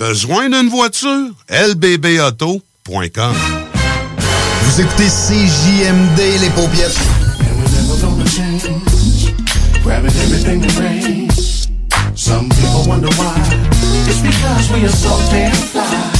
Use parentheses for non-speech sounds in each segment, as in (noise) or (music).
Besoin d'une voiture? lbbauto.com Vous écoutez CJMD, les paupiètes. Grabbing everything that rains. Some people wonder why. It's because we are so damn fly.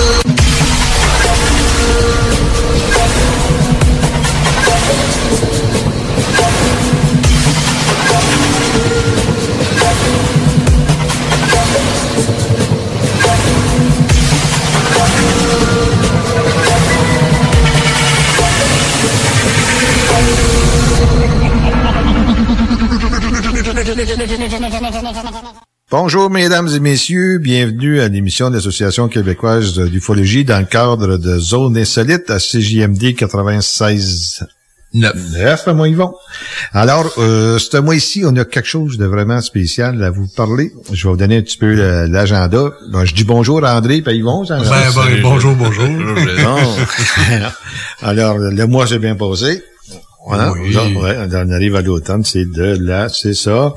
Bonjour, mesdames et messieurs. Bienvenue à l'émission de l'Association québécoise d'ufologie dans le cadre de Zone Insolite à CJMD 96 9. moi, Yvon. Alors, euh, ce mois-ci, on a quelque chose de vraiment spécial à vous parler. Je vais vous donner un petit peu l'agenda. Bon, je dis bonjour à André et Yvon. ça- Ben, ben, bonjour, bonjour. Bon. (laughs) Alors, le mois s'est bien passé. Oui. Ouais, on arrive à l'automne, c'est de là, c'est ça.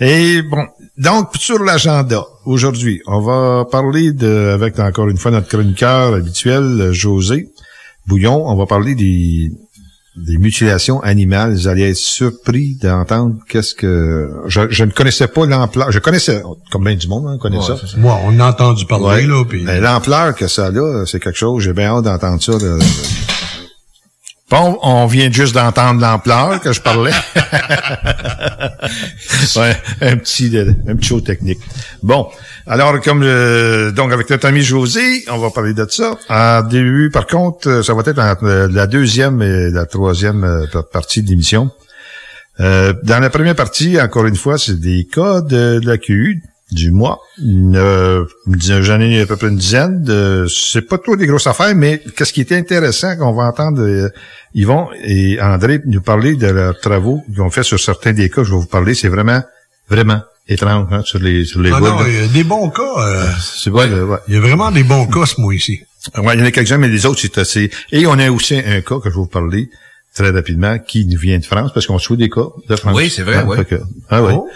Et bon, donc sur l'agenda, aujourd'hui, on va parler de, avec encore une fois notre chroniqueur habituel, José Bouillon, on va parler des, des mutilations animales. Vous allez être surpris d'entendre qu'est-ce que... Je, je ne connaissais pas l'ampleur. Je connaissais, comme bien du monde, hein, on connaît Ouais, ça. Moi, on a entendu parler, là, puis... Mais l'ampleur que ça a, c'est quelque chose. J'ai bien hâte d'entendre ça. là. Bon, on vient juste d'entendre l'ampleur que je parlais. (laughs) ouais, un petit, un petit show technique. Bon, alors comme euh, donc avec notre ami José, on va parler de ça. En début, par contre, euh, ça va être entre euh, la deuxième et la troisième euh, partie de l'émission. Euh, dans la première partie, encore une fois, c'est des cas de, de la QU du mois. Une, J'en ai à peu près une dizaine. De, c'est pas trop des grosses affaires, mais qu'est-ce qui était intéressant qu'on va entendre euh, Yvon et André nous parler de leurs travaux qu'ils ont fait sur certains des cas. Je vais vous parler. C'est vraiment, vraiment étrange hein, sur les sur les Ah non, là. il y a des bons cas. euh, C'est vrai, ouais. il y a vraiment des bons cas ce mois-ci. Ouais, il y en a quelques-uns, mais les autres, c'est assez. Et on a aussi un cas que je vais vous parler. Très rapidement qui nous vient de France, parce qu'on suit des cas de France. Oui, c'est vrai, Hein, oui. que- ah oui. Oh.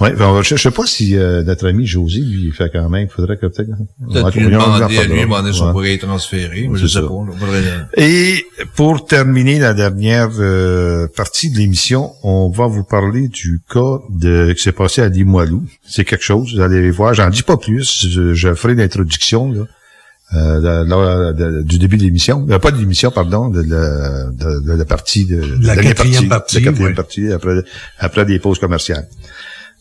Ouais, ben, on va- je, je sais pas si euh, notre ami José, lui, il fait quand même, il faudrait que peut-être... Peut-être lui demander à lui, demander si on pourrait transférer. Je sais ça. pas. Faudrait- Et pour terminer la dernière euh, partie de l'émission, on va vous parler du cas de qui s'est passé à Limoilou. C'est quelque chose, vous allez voir, j'en dis pas plus, je, je ferai l'introduction là, euh, de- lors de- du début de l'émission, Euh, pas de l'émission, pardon, de la, de, la partie de, La quatrième partie, la quatrième partie après après des pauses commerciales.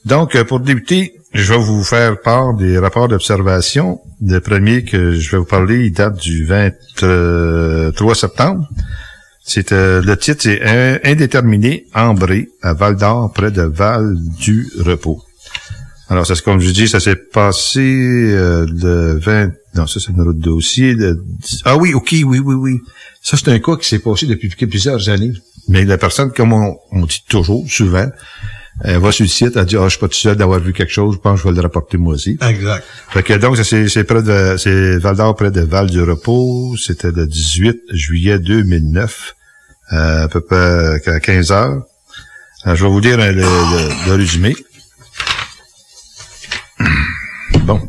Donc, euh, pour débuter, je vais vous faire part des rapports d'observation. Le premier que je vais vous parler, il date du 23 septembre. C'est euh, le titre, c'est Un- Indéterminé, Ambré, à Val d'Or, près de Val du Repos. Alors, ça, comme je dis, ça s'est passé euh, le 20... Non, ça, c'est notre dossier. le 10 Ah oui, OK, oui, oui, oui. Ça, c'est un cas qui s'est passé depuis plusieurs années. Mais la personne, comme on, on dit toujours, souvent, elle va sur le site, elle dit, ah, je suis pas tout seul d'avoir vu quelque chose, je pense que je vais le rapporter moi aussi. Exact. Fait que donc, ça, c'est près de, c'est Val d'Or près de Val du Repos. C'était le 18 juillet 2009, euh, à peu près à 15 heures. Alors, je vais vous lire euh, le, le- le résumé. Bon.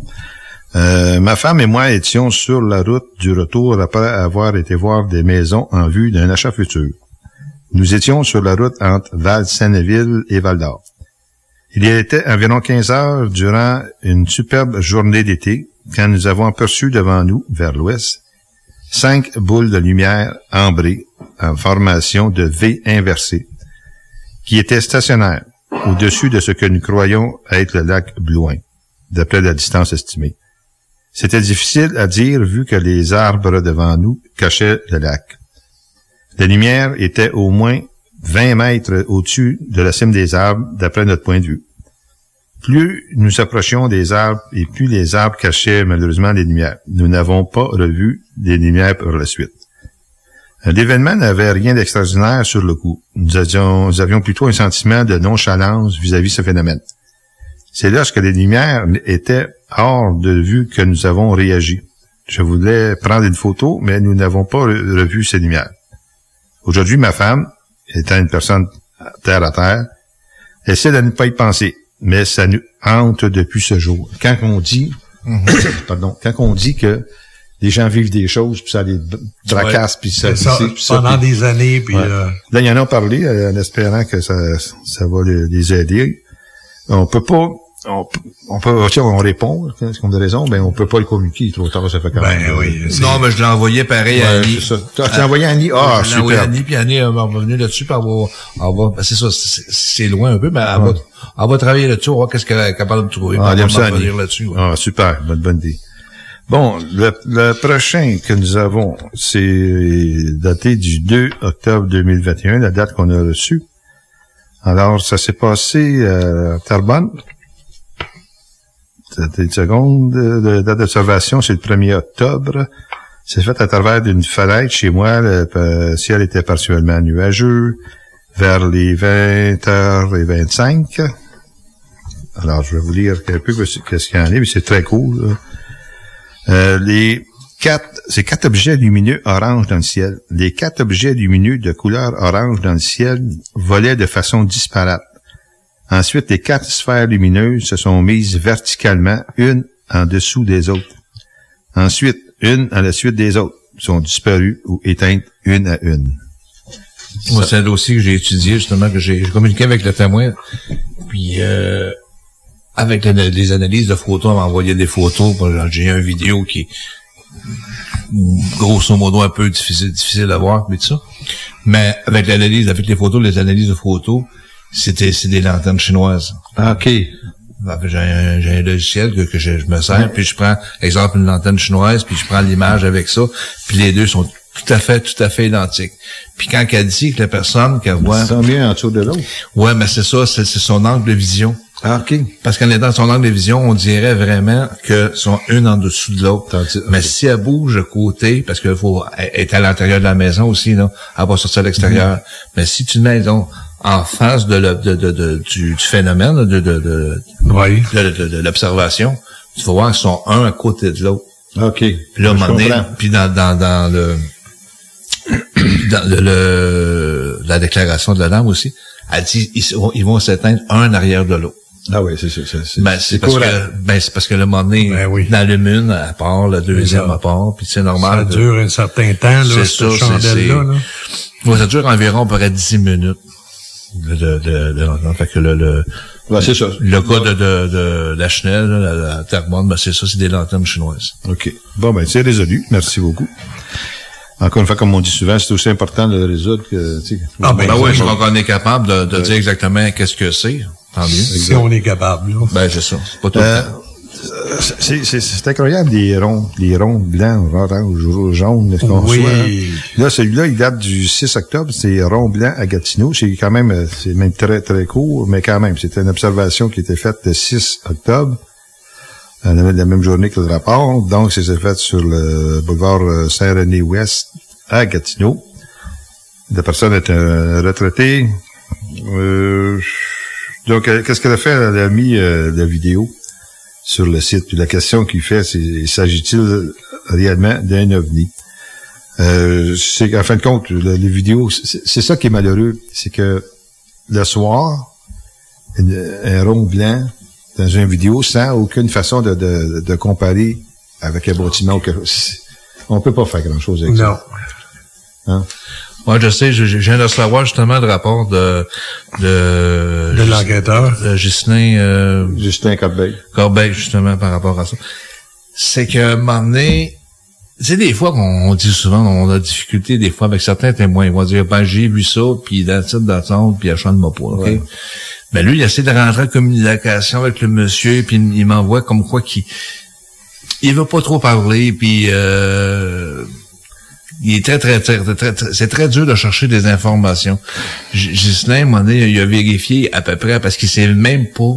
Euh, ma femme et moi étions sur la route du retour après avoir été voir des maisons en vue d'un achat futur. Nous étions sur la route entre Val-Senneville et Val-d'Or. Il y était environ 15 heures durant une superbe journée d'été quand nous avons aperçu devant nous, vers l'ouest, cinq boules de lumière ambrées en formation de V inversée qui étaient stationnaires au-dessus de ce que nous croyons être le lac Blouin, d'après la distance estimée. C'était difficile à dire vu que les arbres devant nous cachaient le lac. La lumière était au moins 20 mètres au-dessus de la cime des arbres d'après notre point de vue. Plus nous approchions des arbres et plus les arbres cachaient malheureusement les lumières. Nous n'avons pas revu les lumières par la suite. L'événement n'avait rien d'extraordinaire sur le coup. Nous avions, nous avions plutôt un sentiment de nonchalance vis-à-vis ce phénomène. C'est lorsque les lumières étaient hors de vue que nous avons réagi. Je voulais prendre une photo, mais nous n'avons pas re- revu ces lumières. Aujourd'hui, ma femme, étant une personne terre à terre, essaie de ne pas y penser, mais ça nous hante depuis ce jour. Quand on dit, (coughs) pardon, quand on dit que les gens vivent des choses, puis ça les tracasse, puis ça, ça, puis ça, pendant des années, puis Ouais. euh, Là, il y en a parlé euh, en espérant que ça, ça va les aider. On peut pas, on, on peut, tiens, on répond, est-ce qu'on a raison, ben on peut pas le communiquer trop tard, ça fait quand même. ben oui. Non, mais je l'ai envoyé pareil à Annie. c'est ça. Tu as envoyé à Annie? Ah, Je l'ai envoyé à super. Annie, puis Annie euh, m'a revenu là-dessus, elle va, elle va- ben, c'est ça, c'est loin un peu, mais elle, va, elle va travailler là-dessus, on va voir qu'est-ce qu'elle est capable de trouver, Ah, elle va ça, Annie. revenir là-dessus. ouais. Ah, super, bonne, bonne idée. Bon, le, le prochain que nous avons, c'est daté du 2 octobre 2021, la date qu'on a reçue. Alors, ça s'est passé euh, à Terrebonne. C'était une seconde. La date d'observation, c'est le 1er octobre. C'est fait à travers d'une fenêtre chez moi. Le euh, ciel était partiellement nuageux vers les 20h25. Alors, je vais vous lire un peu qu'est-ce qu'il y en a, mais c'est très cool. Euh, les quatre, c'est quatre objets lumineux orange dans le ciel. Les quatre objets lumineux de couleur orange dans le ciel volaient de façon disparate. Ensuite, les quatre sphères lumineuses se sont mises verticalement, une en dessous des autres. Ensuite, une à la suite des autres sont disparues ou éteintes une à une. Moi, c'est un dossier que j'ai étudié, justement, que j'ai communiqué avec le témoin. Puis, euh, avec les analyses de photos, on m'a envoyé des photos. J'ai une vidéo qui grosso modo un peu difficile, difficile à voir, mais tout ça. Mais avec l'analyse, avec les photos, les analyses de photos, c'était c'est des lanternes chinoises. Ah, OK. Ben, J'ai un, j'ai un logiciel que, que je, je me sers, puis je prends, exemple, une lanterne chinoise, puis je prends l'image avec ça, puis les deux sont tout à fait, tout à fait identiques. Puis quand elle dit que la personne qu'elle voit... Ils sont mieux en dessous de l'autre. Ouais, mais c'est ça, c'est son angle de vision. Ah, OK. Parce qu'en étant son angle de vision, on dirait vraiment que sont une en dessous de l'autre. Mais si elle bouge de côté, parce qu'il faut est à l'intérieur de la maison aussi, là, elle va sortir à l'extérieur. Mhm. Mais si tu mets donc, en face de, le- de, de, de- du, du phénomène, là, de, de, de, oui. de, de- de l'observation, tu vas voir qu'ils sont un à côté de l'autre. OK. Puis là, puis dans, dans, dans le (coughs) dans le, le- la déclaration de la dame aussi, elle dit ils, vont s'éteindre un arrière de l'autre. Ah oui, c'est ça. c'est- Ben, c'est parce que, ben, c'est parce que le moment donné, dans l'une à part, le deuxième à part, puis c'est normal. Ça dure un certain temps, là, cette ça, chandelle-là. là. c'est- Ouais, ça dure environ à peu près 10 minutes. De, de, de, de- fait que le, le, c'est ça. le cas de, de, de la chenelle, la, la Terrebonne, ben, c'est ça, c'est des lanternes chinoises. OK. Bon, ben, c'est résolu. Merci beaucoup. Encore une fois, comme on dit souvent, c'est aussi important de le résoudre que, tu sais. Ah, ben, oui, je crois qu'on est capable de, de dire exactement qu'est-ce que c'est. Tant mieux. Si on est capable. là. Ben, c'est ça. C'est pas tout Euh, c'est, c'est, c'est incroyable, les ronds, les ronds blancs, orange, jaune, ce qu'on Oui. hein. Là, celui-là, il date du 6 octobre, c'est rond blanc à Gatineau. C'est quand même, euh, c'est même très, très court, mais quand même, c'était une observation qui était faite le 6 octobre, euh, la, la même journée que le rapport. Donc, c'est fait sur le boulevard euh, Saint-René-Ouest à Gatineau. La personne est un retraité. Euh, donc, euh, qu'est-ce qu'elle a fait? Elle a mis euh, la vidéo sur le site? Puis la question qu'il fait, c'est s'agit-il réellement d'un ovni? Euh, c'est qu'en fin de compte, le- les vidéos, c'est ça qui est malheureux, c'est que le soir, un rond blanc dans une vidéo sans aucune façon de, de, de comparer avec un bâtiment. On peut pas faire grand-chose avec Non. ça. Hein? Moi, je sais, je, je viens de recevoir justement le rapport de... De, De l'enquêteur. de Ghislain... Euh, Justin Corbeil. Corbeil, justement, par rapport à ça. C'est qu'à un moment donné... Tu sais, des fois, qu'on on dit souvent, on a difficulté des fois avec certains témoins. Ils vont dire, ben, j'ai vu ça, puis dans le d'attente, puis achète moi pas, OK? Ouais. Ben, lui, il essaie de rentrer en communication avec le monsieur, puis il m'envoie comme quoi qu'il... Il veut pas trop parler, puis... Euh, il est très, très, très, très, très- c'est très dur de chercher des informations. G- Ghislain, à un moment donné, il a vérifié à peu près parce qu'il sait même pas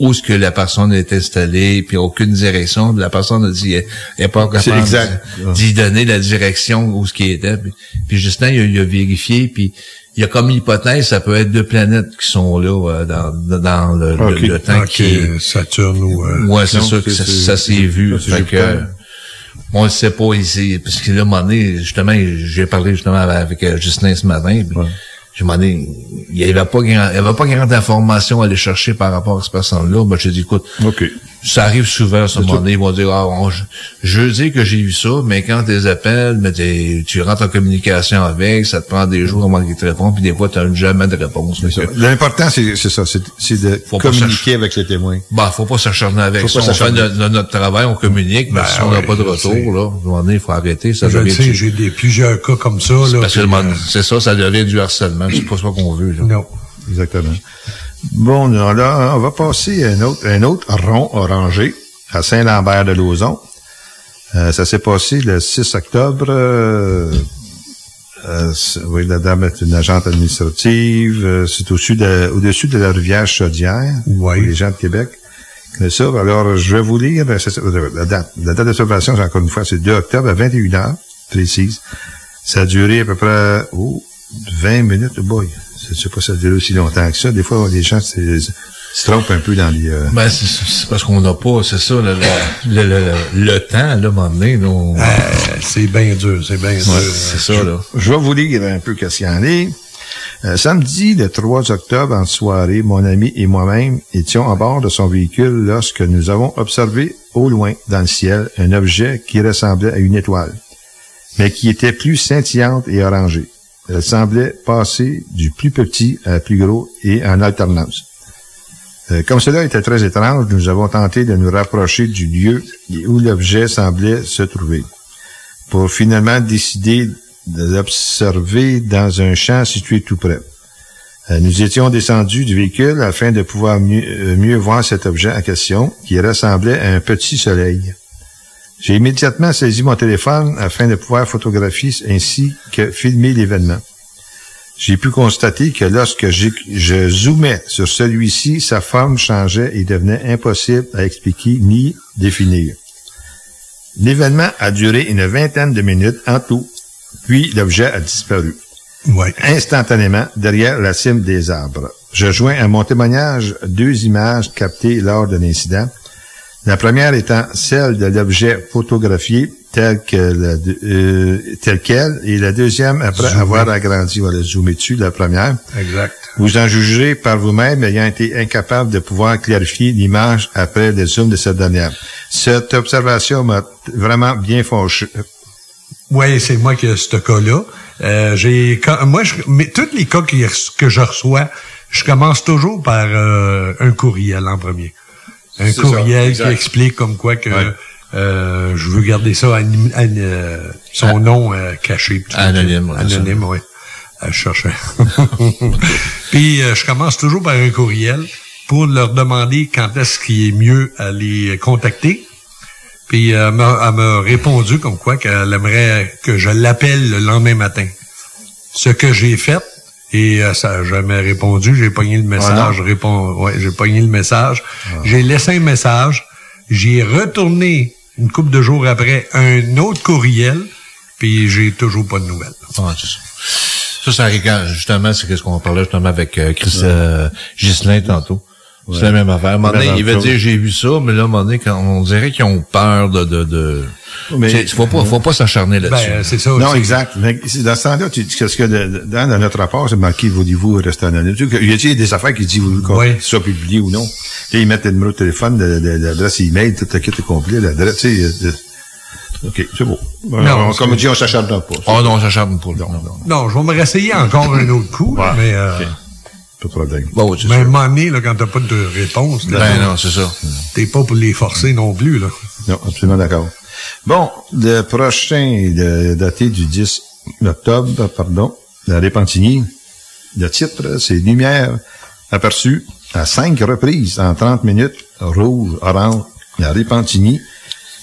où est-ce que la personne est installée, puis aucune direction. La personne a dit, elle n'est pas capable d'y donner la direction où ce qui était. Puis, puis Justin, il a, il a vérifié, puis il y a comme hypothèse, ça peut être deux planètes qui sont là euh, dans, dans le, le- Ok. le temps Ok, qui est... Saturne ou... euh, Ouais, c'est sûr que ça, ça s'est vu. c'est Fait que, on le sait pas ici, parce que là, à un moment donné, justement, j'ai parlé justement avec euh, Justin ce matin, puis j'ai demandé, il n'y avait pas grand, il y avait pas grande information à aller chercher par rapport à cette personne-là. Ben, j'ai dit, écoute, OK. Ça arrive souvent, à ce moment donné, ils vont dire, ah, on- je, je dis que j'ai vu ça, mais quand tu les appelles, mais t'es- tu rentres en communication avec, ça te prend des jours avant qu'ils te répondent, puis des fois, tu n'as jamais de réponse. L'important, c'est c'est ça, c'est c'est de Faut communiquer avec les témoins. Bah, faut pas s'acharner avec Faut ça. pas On fait s'acharner. de- de notre travail, on communique, mais Ben si on n'a pas de retour, sais. là, à un moment donné, il faut arrêter. Ça Je sais, j'ai des plusieurs cas comme ça. Là, parce que puis, le monde- euh, c'est ça, ça devient du harcèlement. C'est pas ça qu'on veut, là. non. Exactement. Bon, là, là, on va passer à un autre, un autre rond orangé à Saint-Lambert-de-Lauzon. Euh, ça s'est passé le 6 octobre. euh, euh, oui, la dame est une agente administrative. c'est au-dessus de, au-dessus de la rivière Chaudière. Oui. Les gens de Québec. connaissent ça. Alors, je vais vous lire ça, la date. La date d'observation, encore une fois, c'est 2 octobre à 21h, précise. Ça a duré à peu près oh, 20 minutes. Oh boy, je sais pas si ça a duré aussi longtemps que ça. Des fois, les gens se, trompent un peu dans les... euh, Ben, c'est- c'est parce qu'on n'a pas, c'est ça, le, le, le, le- le temps, là, à un moment donné, on- Euh, c'est bien dur, c'est bien dur. C'est ça, là. Je vais vous lire un peu qu'est-ce qu'il y en est. Euh, samedi, le 3 octobre, en soirée, mon ami et moi-même étions à bord de son véhicule lorsque nous avons observé au loin, dans le ciel, un objet qui ressemblait à une étoile, mais qui était plus scintillante et orangée. Elle semblait passer du plus petit à plus gros et en alternance. Euh, comme cela était très étrange, nous avons tenté de nous rapprocher du lieu où l'objet semblait se trouver pour finalement décider de l'observer dans un champ situé tout près. Euh, Nous étions descendus du véhicule afin de pouvoir mieux, euh, mieux voir cet objet en question qui ressemblait à un petit soleil. J'ai immédiatement saisi mon téléphone afin de pouvoir photographier ainsi que filmer l'événement. J'ai pu constater que lorsque je zoomais sur celui-ci, sa forme changeait et devenait impossible à expliquer ni définir. L'événement a duré une vingtaine de minutes en tout, puis l'objet a disparu. Ouais. Instantanément derrière la cime des arbres. Je joins à mon témoignage deux images captées lors de l'incident. La première étant celle de l'objet photographié tel que la euh, tel quel, et la deuxième après Zoomer. avoir agrandi, voilà, zoomer dessus, la première. Exact. Vous en jugerez par vous-même ayant été incapable de pouvoir clarifier l'image après le zoom de cette dernière. Cette observation m'a vraiment bien fâché. Oui, c'est moi qui ai ce cas-là. Euh, j'ai moi je, mais tous les cas qui- que je reçois, je commence toujours par euh, un courriel en premier. Un ça, courriel qui explique comme quoi que Ouais. euh, je veux garder ça anim- an- euh, son nom euh, caché. Anonyme, Anonyme, oui. Je cherchais. (laughs) Puis euh, je commence toujours par un courriel pour leur demander quand est-ce qu'il est mieux à les contacter. Puis elle m'a répondu comme quoi qu'elle aimerait que je l'appelle le lendemain matin. Ce que j'ai fait, et euh, ça n'a jamais répondu, j'ai pogné le message, Ah je réponds, ouais, j'ai pogné le message. J'ai laissé un message, j'ai retourné une couple de jours après un autre courriel, puis j'ai toujours pas de nouvelles. Ah, c'est ça. Ça, justement, c'est ce qu'on parlait justement avec euh, Chris euh, tantôt. C'est la même affaire. À un moment donné, Même il va chose. dire j'ai vu ça, mais là, à un moment donné, quand on dirait qu'ils ont peur de... de, de... Mais- faut pas, faut pas s'acharner là-dessus. Ben, c'est ça. Non, c'est- exact. Mais dans ce temps-là, tu dis qu'est-ce que de- dans, dans notre rapport, c'est marqué voulez-vous rester anonyme? Il y a des affaires qui disent vous Oui. que ça soit publié ou non? Là, ils mettent le numéro de téléphone, de- de- l'adresse email, tout le kit est complet, l'adresse, tu sais. euh, de- OK, c'est beau. Non, On- comme c'est- dit, on s'acharne pas. Oh non, on s'acharne pas. Non, non. Non, je vais me réessayer encore un autre coup, Ouais. mais euh, OK. Pas de problème. Bon, c'est mais à un moment donné, là, quand t'as pas de réponse, là, Ben non, c'est ça. t'es pas pour les forcer non plus. Là. Non, absolument d'accord. Bon, le prochain, le- daté du 10 octobre, pardon, la Répentigny, le titre, c'est Lumière aperçue à cinq reprises en 30 minutes, rouge, orange, la Répentigny.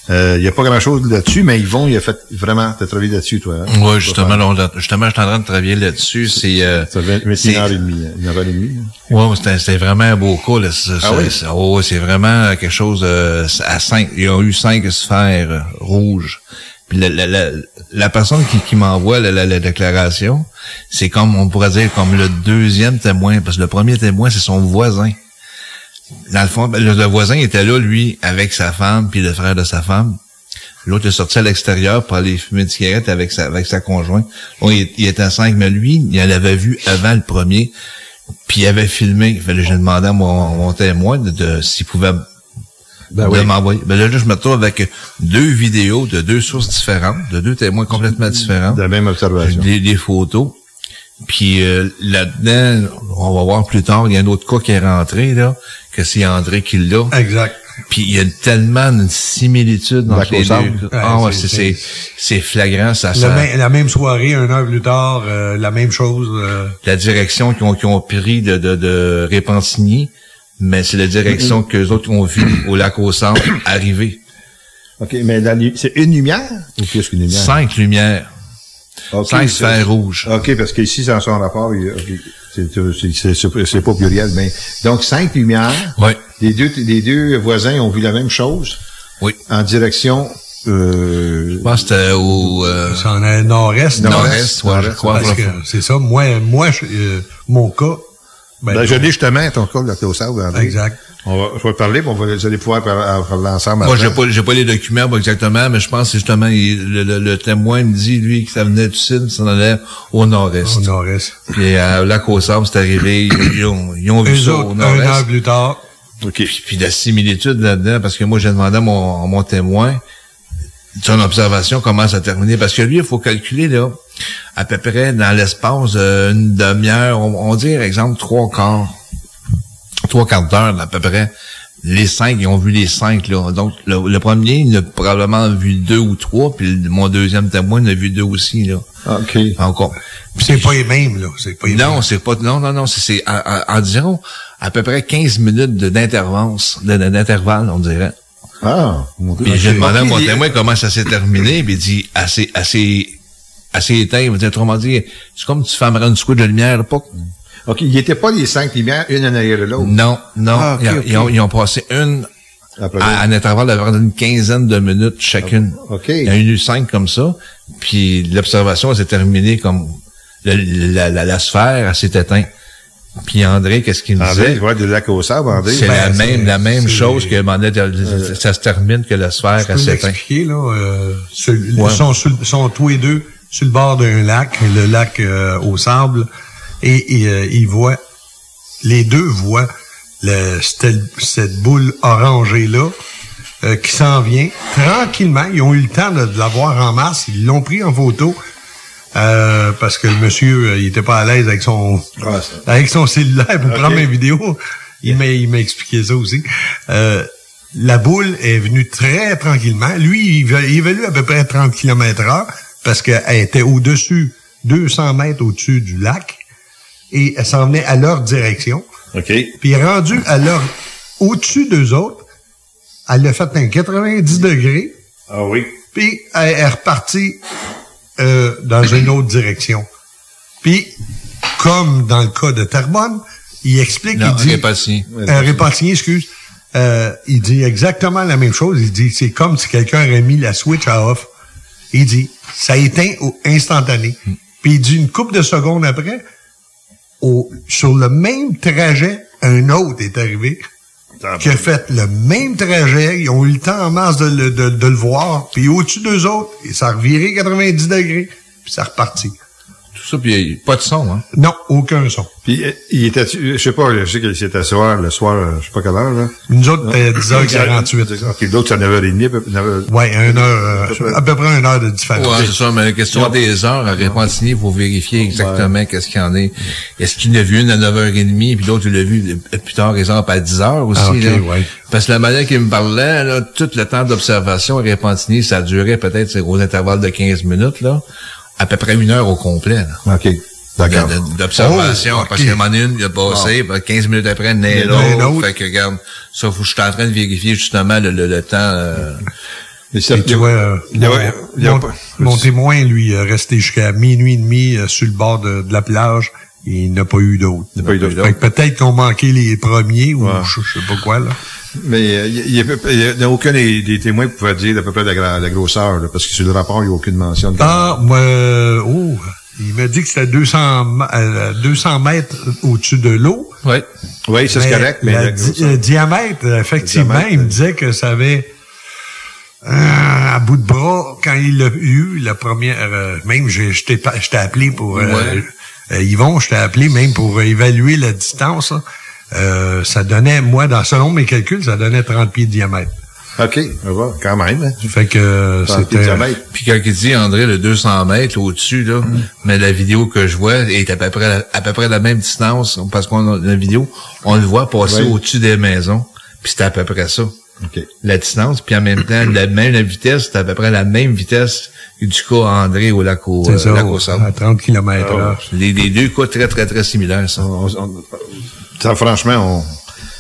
Il n'y a pas grand-chose là-dessus, mais Yvon, il a fait vraiment, t'as travaillé là-dessus, toi. Hein? Ouais, justement, là, on- justement, je suis en train de travailler là-dessus. C'est, euh, c'est- une heure et demie, hein, une heure et demie. hein. Ouais, mais c'était, vraiment un beau. Là. C'est, Ah oui? c'est- oh, c'est vraiment quelque chose euh, à cinq. Ils ont eu cinq sphères euh, rouges. Puis la, la, la, la personne qui, qui m'envoie la, la déclaration, c'est comme on pourrait dire comme le deuxième témoin, parce que le premier témoin c'est son voisin. Dans le fond, ben, le, le voisin était là lui avec sa femme puis le frère de sa femme. L'autre est sorti à l'extérieur pour aller fumer une cigarette avec sa, avec sa conjointe. Bon, il, il était à cinq, mais lui, il l'avait vu avant le premier. Puis il avait filmé. Fait j'ai demandé à mon, mon témoin de, de- s'il pouvait Ben oui. m'envoyer. Ben là, là, je me retrouve avec deux vidéos de deux sources différentes, de deux témoins complètement différents. De la même observation. Des, des photos. Puis euh, là-dedans, on va voir plus tard, il y a un autre cas qui est rentré, là, que c'est André qui l'a. Exact. Puis il y a tellement une similitude dans La les cause deux. Ah Ouais, c'est- c'est, flagrant, ça, ça- même- la même soirée, un heure plus tard, euh, la même chose. euh, la direction qu'ils ont, qu'ils ont pris de, de, de Répentigny, mais c'est la direction que les autres ont vu au lac au centre (coughs) arriver. OK, mais c'est une lumière? Ou qu'est-ce qu'une lumière? Cinq lumières, OK, cinq sphères rouges. OK, parce qu'ici, dans son rapport, ok, c'est- pas pluriel, mais donc cinq lumières. Oui, Les deux, les deux voisins ont vu la même chose? Oui. en direction euh, Je pense que c'était au euh, c'est en euh, nord-est. Nord-est, nord-est, ouais, je nord-est, crois. C'est ça. Moi, moi je- euh, mon cas. Ben, Ben, je l'ai justement, ton cas, là, au Sable, André. Exact. On va, je vais parler, on va, vous allez pouvoir par- parler ensemble. Moi, j'ai pas, j'ai pas les documents pas exactement, mais je pense que justement, il- le, le- le témoin me dit, lui, que ça venait du sud, ça en allait au nord-est. Au nord-est. Puis à lac c'est arrivé, ils ont, ils ont vu ça autres, au un nord-est. heure plus tard. OK. Puis, puis la similitude là-dedans, parce que moi, j'ai demandé à mon, à mon témoin, son observation commence à terminer. Parce que lui, il faut calculer, là, à peu près dans l'espace d'une demi-heure, on, on par exemple, trois quarts, trois quarts d'heure, à peu près. Les cinq, ils ont vu les cinq, là. Donc, le, le premier, il a probablement vu deux ou trois, puis le- mon deuxième témoin, il a vu deux aussi, là. OK. Encore. C'est pas les mêmes, là. C'est pas les Non, c'est pas, non, non, non, c'est, c'est en- environ à peu près 15 minutes d'intervalle, on dirait. Ah, mon Dieu. Puis j'ai demandé à mon témoin comment ça s'est terminé, puis il dit assez, assez, assez éteint. Autrement dit, c'est comme tu fermerais une squid de lumière, pas. OK, il n'était pas les cinq lumières, une en arrière de l'autre. Non, non. Ah, ils, ont- ok. Ils, ont, ils ont passé une à, à un intervalle d'environ une quinzaine de minutes chacune. OK. Il y en a eu cinq comme ça. Puis l'observation s'est terminée comme le- la, la, la sphère s'est éteinte. Puis André, qu'est-ce qu'il me André, disait? ouais, de lac au sable, André. C'est Ben, la c'est- même, la même chose que demandait, ça se termine que le sphère Je à peux s'éteint. là. Euh, Ouais. Ils sont tous les deux sur le bord d'un lac, le lac euh, au sable, et, et, euh, ils voient, les deux voient le, cette, cette boule orangée-là euh, qui s'en vient tranquillement. Ils ont eu le temps de, de la voir en masse. Ils l'ont pris en photo. euh, parce que le monsieur, euh, il était pas à l'aise avec son avec son cellulaire pour prendre une vidéo. Il m'a il m'a expliqué ça aussi. Euh, la boule est venue très tranquillement. Lui, il, va- il évalue à peu près 30 km heure parce qu'elle était au-dessus, 200 mètres au-dessus du lac et elle s'en venait à leur direction. OK. Puis rendu à leur, au-dessus d'eux autres, elle a fait un 90 degrés. Ah oui. Puis elle est repartie euh, dans une autre direction. Puis, comme dans le cas de Terrebonne, il explique, Non, il dit... Répatigny. Euh, Répatigny, excuse. Euh, il dit exactement la même chose. Il dit, c'est comme si quelqu'un aurait mis la switch à off. Il dit, ça éteint au instantané. Puis il dit, une couple de secondes après, au, sur le même trajet, un autre est arrivé qui a fait le même trajet. Ils ont eu le temps en masse de, le- de- de le voir. Puis au-dessus d'eux autres, et ça a reviré 90 degrés. Puis ça a reparti. Tout ça, puis pas de son, hein? Non, aucun son. Puis, euh, il était, je sais pas, je sais qu'il était soir, le soir, euh, je sais pas quelle heure, là. Nous autres, c'était 10h48. OK, d'autres, c'est 9h30, à peu- 9h- Ouais, une heure, euh, à peu près une heure de différence. Ouais, c'est ça, mais la question des heures, à Répentigny, il faut vérifier exactement qu'est-ce qu'il y en est. Est-ce qu'il l'a vu une à 9h30, puis l'autre, il l'a vu euh, plus tard, exemple, à 10h aussi, Ah, ok, là? ouais. Parce que la manière qu'il me parlait, là, tout le temps d'observation à Répentigny, ça durait peut-être c'est aux intervalles de 15 minutes, là, à peu près une heure au complet, là. OK. D'accord. D'observation, Oh, ok. parce qu'à un moment donné, une, il a passé, puis 15 minutes après, il y en a Il y en a un l'autre. autre. Fait que, regarde, ça, faut, je suis en train de vérifier justement le, le, le temps, euh, (laughs) ça- Et tu vois, euh, mon, il y a mon- pas- mon témoin, lui, est resté jusqu'à minuit et demi euh, sur le bord de, de la plage et il n'a pas eu d'autres. Il n'a pas eu d'autres. Fait que peut-être qu'on manquait les premiers ou je, je sais pas quoi, là. Mais euh, il y, a- il y a- aucun des, des témoins qui pouvait dire à peu près la, grosseur, là, parce que sur le rapport, il n'y a aucune mention. de- Ah, moi, euh, oh, il m'a dit que c'était 200, ma- euh, 200 mètres au-dessus de l'eau. ouais. Oui, ça c'est correct, mais la la di- grosseur- le diamètre, effectivement, diamètre, il me euh, disait que ça avait euh, à bout de bras quand il l'a eu la première. euh, même j'ai- je t'ai pas- je t'ai appelé pour euh, Ouais. euh, Yvon, je t'ai appelé même pour évaluer la distance. là. Euh, ça donnait, moi, dans selon mes calculs, ça donnait 30 pieds de diamètre. OK, on va, quand même. Hein. Fait que euh, 30 pieds de c'était. diamètre. Puis quand il dit, André, le 200 mètres au-dessus, là, Mm. mais la vidéo que je vois est à peu près, à peu près la même distance, parce qu'on a la vidéo, on le voit passer au-dessus des maisons, puis c'est à peu près ça. OK. La distance, puis en même temps, la même la vitesse, c'est à peu près la même vitesse du cas André au lac au, euh, ça, lac au à 30 km heure. Les, les deux cas très, très, très similaires, ça. On- on- ça, franchement, on,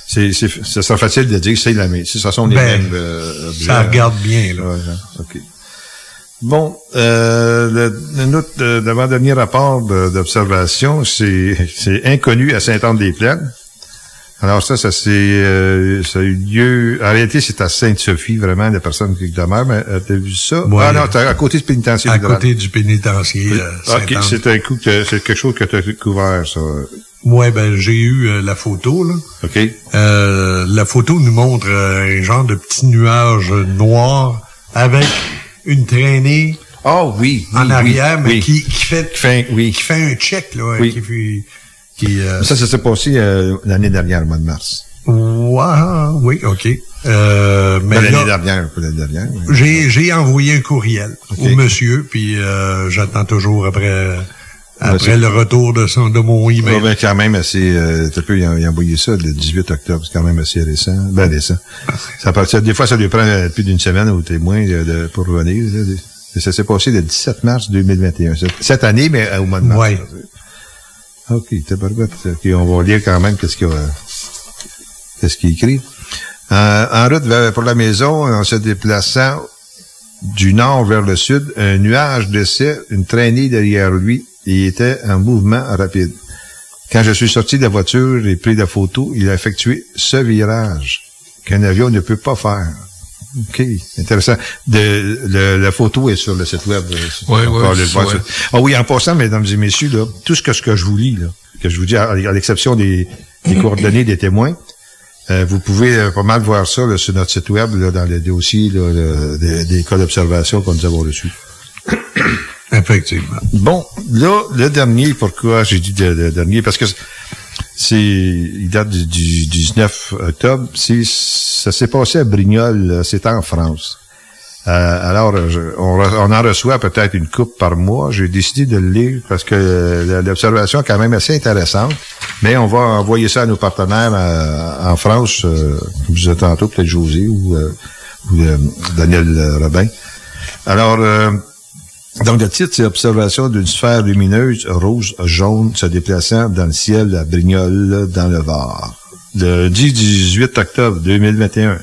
c'est, c'est, ça sera facile de dire que c'est la même. Si ça sont les Ben, mêmes. euh, objets. Ça regarde bien, là. Ouais, OK. Bon, euh, le, le- notre euh, l'avant-dernier rapport d'observation, c'est, c'est inconnu à Saint-Anne-des-Plaines. Alors ça, ça c'est, euh, ça a eu lieu. En réalité, c'est à Sainte-Sophie, vraiment, la personne qui demeure. Mais euh, t'as vu ça? Ouais. Ah non, t'es à côté du pénitencier. À côté du pénitencier. euh, Ok, c'est un coup que c'est quelque chose que tu as découvert, ça. Ouais, ben j'ai eu euh, la photo là. OK. Euh, la photo nous montre euh, un genre de petit nuage noir avec une traînée Oh oui. en arrière, oui, mais oui. qui, qui fait Qui fait, oui. qui fait un check là, Oui. qui qui euh, Ça, ça s'est passé euh, l'année dernière, le mois de mars. ouais, oui, ok. Euh, mais l'année dernière, pas l'année dernière. j'ai j'ai envoyé un courriel au monsieur, puis euh, j'attends toujours après après le retour de son de mon email. Ouais, ben, quand même assez, euh, t'as peu, il a, il a envoyé ça le 18 octobre, c'est quand même assez récent, ben récent. Ça part- ça- des fois, ça lui prend euh, plus d'une semaine au témoin de, de- pour revenir. là. Ça s'est passé le 17 mars 2021. Cette- Cette année, mais euh, au mois de mars. Là. OK, on va lire quand même qu'est-ce qu'il euh, qu'est-ce qu'il écrit. Euh, en route vers, pour la maison, en se déplaçant du nord vers le sud, un nuage laissait une traînée derrière lui et était en mouvement rapide. Quand je suis sorti de la voiture et pris la photo, il a effectué ce virage qu'un avion ne peut pas faire. OK, intéressant. De, le- la photo est sur le site web. euh, le voir ouais. sur- Ah oui, en passant, mesdames et messieurs, là, tout ce que, ce que je vous lis, là, que je vous dis, à, à l'exception des, des (coughs) coordonnées des témoins. Euh, vous pouvez euh, pas mal voir ça là, sur notre site web, là, dans le dossier là, le- des, des cas d'observation que nous avons reçus. (coughs) Effectivement. Bon, là, le dernier, pourquoi j'ai dit le, dernier? Parce que c'est, il date du, du 19 octobre. C'est, ça s'est passé à Brignoles, c'était en France. Euh, alors, on, en reçoit peut-être une coupe par mois. J'ai décidé de le lire parce que euh, l'observation est quand même assez intéressante. Mais on va envoyer ça à nos partenaires euh, en France, comme je disais tantôt, peut-être José ou, ou, Daniel Robin. Alors, donc, le titre, c'est Observation d'une sphère lumineuse rouge-jaune se déplaçant dans le ciel à Brignoles, dans le Var. Le 18 octobre 2021,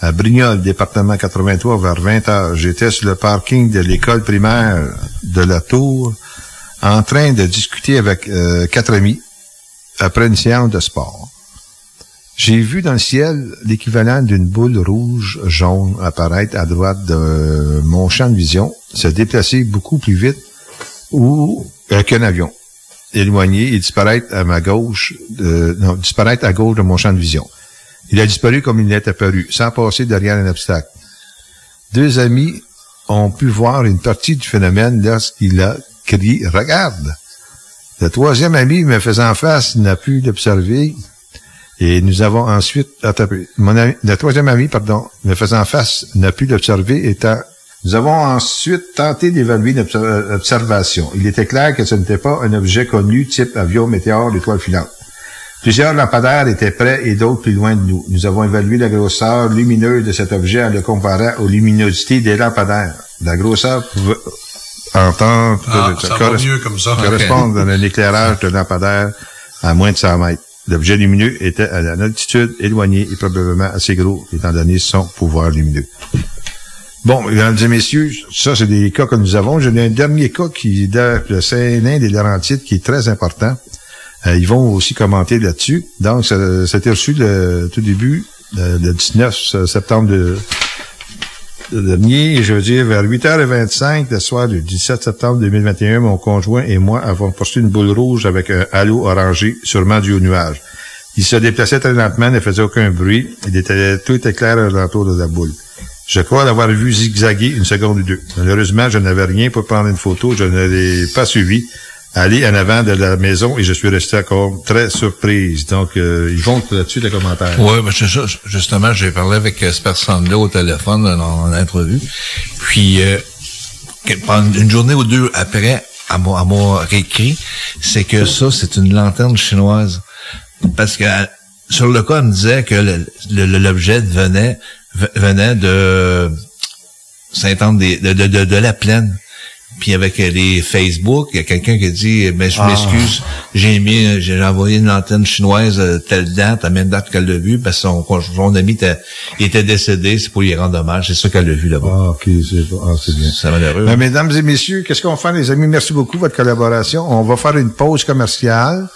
à Brignoles, département 83, vers 20 heures, j'étais sur le parking de l'école primaire de la Tour, en train de discuter avec euh, quatre amis après une séance de sport. J'ai vu dans le ciel l'équivalent d'une boule rouge-jaune apparaître à droite de mon champ de vision, se déplacer beaucoup plus vite ou qu'un avion, éloigné et disparaître à ma gauche, non, disparaître à gauche de mon champ de vision. Il a disparu comme il est apparu, sans passer derrière un obstacle. Deux amis ont pu voir une partie du phénomène lorsqu'il a crié « Regarde! » Le troisième ami me faisant face n'a pu l'observer et nous avons ensuite, peu. mon ami, le troisième ami, pardon, me faisant face, n'a pu l'observer étant, nous avons ensuite tenté d'évaluer l'observation. Il était clair que ce n'était pas un objet connu type avion, météore, étoile filante. Plusieurs lampadaires étaient près et d'autres plus loin de nous. Nous avons évalué la grosseur lumineuse de cet objet en le comparant aux luminosités des lampadaires. La grosseur pouvait entendre, Ah, ça. correspondre à un éclairage de lampadaire à moins de 100 mètres. L'objet lumineux était à une altitude éloignée et probablement assez gros, étant donné son pouvoir lumineux. Bon, mesdames et messieurs, ça, c'est des cas que nous avons. J'ai un dernier cas qui date de Saint-Nain des Laurentides, qui est très important. Euh, ils vont aussi commenter là-dessus. Donc, ça, ça a été reçu le tout début, le, le 19 septembre de, de dernier, je veux dire, vers 8h25 le soir du 17 septembre 2021, mon conjoint et moi avons poursuivi une boule rouge avec un halo orangé, sûrement dû au nuage. Il se déplaçait très lentement, ne faisait aucun bruit. Il était, tout était clair alentour de la boule. Je crois l'avoir vu zigzaguer une seconde ou deux. Malheureusement, je n'avais rien pour prendre une photo. Je ne l'ai pas suivi. Aller en avant de la maison et je suis resté encore très surprise. Donc, euh, ils vont là-dessus les commentaires. Oui, ben. Justement, j'ai parlé avec euh, cette personne-là au téléphone euh, dans, dans l'entrevue. Puis, euh, une journée ou deux après, à m'a à réécrit, c'est que ça, c'est une lanterne chinoise. Parce que sur le cas, on me disait que l'objet venait venait de Saint-Anne des- de, de, de, de la plaine. Puis avec euh, les Facebook, il y a quelqu'un qui a dit mais je Ah. m'excuse, j'ai mis euh, j'ai envoyé une antenne chinoise euh, telle date, à même date qu'elle l'a vu, parce que son, son ami était, il était décédé, c'est pour lui rendre hommage, c'est ça qu'elle l'a vu là-bas. Ah, ok, c'est ah, c'est bien. C'est malheureux. Ben, mesdames et messieurs, qu'est-ce qu'on fait, les amis? Merci beaucoup de votre collaboration. On va faire une pause commerciale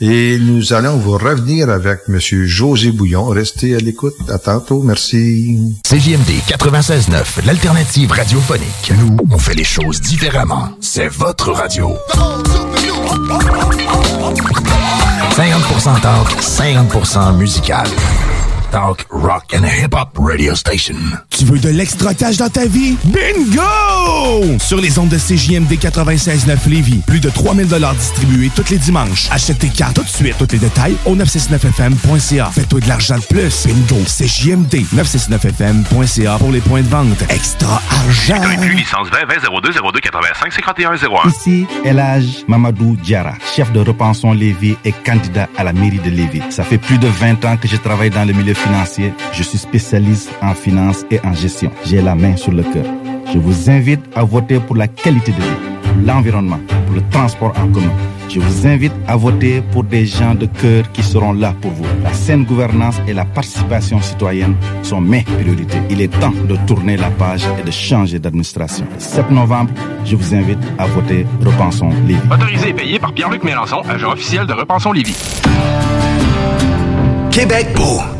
et nous allons vous revenir avec Monsieur José Bouillon. Restez à l'écoute. À tantôt. Merci. CJMD 96.9, l'alternative radiophonique. Nous, on fait les choses différemment. C'est votre radio. 50% talk, 50% musical. Talk, rock and hip-hop radio station. Tu veux de l'extra cash dans ta vie? Bingo! Sur les ondes de CJMD 96.9 Lévis, plus de 3000 distribués tous les dimanches. Achète tes cartes tout de suite. Tous les détails au 969FM.ca. Fais-toi de l'argent de plus. Bingo! CJMD 969FM.ca pour les points de vente. Extra argent! licence 20 20 02 02 85 51 01. Ici, Elage Mamadou Diara, chef de Repensons Lévis et candidat à la mairie de Lévis. Ça fait plus de 20 ans que je travaille dans le milieu financier. Je suis spécialiste en finance et en gestion. J'ai la main sur le cœur. Je vous invite à voter pour la qualité de vie, pour l'environnement, pour le transport en commun. Je vous invite à voter pour des gens de cœur qui seront là pour vous. La saine gouvernance et la participation citoyenne sont mes priorités. Il est temps de tourner la page et de changer d'administration. Le 7 novembre, je vous invite à voter Repensons Lévis. Autorisé et payé par Pierre-Luc Mélenchon, agent officiel de Repensons Lévis. Québec beau.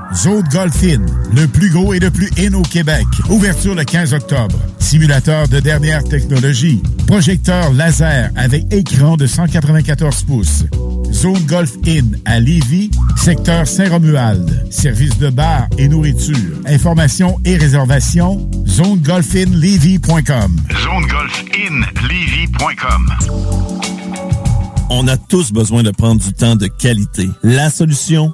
Zone Golf In, le plus gros et le plus in au Québec. Ouverture le 15 octobre. Simulateur de dernière technologie. Projecteur laser avec écran de 194 pouces. Zone Golf In à Lévis, secteur Saint-Romuald. Service de bar et nourriture. Informations et réservations, zonegolfinlevy.com. ZoneGolfInLevy.com On a tous besoin de prendre du temps de qualité. La solution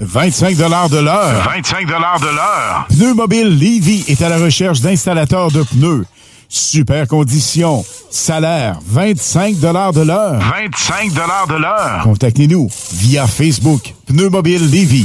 25 de l'heure. 25 de l'heure. Pneu Mobile Levy est à la recherche d'installateurs de pneus. Super conditions. Salaire 25 de l'heure. 25 de l'heure. Contactez-nous via Facebook. Pneu Mobile Levy.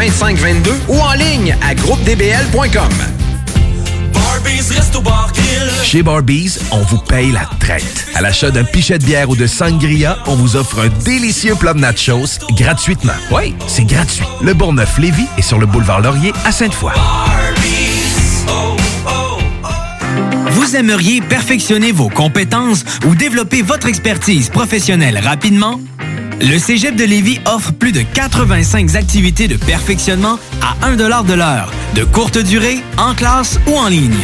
2522 ou en ligne à groupedbl.com. Chez Barbies, on vous paye la traite. À l'achat d'un pichet de bière ou de sangria, on vous offre un délicieux plat de nachos gratuitement. Oui, c'est gratuit. Le Bourgneuf-Lévis est sur le boulevard Laurier à Sainte-Foy. Vous aimeriez perfectionner vos compétences ou développer votre expertise professionnelle rapidement? Le Cégep de Lévis offre plus de 85 activités de perfectionnement à 1 de l'heure, de courte durée, en classe ou en ligne.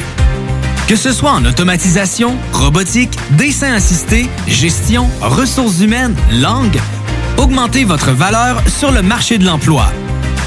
Que ce soit en automatisation, robotique, dessin assisté, gestion, ressources humaines, langue, augmentez votre valeur sur le marché de l'emploi.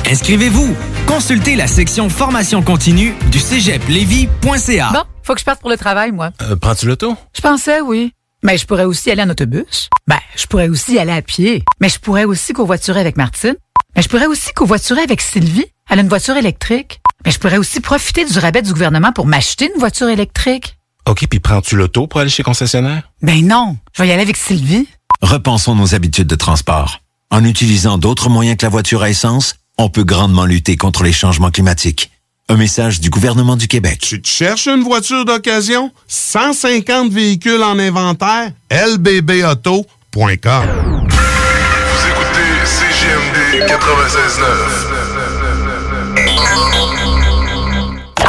Inscrivez-vous. Consultez la section formation continue du cégeplevy.ca. Bon, faut que je parte pour le travail, moi. Euh, Prends-tu l'auto? Je pensais, oui. Mais je pourrais aussi aller en autobus. Ben, je pourrais aussi aller à pied. Mais je pourrais aussi covoiturer avec Martine. Mais je pourrais aussi covoiturer avec Sylvie. Elle a une voiture électrique. Mais je pourrais aussi profiter du rabais du gouvernement pour m'acheter une voiture électrique. OK, puis prends-tu l'auto pour aller chez concessionnaire? Ben non, je vais y aller avec Sylvie. Repensons nos habitudes de transport. En utilisant d'autres moyens que la voiture à essence, on peut grandement lutter contre les changements climatiques. Un message du gouvernement du Québec. Tu te cherches une voiture d'occasion? 150 véhicules en inventaire? lbbauto.com Vous écoutez CGMD 96.9.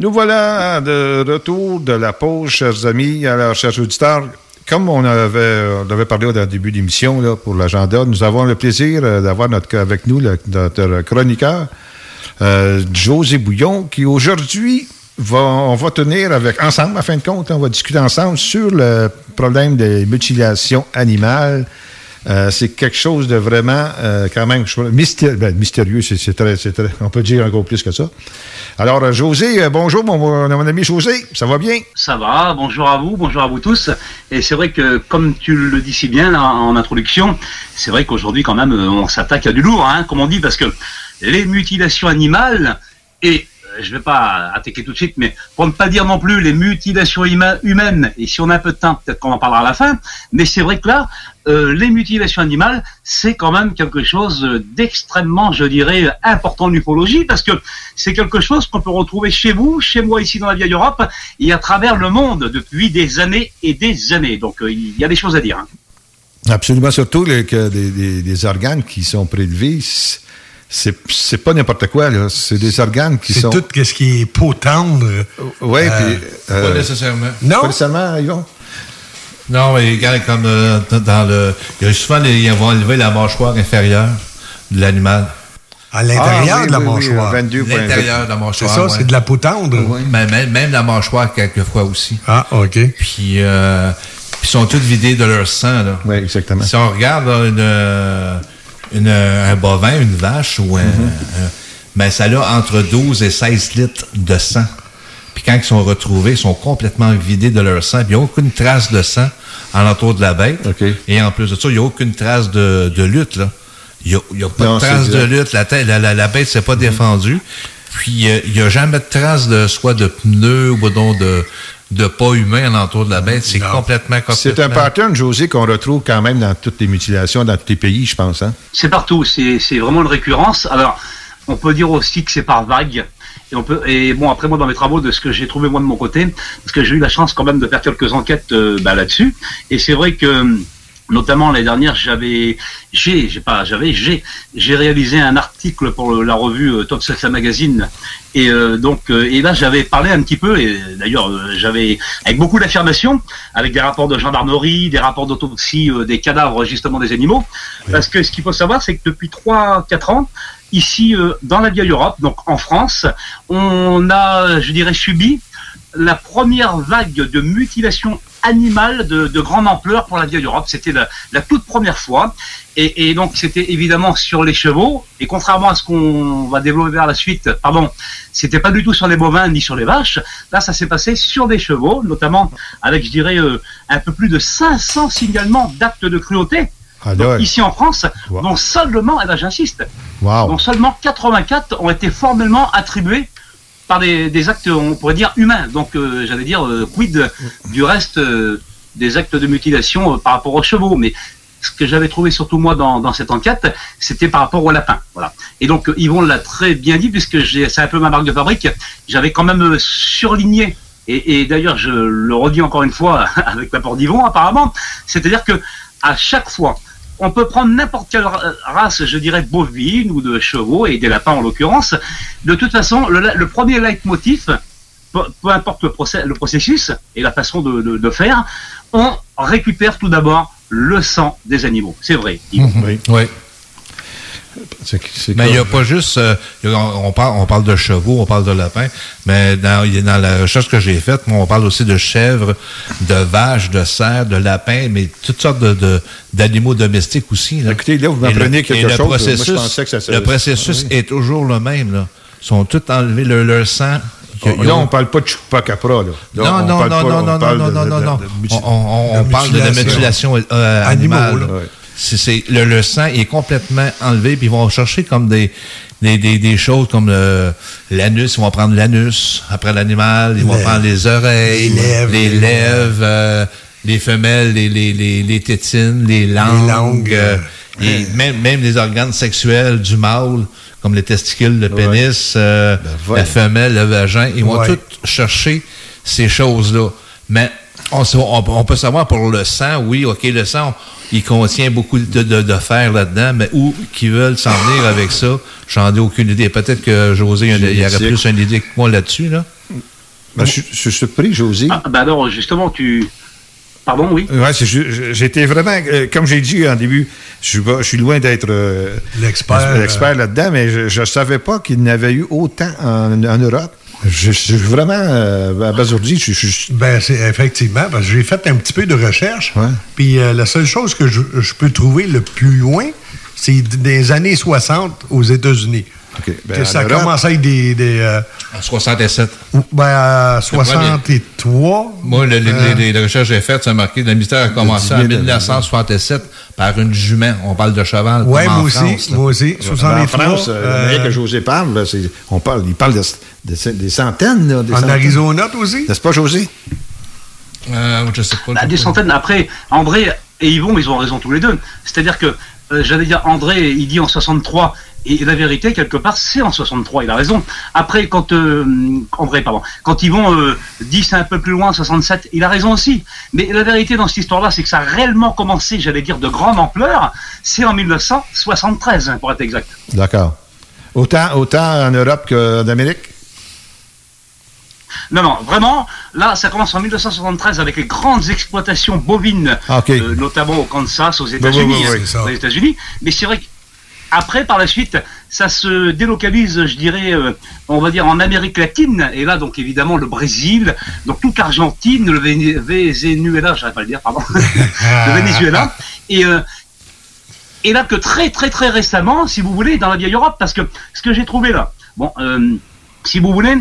Nous voilà de retour de la pause, chers amis. Alors, chers auditeurs, comme on avait, on parlé au début d'émission là, pour l'agenda, nous avons le plaisir euh, d'avoir avec nous le- notre chroniqueur, euh, José Bouillon, qui aujourd'hui va, on va tenir avec ensemble, à fin de compte, on va discuter ensemble sur le problème des mutilations animales. Euh, c'est quelque chose de vraiment euh, quand même. Ben, mystérieux, c'est très, on peut dire encore plus que ça. Alors, euh, José, bonjour, mon, ami José, ça va bien? Ça va, bonjour à vous, bonjour à vous tous. Et c'est vrai que, comme tu le dis si bien en introduction, c'est vrai qu'aujourd'hui quand même on s'attaque à du lourd, hein, comme on dit, parce que les mutilations animales et je vais pas attaquer tout de suite, mais pour ne pas dire non plus les mutilations huma- humaines, et si on a un peu de temps, peut-être qu'on en parlera à la fin, mais c'est vrai que là, euh, les mutilations animales, c'est quand même quelque chose euh, d'extrêmement, je dirais, important en ufologie, parce que c'est quelque chose qu'on peut retrouver chez vous, chez moi ici dans la vieille Europe, et à travers le monde depuis des années et des années. Donc euh, il y a des choses à dire. hein. Absolument, surtout que des, organes qui sont prélevés, c'est c'est pas n'importe quoi, là. C'est des organes qui C'est sont. tout ce qui est peau tendre. Oui, Euh, puis. Pas nécessairement. Non. Pas nécessairement, Yvon. Non, mais regarde, comme euh, dans- le. Il y a souvent, les- ils vont enlever la mâchoire inférieure de l'animal. À l'intérieur Ah, oui, de la oui, oui, mâchoire. 22 points. L'intérieur de la mâchoire. C'est ça, ouais. c'est de la peau tendre. Oui, mais même, même la mâchoire, quelquefois aussi. Ah, OK. Puis, euh, puis ils sont tous vidés de leur sang, là. Oui, exactement. Si on regarde là, une, euh, une, euh, un bovin, une vache, ou un, un- ben, ça a entre 12 et 16 litres de sang. Puis quand ils sont retrouvés, ils sont complètement vidés de leur sang. Puis il n'y a aucune trace de sang alentour de la bête. Et en plus de ça, il n'y a aucune trace de, de lutte. Là. Il n'y a, a pas Non, de trace de lutte. La, tête- la, la, la bête s'est pas Mm-hmm. défendue. Puis euh, il n'y a jamais de trace de soit de pneus ou de, de pas humain alentour de la bête. C'est complètement, C'est un complètement- pattern, José, qu'on retrouve quand même dans toutes les mutilations, dans tous les pays, je pense. Hein? C'est partout, c'est c'est vraiment une récurrence. Alors, on peut dire aussi que c'est par vague. Et, on peut, et bon, après moi, dans mes travaux, de ce que j'ai trouvé moi de mon côté, parce que j'ai eu la chance quand même de faire quelques enquêtes euh, bah, là-dessus. Et c'est vrai que, notamment l'année dernière, j'avais, j'ai, j'ai pas, j'avais, j'ai, j'ai réalisé un article pour le- la revue euh, Top Secret Magazine. Et euh, donc, euh, et là, j'avais parlé un petit peu, et d'ailleurs, j'avais, avec beaucoup d'affirmations, avec des rapports de gendarmerie, des rapports d'autopsie euh, des cadavres justement des animaux. Parce que ce qu'il faut savoir, c'est que depuis 3-4 ans, ici euh, dans la vieille Europe, donc en France, on a, je dirais, subi la première vague de mutilation animale de, de grande ampleur pour la vieille Europe. C'était la, la toute première fois. Et, et donc, c'était évidemment sur les chevaux. Et contrairement à ce qu'on va développer vers la suite, pardon, c'était pas du tout sur les bovins ni sur les vaches. Là, ça s'est passé sur des chevaux, notamment avec, je dirais, euh, un peu plus de 500 signalements d'actes de cruauté. Ah, Donc, ici en France, Wow. dont seulement, et là j'insiste, Wow. dont seulement 84 ont été formellement attribués par des, actes, on pourrait dire, humains. Donc, euh, j'allais dire, euh, quid du reste euh, des actes de mutilation par rapport aux chevaux. Mais ce que j'avais trouvé surtout moi dans, cette enquête, c'était par rapport aux lapins. Voilà. Et donc, Yvon l'a très bien dit, puisque c'est un peu ma marque de fabrique, j'avais quand même surligné, et, et d'ailleurs, je le redis encore une fois (laughs) avec l'apport d'Yvon, apparemment, c'est-à-dire que à chaque fois, on peut prendre n'importe quelle ra- race, je dirais bovine ou de chevaux, et des lapins en l'occurrence. De toute façon, le, le premier leitmotiv, peu, peu importe le, procès- le processus et la façon de, de- de faire, on récupère tout d'abord le sang des animaux. C'est vrai. Yvon. Oui. Mais il n'y a pas juste. euh, on, on parle, on parle de chevaux, on parle de lapins, mais dans, la recherche que j'ai faite, moi, on parle aussi de chèvres, de vaches, de cerfs, de lapins, mais toutes sortes de, de- d'animaux domestiques aussi. Là. Écoutez, là, vous le- m'apprenez et quelque le chose. Moi, je processus- pensais que ça Le processus est toujours le même. Là. Ils sont tous enlevés, leur, leur sang. Oh, là, on parle pas de chupacabra, là. Là, Non, on non, non, non, on non, non, non, non, On, parle de la mutilation. euh, Animaux, animale. là. Ouais. C'est, c'est- le, le sang est complètement enlevé, puis ils vont chercher comme des, des, des, des choses comme le- l'anus, ils vont prendre l'anus après l'animal, ils vont Les- prendre les oreilles, les lèvres, les les- lèvres, euh, les femelles, les, les, les, les tétines, les langues, langues, euh, et même, même les organes sexuels du mâle, comme les testicules, le pénis, euh, voilà. la femelle, le vagin, ils vont Ouais. tout chercher ces choses-là. Mais on, on- on peut savoir pour le sang, oui, OK, le sang, il contient beaucoup de, de, de fer là-dedans, mais où qu'ils veulent s'en venir avec ça, j'en ai aucune idée. Peut-être que José, il y aurait plus une idée que moi là-dessus, là. Ben, je, suis- je suis surpris, José. Ah, bah alors, justement, tu. Pardon, oui. Ouais, j'étais vraiment, euh, comme j'ai dit en début, je suis, pas- je suis loin d'être euh, L'expert, l'expert là-dedans, mais je ne savais pas qu'il n'y avait eu autant en, en Europe. Je, suis vraiment euh, abasourdi. Je, je- je- Ben, c'est effectivement, parce que j'ai fait un petit peu de recherche. Ouais. Puis euh, la seule chose que je, je peux trouver le plus loin, c'est des années 60 aux États-Unis. OK. Ben, ça Europe- commence avec des... des euh, En 67. ben, à 63. Moi, le- le- Euh, les, les recherches que j'ai faites, ça a marqué le mystère a commencé en 10 000, 1967 par une jument. On parle de cheval. En moi aussi, France, moi aussi. En 63. France, euh, euh, que José parle, on parle, il parle de, de- des centaines. Là, des en centaines. Arizona, aussi? N'est-ce pas, José? Euh, je sais pas. Bah, des centaines. Après, André et Yvon, ils ont raison tous les deux. C'est-à-dire que, euh, j'allais dire, André, il dit en 63, et la vérité, quelque part, c'est en 63, il a raison. Après, quand euh, André, pardon, quand Yvon euh, dit c'est un peu plus loin, 67, il a raison aussi. Mais la vérité dans cette histoire-là, c'est que ça a réellement commencé, j'allais dire, de grande ampleur, c'est en 1973, hein, pour être exact. D'accord. Autant, autant en Europe qu'en Amérique? Non, non, vraiment, là, ça commence en 1973 avec les grandes exploitations bovines, Ah, euh, notamment au Kansas, aux États-Unis. hein, aux États-Unis. Mais c'est vrai qu'après, par la suite, ça se délocalise, je dirais, euh, on va dire en Amérique latine. Et là, donc évidemment, le Brésil, donc toute l'Argentine, le Venezuela, j'arrive pas à le dire, pardon, (laughs) le Venezuela. Et, euh, et là que très très très récemment, si vous voulez, dans la vieille Europe, parce que ce que j'ai trouvé là, bon, si vous voulez,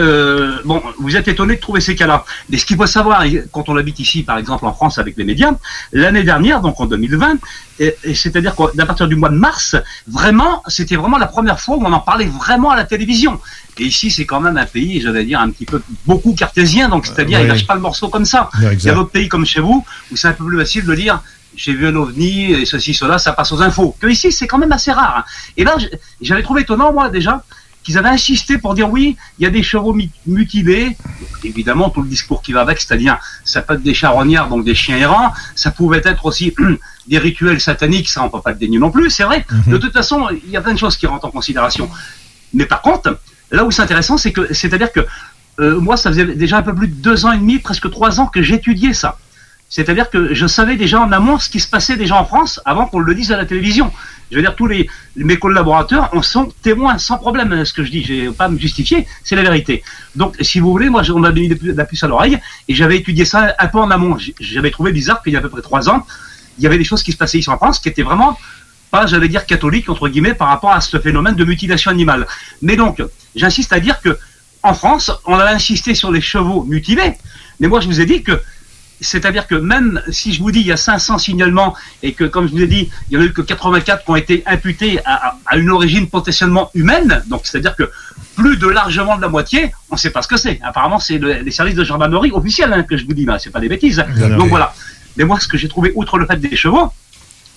euh, bon, vous êtes étonné de trouver ces cas-là. Mais ce qu'il faut savoir, quand on habite ici, par exemple en France avec les médias, l'année dernière, donc en 2020, et, et c'est-à-dire qu'à partir du mois de mars, vraiment, c'était vraiment la première fois où on en parlait vraiment à la télévision. Et ici, c'est quand même un pays, j'allais dire, un petit peu beaucoup cartésien, donc c'est-à-dire, oui. il lâche pas le morceau comme ça. Il y a d'autres pays comme chez vous où c'est un peu plus facile de dire j'ai vu un ovni et ceci, cela, ça passe aux infos. Que ici, c'est quand même assez rare. hein. Et là, j'avais trouvé étonnant, moi, déjà, qu'ils avaient insisté pour dire oui, il y a des chevaux mutilés. Évidemment, tout le discours qui va avec, c'est-à-dire, ça peut être des charognards, donc des chiens errants. Ça pouvait être aussi (clears throat) des rituels sataniques, ça, on peut pas le dénier non plus, c'est vrai. Mhm. De toute façon, il y a plein de choses qui rentrent en considération. Mais par contre, là où c'est intéressant, c'est que, c'est-à-dire que euh, moi, ça faisait déjà un peu plus de deux ans et demi, presque trois ans que j'étudiais ça. C'est-à-dire que je savais déjà en amont ce qui se passait déjà en France avant qu'on le dise à la télévision. Je veux dire, tous les, mes collaborateurs en sont témoins sans problème. Ce que je dis, j'ai pas à me justifier, c'est la vérité. Donc, si vous voulez, moi, on m'a mis la puce à l'oreille et j'avais étudié ça un peu en amont. J'avais trouvé bizarre qu'il y a à peu près trois ans, il y avait des choses qui se passaient ici en France qui étaient vraiment pas, j'allais dire, catholiques, entre guillemets, par rapport à ce phénomène de mutilation animale. Mais donc, j'insiste à dire que en France, on a insisté sur les chevaux mutilés, mais moi, je vous ai dit que c'est-à-dire que même si je vous dis il y a 500 signalements et que, comme je vous ai dit, il y en a eu que 84 qui ont été imputés à, à- à une origine potentiellement humaine, donc c'est-à-dire que plus de largement de la moitié, on ne sait pas ce que c'est. Apparemment, c'est le- les services de gendarmerie officiels hein, que je vous dis là, c'est pas des bêtises. Non, non, donc mais- voilà. Mais moi, ce que j'ai trouvé, outre le fait des chevaux,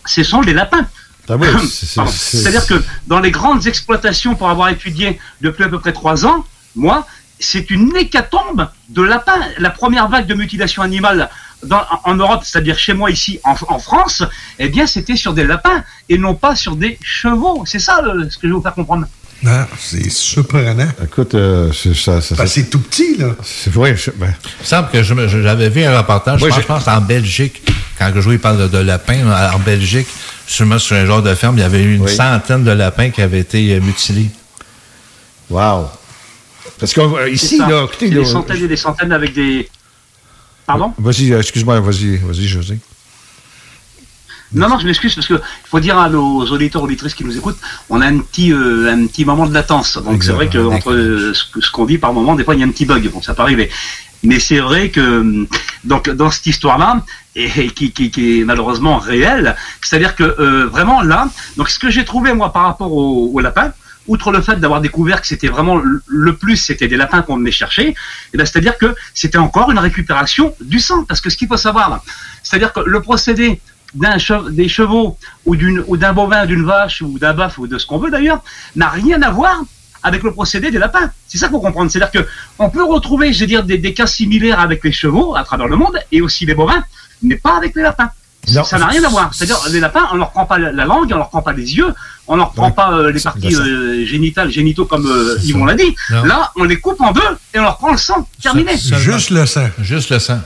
ce sont les lapins. Ah oui, (coughs) c'est- c'est- Pardon. c'est- C'est-à-dire que dans les grandes exploitations, pour avoir étudié depuis à peu près trois ans, moi, c'est une hécatombe de lapins. La première vague de mutilation animale dans- en Europe, c'est-à-dire chez moi ici en, en France, eh bien, c'était sur des lapins et non pas sur des chevaux. C'est ça le- ce que je vais vous faire comprendre. Ah, c'est surprenant. Écoute, euh, c'est ça. ça- Parce que c'est tout petit, là. C'est vrai. je- ben, Il me semble que je me- je- j'avais vu un reportage, Oui, je pense, j'ai- je pense en Belgique, quand je il parle de, de lapins, en Belgique, sûrement sur un genre de ferme, il y avait eu une Oui. centaine de lapins qui avaient été euh, mutilés. Wow. Parce qu'ici, ça. là, écoutez, là, des centaines et des centaines avec des. Pardon Vas-y, euh, excuse-moi, vas-y, vas-y, José. Non, non, je m'excuse parce que il faut dire à nos auditeurs auditrices qui nous écoutent, on a un petit euh, un petit moment de latence. Donc c'est vrai que Exactement. entre euh, ce, qu'on dit par moment, des fois il y a un petit bug. Bon, ça peut arriver. Mais c'est vrai que euh, (laughs) donc dans cette histoire-là, et, et qui, qui, qui est malheureusement réelle, c'est-à-dire que euh, vraiment là, donc ce que j'ai trouvé moi par rapport au, au lapin, outre le fait d'avoir découvert que c'était vraiment le- plus, c'était des lapins qu'on venait chercher, et ben, c'est-à-dire que c'était encore une récupération du sang. Parce que ce qu'il faut savoir, c'est-à-dire que le procédé des chevaux ou d'un bovin, d'une vache ou d'un bœuf ou de ce qu'on veut d'ailleurs, n'a rien à voir avec le procédé des lapins. C'est ça qu'il faut comprendre. C'est-à-dire que on peut retrouver, je veux dire, des cas similaires avec les chevaux à travers le monde et aussi les bovins, mais pas avec les lapins. Non. Ça n'a rien à voir. C'est-à-dire, les lapins, on leur prend pas la la langue, on leur prend pas les yeux, on leur prend Ouais. pas euh, les Ça- parties ça- euh, génitales, génitaux comme euh, Yvon ça. l'a dit. Non. Là, on les coupe en deux et on leur prend le sang. Terminé. Juste le sang. Juste le sang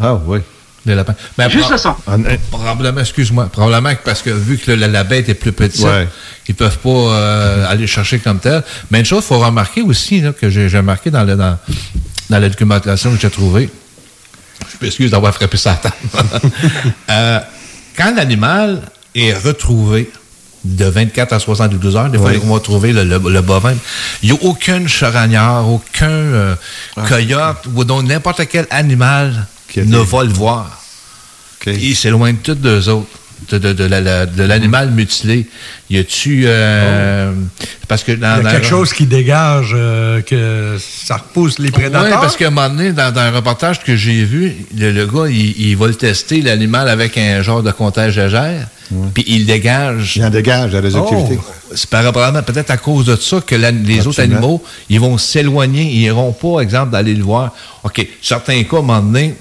Ah, oui. des lapins. Ben, Juste le sang. En- euh, Probablement, excuse-moi, probablement que parce que vu que la, la bête est plus petite, Ouais. ils peuvent pas euh, aller chercher comme tel. Mais une chose, il faut remarquer aussi, là, que j'ai j'ai remarqué dans, le, dans, dans la documentation que j'ai trouvée, je m'excuse d'avoir frappé sa table. (laughs) Euh, quand l'animal est retrouvé, de 24 à 72 heures. Des fois, Oui. on va trouver le, le- le bovin. Il n'y a aucune charognard, aucun euh, coyote ou donc n'importe quel animal ne va le voir. Il s'éloigne tous deux autres. De, de, de la- la- de l'animal mutilé. Y a-tu... euh, Parce que dans, Il y a dans- quelque chose qui dégage euh, que ça repousse les prédateurs? oui, parce qu'à un moment donné, dans, dans un reportage que j'ai vu, le, le gars, il, il va le tester, l'animal, avec un genre de comptage agère, puis il dégage. Il en dégage la radioactivité. Oh, c'est par- probablement peut-être à cause de ça que la- les autres animaux, ils vont s'éloigner, ils n'iront pas, exemple, d'aller le voir. OK, certains cas, à un moment donné,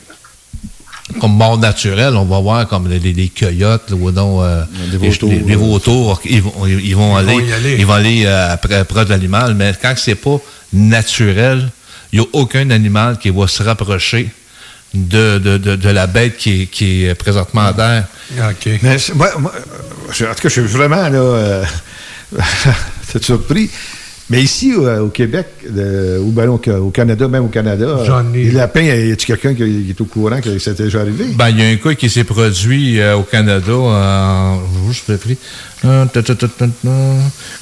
comme mort naturelle, on va voir comme les, les- les coyotes là, ou non, euh, les, vautours, les- les là. vautours, ils vont, ils, ils vont Ils aller, ils vont aller euh, après, près de l'animal, mais quand c'est pas naturel, il n'y a aucun animal qui va se rapprocher de, de, de, de la bête qui est, qui est présentement en terre. OK. Mais moi, moi, je- en tout cas, je suis vraiment là. Euh, (laughs) c'est surpris. Mais ici, au, au Québec, euh, ou ben, au, au Canada, même au Canada, euh, ai- les lapins, y a-t-il quelqu'un qui, qui est au courant que ça déjà arrivé? Ben, il y a un cas qui s'est produit euh, au Canada en. Je. Euh, ta.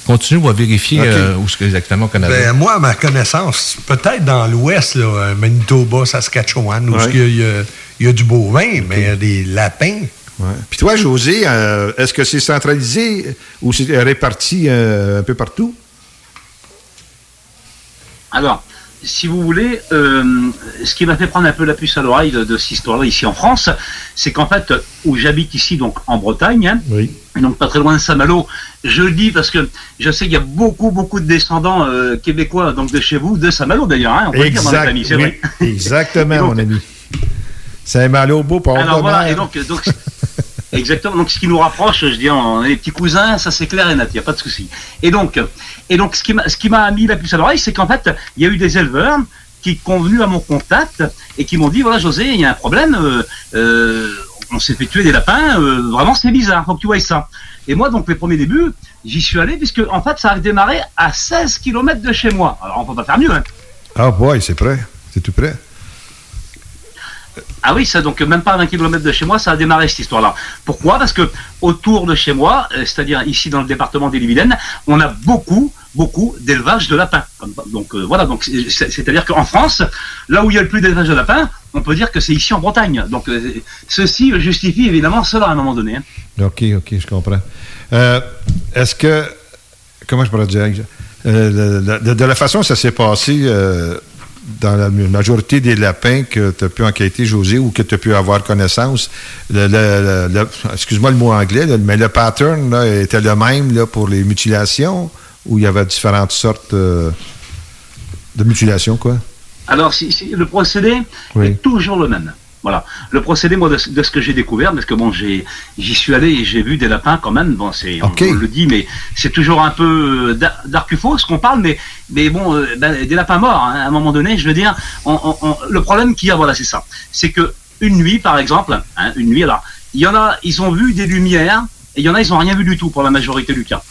Continue, on va vérifier OK. euh, où c'est exactement au Canada. Ben, moi, à ma connaissance, peut-être dans l'ouest, euh, Manitoba, Saskatchewan, où Ouais. est-ce qu'il y a, il y a du bovin, mais il y a des lapins. Ouais. Puis toi, José, euh, est-ce que c'est centralisé ou c'est réparti euh, un peu partout? Alors, si vous voulez, euh, ce qui m'a fait prendre un peu la puce à l'oreille de, de cette histoire-là ici en France, c'est qu'en fait, où j'habite ici, donc en Bretagne, hein, Oui. et donc pas très loin de Saint-Malo, je le dis parce que je sais qu'il y a beaucoup, beaucoup de descendants euh, québécois, donc de chez vous, de Saint-Malo d'ailleurs, hein, on peut le dire dans la famille, c'est oui, vrai. Exactement, donc- mon ami. Saint-Malo, beau, pas Alors voilà, et donc, donc exactement. Donc ce qui nous rapproche, je dis, on est des petits cousins, ça c'est clair et net, il n'y a pas de souci. Et donc, et donc ce qui m'a, mis la puce à l'oreille, c'est qu'en fait, il y a eu des éleveurs qui sont venus à mon contact et qui m'ont dit, voilà José, il y a un problème, euh, euh, on s'est fait tuer des lapins, euh, vraiment c'est bizarre, faut que tu vois ça. Et moi, donc les premiers débuts, j'y suis allé puisque en fait, ça a démarré à 16 km de chez moi. Alors on peut pas faire mieux. Hein. Ah, boy, c'est prêt. C'est tout prêt. Ah oui, ça donc même pas à 20 km de chez moi, ça a démarré cette histoire-là. Pourquoi? Parce que autour de chez moi, euh, c'est-à-dire ici dans le département des Yvelines, on a beaucoup, beaucoup d'élevage de lapins. Donc euh, voilà, donc c'est- c'est- c'est-à-dire qu'en France, là où il y a le plus d'élevage de lapins, on peut dire que c'est ici en Bretagne. Donc euh, ceci justifie évidemment cela à un moment donné. hein. OK, OK, je comprends. Est-ce que. Comment je pourrais dire? De, la façon ça s'est passé dans la majorité des lapins que tu as pu enquêter, José, ou que tu as pu avoir connaissance, le, le- le- le- excuse-moi le mot anglais, là, mais le pattern là, était le même là, pour les mutilations, ou il y avait différentes sortes euh, de mutilations, quoi? Alors si, si- le procédé Oui. est toujours le même. Voilà. Le procédé, moi, de, ce- de ce que j'ai découvert, parce que bon, j'ai, j'y suis allé et j'ai vu des lapins quand même. Bon, c'est, on- le dit, mais c'est toujours un peu euh, d'ar- d'arcufo ce qu'on parle, mais, mais bon, euh, ben, des lapins morts. hein, à un moment donné, je veux dire, on- on- on- le problème qu'il y a, voilà, c'est ça. C'est que une nuit, par exemple, hein, une nuit, alors, il y en a, ils ont vu des lumières, et il y en a, ils ont rien vu du tout pour la majorité du cas,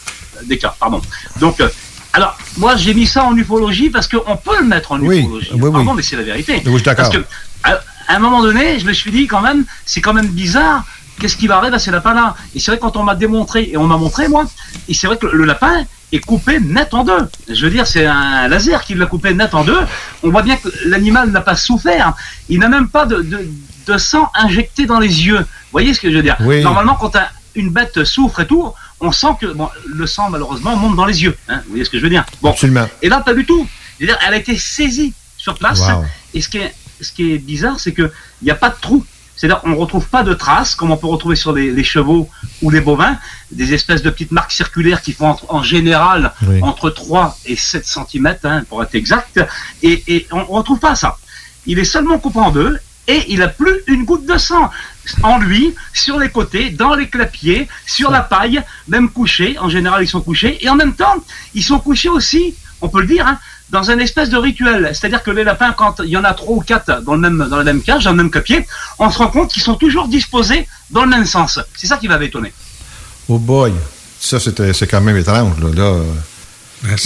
des cas, pardon. Donc euh, alors, moi, j'ai mis ça en ufologie parce qu'on peut le mettre en Oui, ufologie. oui, oui. Pardon, mais c'est la vérité. Oui, je suis d'accord. Parce que, à, à un moment donné, je me suis dit quand même, c'est quand même bizarre. Qu'est-ce qui va arriver? À ces lapins-là Et c'est vrai quand on m'a démontré et on m'a montré moi, et c'est vrai que le lapin est coupé net en deux. Je veux dire, c'est un laser qui l'a coupé net en deux. On voit bien que l'animal n'a pas souffert. Il n'a même pas de, de, de sang injecté dans les yeux. Vous voyez ce que je veux dire? Oui. Normalement, quand un- une bête souffre et tout, on sent que bon, le sang malheureusement monte dans les yeux. hein. Vous voyez ce que je veux dire? Bon. Absolument. Et là, pas du tout. Je veux dire, elle a été saisie sur place. Wow. Et ce qui est, ce qui est bizarre, c'est qu'il n'y a pas de trou. C'est-à-dire, on ne retrouve pas de traces, comme on peut retrouver sur les, les chevaux ou les bovins, des espèces de petites marques circulaires qui font entre- en général Oui. entre 3 et 7 cm, pour être exact. Et, et on ne retrouve pas ça. Il est seulement coupé en deux et il n'a plus une goutte de sang en lui, sur les côtés, dans les clapiers, sur la paille, même couchés. En général, ils sont couchés. Et en même temps, ils sont couchés aussi, on peut le dire, hein, dans un espèce de rituel. C'est-à-dire que les lapins, quand il y en a trois ou quatre dans, le même, dans la même cage, dans le même clapier, on se rend compte qu'ils sont toujours disposés dans le même sens. C'est ça qui m'avait étonné. Oh boy! Ça, c'était- c'est quand même étrange, là. là. euh.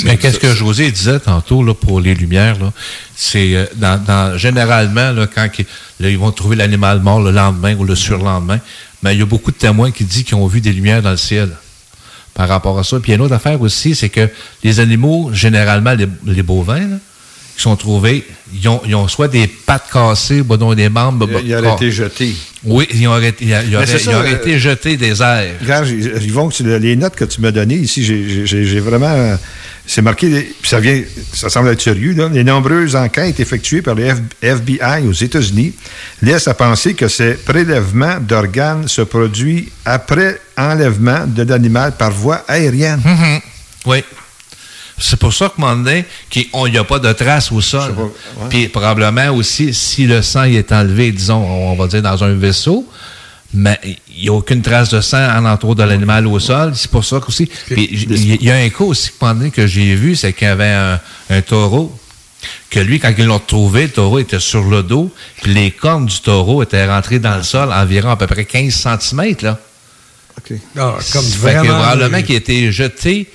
Mais qu'est-ce que José disait tantôt là, pour les lumières, là, c'est euh, dans, dans- généralement là, quand qu'ils- là, ils vont trouver l'animal mort le lendemain ou le surlendemain, mais il y a beaucoup de témoins qui disent qu'ils ont vu des lumières dans le ciel. Par rapport à ça. Puis il y a une autre affaire aussi, c'est que les animaux, généralement, les, les bovins, là, qui sont trouvés, ils ont, ils ont soit des pattes cassées, ou donc des membres. Il- il aurait été jeté. Oui, ils auraient, été- ils auraient, ça, ils auraient euh, été jetés des airs. Regarde, Yvon, tu- les notes que tu m'as données ici, j'ai vraiment. C'est marqué, puis ça vient, ça semble être sérieux, là. Les nombreuses enquêtes effectuées par les F- FBI aux États-Unis laissent à penser que ces prélèvements d'organes se produisent après enlèvement de l'animal par voie aérienne. Mhm. Oui. C'est pour ça que, qu'il n'y a pas de traces au sol. Puis probablement aussi, si le sang est enlevé, disons, on va dire dans un vaisseau, mais il n'y a aucune trace de sang en entour de l'animal au sol. C'est pour ça qu'aussi. Il y a un cas aussi, que j'ai vu, c'est qu'il y avait un, un taureau. Que lui, quand ils l'ont retrouvé, le taureau était sur le dos, puis les cornes du taureau étaient rentrées dans le sol environ à peu près 15 cm, là. Ah, comme Fait que vraiment, probablement euh, qu'il a été jeté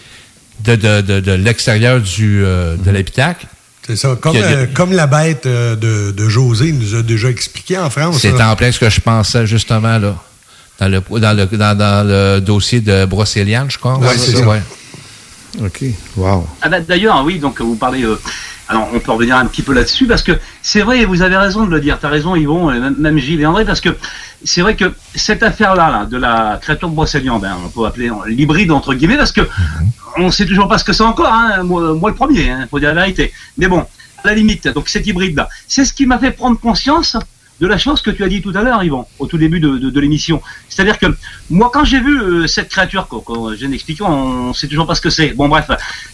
de, de, de, de l'extérieur du euh, de l'habitacle. C'est ça. Comme, a- euh, comme la bête euh, de, de José nous a déjà expliqué en France. C'est en plein ce que je pensais justement là. Dans le, dans le, dans, dans le dossier de Brocéliane, je crois. Ouais, c'est ça. Ouais. OK. Wow. Ah bah, D'ailleurs, oui, donc vous parlez. Alors, on peut revenir un petit peu là-dessus parce que c'est vrai, vous avez raison de le dire. T'as raison, Yvon, et même, Gilles et André, parce que c'est vrai que cette affaire-là, là, de la créature brocéliande, hein, on peut appeler l'hybride entre guillemets, parce que on sait toujours pas ce que c'est encore. Hein, moi, moi, le premier, hein, faut dire la vérité. Mais bon, à la limite, donc cet hybride-là, c'est ce qui m'a fait prendre conscience de la chose que tu as dit tout à l'heure, Yvon, au tout début de, de- de l'émission. C'est-à-dire que moi, quand j'ai vu euh, cette créature, quand, quand je viens on sait toujours pas ce que c'est. Bon, bref,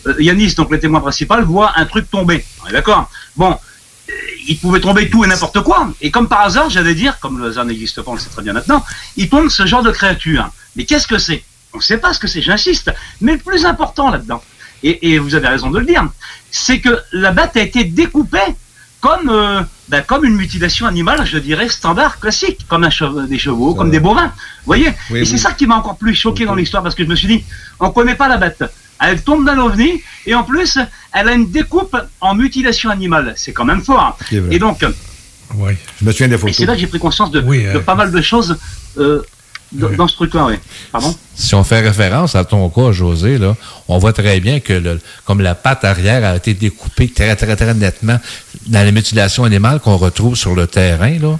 euh, Yanis, donc le témoin principal, voit un truc tomber. On est d'accord? Bon, euh, il pouvait tomber tout et n'importe quoi. Et comme par hasard, j'allais dire, comme le hasard n'existe pas, on le sait très bien maintenant, il tombe ce genre de créature. Mais qu'est-ce que c'est? On ne sait pas ce que c'est, j'insiste. Mais le plus important là-dedans, et, et vous avez raison de le dire, c'est que la bête a été découpée comme, euh, ben, comme une mutilation animale, je dirais, standard, classique, comme un des chevaux, comme des bovins. Vous voyez? Oui, Et c'est oui. ça qui m'a encore plus choqué dans l'histoire, parce que je me suis dit, on connaît pas la bête. Elle tombe d'un ovni, et en plus, elle a une découpe en mutilation animale. C'est quand même fort. Vrai. Et donc, Je me souviens des et photos. c'est là que j'ai pris conscience de, Oui, euh. de pas mal de choses euh, dans, dans ce truc-là, oui. Pardon? Si on fait référence à ton cas, José, là, on voit très bien que le, comme la patte arrière a été découpée très, très, très nettement dans les mutilations animales qu'on retrouve sur le terrain, là.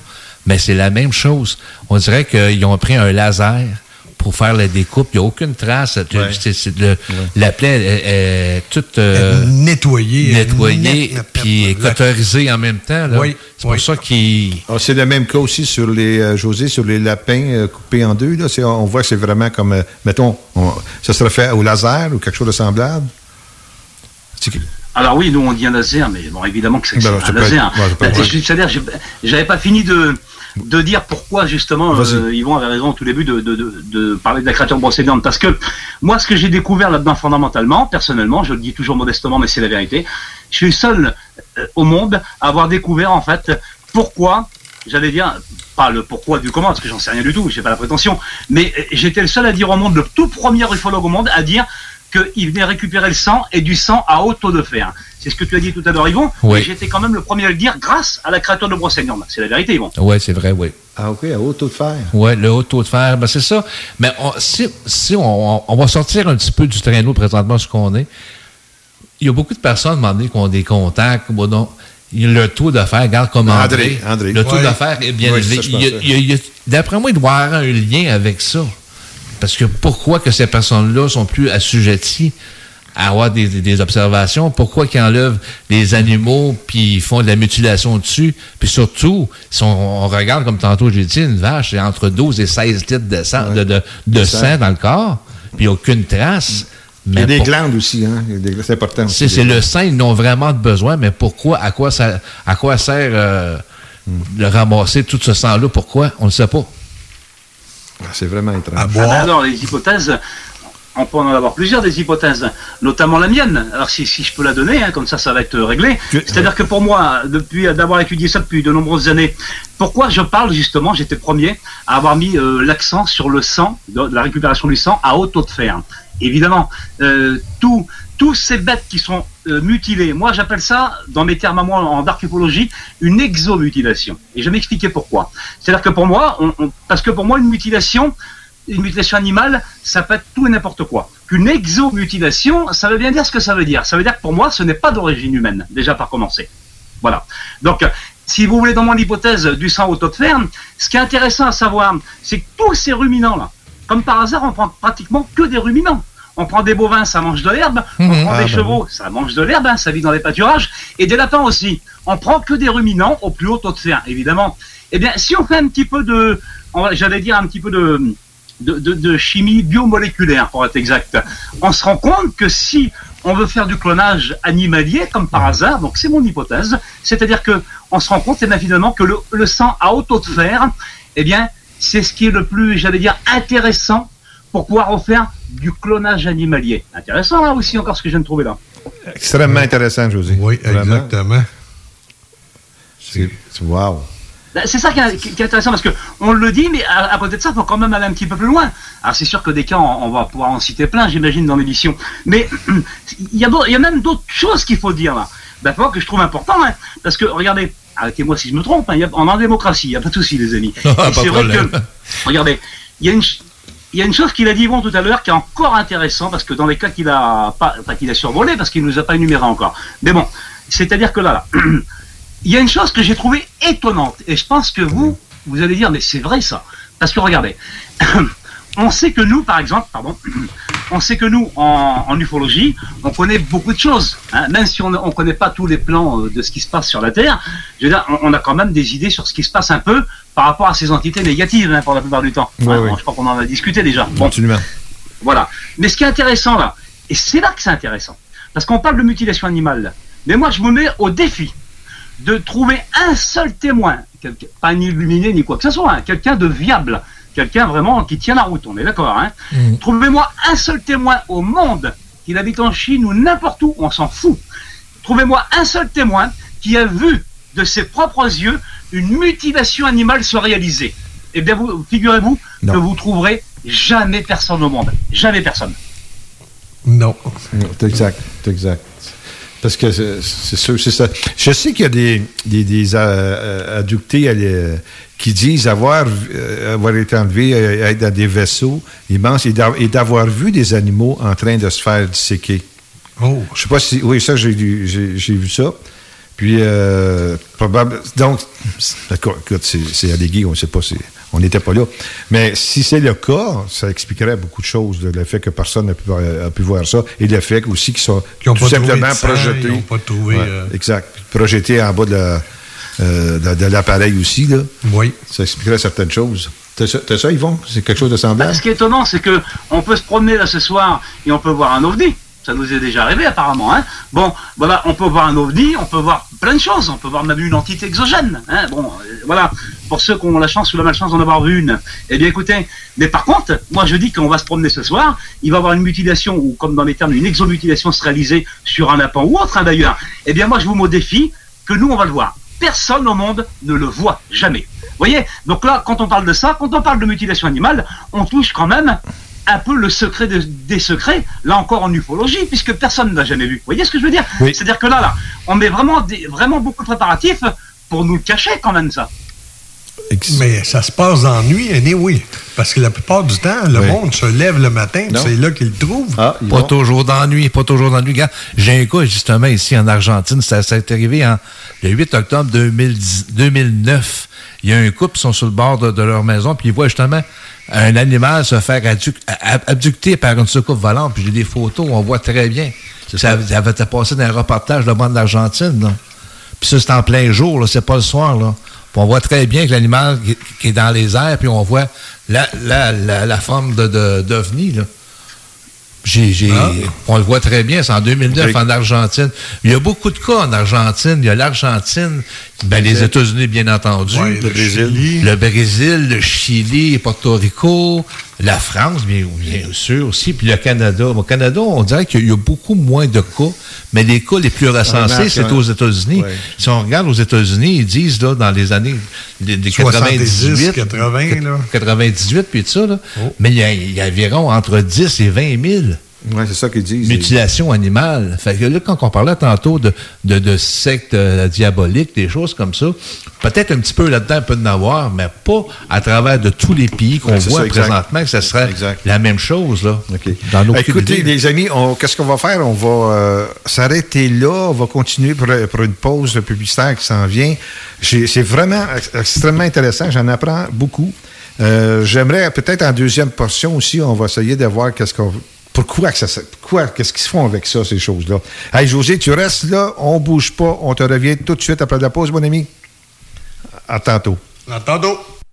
Mais c'est la même chose. On dirait qu'ils ont pris un laser pour faire la découpe. Il n'y a aucune trace. Ouais. C'est- c'est le- La plaie est, est toute euh, nettoyée. nettoyée, net, net, puis en même temps. là. Oui, C'est pour ça qu'il... Ah, c'est le même cas aussi sur les, euh, José, sur les lapins euh, coupés en deux. Là. C'est- On voit que c'est vraiment comme, euh, mettons, on- ça serait fait au laser ou quelque chose de semblable. Alors oui, nous on dit un laser, mais bon, évidemment que c'est Ben, ça un laser. ouais, j'avais pas fini de, de dire pourquoi justement euh, Yvon avait raison au tout début de, de, de, de parler de la créature brocéliande. Parce que moi, ce que j'ai découvert là-dedans fondamentalement, personnellement, je le dis toujours modestement, mais c'est la vérité, je suis le seul euh, au monde à avoir découvert en fait pourquoi, j'allais dire, pas le pourquoi du comment, parce que j'en sais rien du tout, j'ai pas la prétention, mais euh, j'étais le seul à dire au monde, le tout premier ufologue au monde, à dire qu'il venait récupérer le sang et du sang à haut taux de fer. C'est ce que tu as dit tout à l'heure, Yvon. Oui. J'étais quand même le premier à le dire grâce à la créature de brocéliande. C'est la vérité, Yvon. Oui, c'est vrai, oui. Ah, OK, à haut taux de fer. Oui, le haut taux de fer, ben c'est ça. Mais on- si, si on, on- on va sortir un petit peu du traîneau présentement, ce qu'on est, il y a beaucoup de personnes, à qui ont des contacts, bon, non, il y a le taux de fer, regarde comme André, André, le taux Ouais. de fer est bien Oui, élevé. D'après moi, il doit y avoir un lien avec ça. Parce que pourquoi que ces personnes-là sont plus assujetties à avoir des, observations? Pourquoi qu'ils enlèvent des animaux puis ils font de la mutilation dessus? Puis surtout, si on, on regarde, comme tantôt j'ai dit, une vache, c'est entre 12 et 16 litres de sang, de, de- de De sang. sang. dans le corps, puis aucune trace. Il y a des pour- glandes aussi, hein. Des- C'est important. c'est, c'est le sein, ils n'ont vraiment de besoin, mais pourquoi, à quoi ça, à quoi sert euh, de ramasser tout ce sang-là? Pourquoi? On ne sait pas. Ah, C'est vraiment étrange. Ah ben alors, les hypothèses, on peut en avoir plusieurs des hypothèses, notamment la mienne. Alors, si, si je peux la donner, hein, comme ça, ça va être réglé. C'est-à-dire que pour moi, depuis d'avoir étudié ça depuis de nombreuses années, pourquoi je parle justement, j'étais le premier à avoir mis euh, l'accent sur le sang, de, de la récupération du sang à haut taux de fer. Évidemment, euh, tout, tous ces bêtes qui sont euh, mutilées, moi j'appelle ça, dans mes termes à moi en darkufologie, une exomutilation. Et je vais m'expliquer pourquoi. C'est-à-dire que pour moi, parce que pour moi, une mutilation, une mutilation animale, ça peut être tout et n'importe quoi. Qu'une exomutilation, ça veut bien dire ce que ça veut dire. Ça veut dire que pour moi, ce n'est pas d'origine humaine, déjà par commencer. Voilà. Donc, si vous voulez, dans mon hypothèse du sang au taux de fer, ce qui est intéressant à savoir, c'est que tous ces ruminants-là, comme par hasard, on prend pratiquement que des ruminants. On prend des bovins, ça mange de l'herbe. On Mhm. prend Ah, des bah chevaux, ça mange de l'herbe, hein, ça vit dans les pâturages. Et des lapins aussi. On prend que des ruminants au plus haut taux de fer, évidemment. Eh bien, si on fait un petit peu de, j'allais dire un petit peu de, de, de- de chimie biomoléculaire, pour être exact, on se rend compte que si on veut faire du clonage animalier, comme par hasard, donc c'est mon hypothèse, c'est-à-dire que on se rend compte, eh bien, finalement, que le, le sang à haut taux de fer, eh bien, c'est ce qui est le plus, j'allais dire, intéressant pour pouvoir refaire du clonage animalier. Intéressant, là aussi, encore ce que je viens de trouver là. Extrêmement intéressant, José. Oui, exactement. C'est wow. Ben, C'est ça qui est, qui est intéressant parce que on le dit, mais à, à côté de ça, il faut quand même aller un petit peu plus loin. Alors c'est sûr que des cas, on, on va pouvoir en citer plein, j'imagine, dans l'émission. Mais (clears throat) il y, a d'autres- il y a même d'autres choses qu'il faut dire là. D'accord, que je trouve important, hein, parce que regardez, arrêtez-moi si je me trompe, hein, il y a- on est en démocratie, il n'y a pas de souci, les amis. (laughs) Ah, c'est vrai que, regardez, il y a une, il y a une chose qu'il a dit Yvon tout à l'heure qui est encore intéressant parce que dans les cas qu'il a pas, pas qu'il a survolé parce qu'il nous a pas énuméré encore. Mais bon, c'est-à-dire que là, là (clears throat) il y a une chose que j'ai trouvée étonnante et je pense que vous, vous allez dire mais c'est vrai ça parce que regardez, (clears throat) on sait que nous, par exemple, pardon, (clears throat) on sait que nous, en, ufologie, on connaît beaucoup de choses. hein. même si on ne connaît pas tous les plans euh, de ce qui se passe sur la Terre, on a quand même des idées sur ce qui se passe un peu par rapport à ces entités négatives, hein, pour la plupart du temps. Hein, oui. bon, Je crois qu'on en a discuté déjà. Bon, Absolument. voilà. Mais ce qui est intéressant là, et c'est là que c'est intéressant, parce qu'on parle de mutilation animale, là. mais moi je me mets au défi de trouver un seul témoin, quelqu'un- pas un illuminé ni quoi que ce soit, hein, quelqu'un de viable, quelqu'un vraiment qui tient la route, on est d'accord. Hein Trouvez-moi un seul témoin au monde, qu'il habite en Chine ou n'importe où, on s'en fout. Trouvez-moi un seul témoin qui a vu de ses propres yeux une mutilation animale se réaliser. Eh bien, vous, figurez-vous que vous trouverez jamais personne au monde. Jamais personne. Non. C'est exact, c'est exact. Parce que c'est c'est sûr, c'est ça. Je sais qu'il y a des, des, des euh, euh, adductés les- qui disent avoir, euh, avoir été enlevés, euh, être dans des vaisseaux immenses et d'a- et d'avoir vu des animaux en train de se faire disséquer. Oh. Je sais pas si. Oui, ça, j'ai lu- j'ai j'ai vu ça. Puis, euh, probable. Donc, d'accord, écoute, c'est allégué, on ne sait pas si. On n'était pas là. Mais si c'est le cas, ça expliquerait beaucoup de choses. Le fait que personne n'a pu, voir- a pu voir ça et le fait aussi qu'ils sont tout simplement sang, projetés. ils ont pas trouvé, Ouais, euh, Exact. Projetés en bas de la- euh, de, de l'appareil aussi. Là. Oui. Ça expliquerait certaines choses. T'as ça, ça, Yvon? C'est quelque chose de semblable? Ce qui est étonnant, c'est que on peut se promener là ce soir et on peut voir un ovni. Ça nous est déjà arrivé apparemment. Hein. Bon, voilà, on peut voir un ovni, on peut voir plein de choses. On peut voir même une entité exogène. Hein. Bon, euh, voilà. Pour ceux qui ont la chance ou la malchance d'en avoir vu une. Eh bien, écoutez. Mais par contre, moi je dis qu'on va se promener ce soir. Il va y avoir une mutilation ou, comme dans les termes, une exomutilation se réaliser sur un lapin ou autre hein, d'ailleurs. Eh bien, moi je vous mets au défi que nous on va le voir. Personne au monde ne le voit jamais. Vous voyez? Donc là, quand on parle de ça, quand on parle de mutilation animale, on touche quand même un peu le secret de- des secrets, là encore en ufologie, puisque personne ne l'a jamais vu. Vous voyez ce que je veux dire Oui. C'est-à-dire que là, là, on met vraiment, des- vraiment beaucoup de préparatifs pour nous le cacher quand même, ça. Mais ça se passe dans la nuit, et oui. Parce que la plupart du temps, le Oui. monde se lève le matin, c'est là qu'il le trouve. Pas toujours d'ennui, pas toujours d'ennui. Regarde, J'ai un cas justement ici en Argentine, ça, ça est arrivé en, le 8 octobre 2010 2009. Il y a un couple qui sont sur le bord de, de leur maison, puis ils voient justement un animal se faire abducter par une soucoupe volante. Puis j'ai des photos, on voit très bien. Ça, ça avait été passé dans un reportage de bande d'Argentine. Puis ça, c'est en plein jour, là, c'est pas le soir. Là. Puis on voit très bien que l'animal qui, est dans les airs, puis on voit la forme de, de, d'OVNI, là. J'ai, j'ai- Ah. On le voit très bien, c'est en 2009 Ok. en Argentine. Il y a beaucoup de cas en Argentine. Il y a l'Argentine, ben, les États-Unis, bien entendu. Ouais, le Brésil. Le Brésil, le Chili, Porto Rico, la France, bien, bien sûr aussi, puis le Canada. Au Canada, on dirait qu'il y a beaucoup moins de cas, mais les cas les plus recensés, c'est ouais. aux États-unis. Si on regarde aux États-Unis, ils disent, là, dans les années 70, 98, 80, là. 98, puis tout ça, là, Oh. mais il y, a, il y a environ entre 10 et 20 000 Oui, c'est ça qu'ils disent. mutilation animale. Fait que là, quand on parlait tantôt de, de, de sectes euh, diaboliques, des choses comme ça, peut-être un petit peu là-dedans, un peu de avoir, mais pas à travers de tous les pays qu'on Ouais, voit ça, présentement, que ce serait la même chose, là. Dans nos Écoutez, les amis, qu'est-ce qu'on va faire? On va euh, s'arrêter là. On va continuer pour, pour une pause publicitaire qui s'en vient. C'est vraiment ex- extrêmement intéressant. J'en apprends beaucoup. Euh, J'aimerais peut-être en deuxième portion aussi, on va essayer de voir qu'est-ce qu'on pourquoi que ça pourquoi qu'est-ce qu'ils se font avec ça ces choses-là? Hey José, tu restes là, on bouge pas, on te revient tout de suite après la pause mon ami. À tantôt. À tantôt.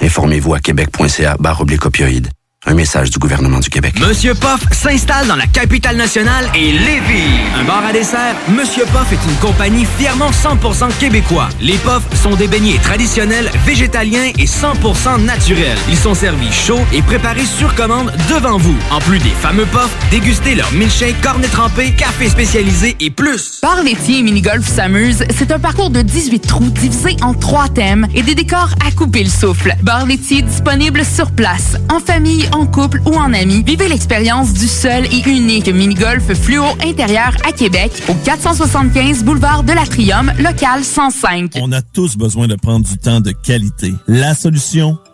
Informez-vous à québec.ca barre opioïdes. Un message du gouvernement du Québec. Monsieur Poff s'installe dans la capitale nationale et Lévis. Un bar à dessert, Monsieur Poff est une compagnie fièrement 100% québécois. Les Poffs sont des beignets traditionnels, végétaliens et 100% naturels. Ils sont servis chauds et préparés sur commande devant vous. En plus des fameux Poffs, dégustez leur milkshake, cornet trempé, café spécialisé et plus. Bar laitier et mini-golf s'amuse, c'est un parcours de 18 trous divisé en trois thèmes et des décors à couper le souffle. Bar laitier disponible sur place, en famille, en couple ou en amis. Vivez l'expérience du seul et unique mini-golf fluo intérieur à Québec au 475 boulevard de l'Atrium, local 105. On a tous besoin de prendre du temps de qualité. La solution,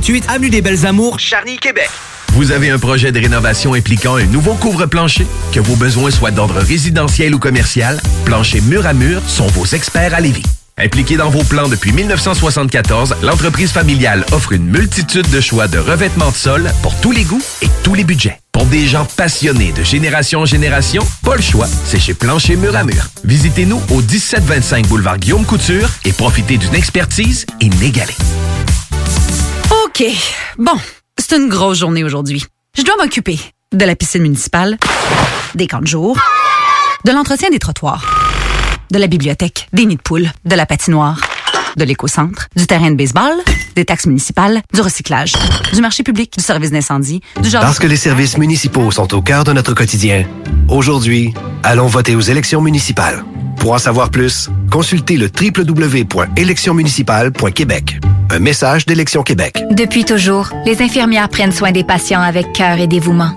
3648 Avenue des Belles Amours, Charny, Québec. Vous avez un projet de rénovation impliquant un nouveau couvre-plancher? Que vos besoins soient d'ordre résidentiel ou commercial, Plancher Mur à Mur sont vos experts à Lévis. Impliquée dans vos plans depuis 1974, l'entreprise familiale offre une multitude de choix de revêtements de sol pour tous les goûts et tous les budgets. Pour des gens passionnés de génération en génération, pas le choix, c'est chez Plancher Mur à Mur. Visitez-nous au 1725 boulevard Guillaume Couture et profitez d'une expertise inégalée. OK. Bon, c'est une grosse journée aujourd'hui. Je dois m'occuper de la piscine municipale, des camps de jour, de l'entretien des trottoirs, de la bibliothèque, des nids de poules, de la patinoire, de l'éco-centre, du terrain de baseball, des taxes municipales, du recyclage, du marché public, du service d'incendie, du genre... Parce que les services municipaux sont au cœur de notre quotidien, aujourd'hui, allons voter aux élections municipales. Pour en savoir plus, consultez le www.électionsmunicipales.québec. Un message d'Élection Québec. Depuis toujours, les infirmières prennent soin des patients avec cœur et dévouement.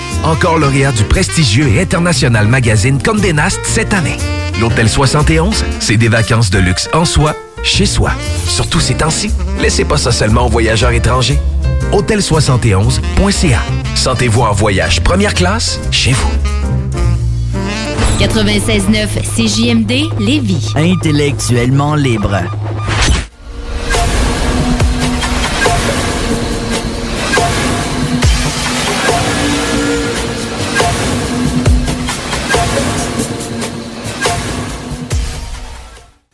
Encore lauréat du prestigieux et international magazine Condé Nast cette année. L'Hôtel 71, c'est des vacances de luxe en soi, chez soi. Surtout ces temps-ci, laissez pas ça seulement aux voyageurs étrangers. Hôtel71.ca. Sentez-vous en voyage première classe chez vous. 96.9 CJMD Lévis. Intellectuellement libre.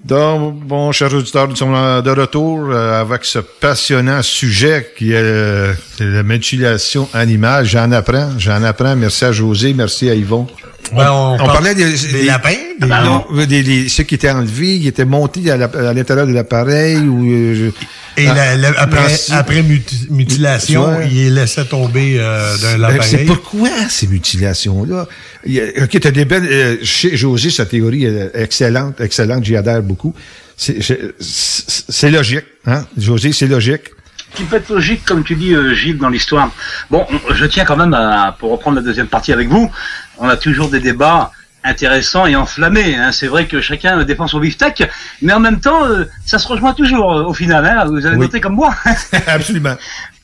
Donc, bon, chers auditeurs, nous sommes de retour euh, avec ce passionnant sujet qui est euh, la mutilation animale. J'en apprends, j'en apprends. Merci à José, merci à Yvon. Ben, on parlait des, des lapins, des- non, des- des- ceux qui étaient enlevés, qui étaient montés à la- à l'intérieur de l'appareil ou euh, Et ah, la- la- après, après muti- mutilation, Ouais. il les laissait tomber euh, d'un Ben, C'est appareil. pourquoi ces mutilations-là? Il y a- OK, t'as des belles... euh, chez José, sa théorie est excellente, excellente, j'y adhère beaucoup. C'est c'est- c'est logique, hein? José, c'est logique. qui peut être logique, comme tu dis, euh, Gilles, dans l'histoire? Bon, on- je tiens quand même à, pour reprendre la deuxième partie avec vous, on a toujours des débats intéressants et enflammés. Hein. C'est vrai que chacun défend son beefsteak, mais en même temps, euh, ça se rejoint toujours euh, au final. Hein. Vous avez Oui. noté comme moi. (laughs) Absolument.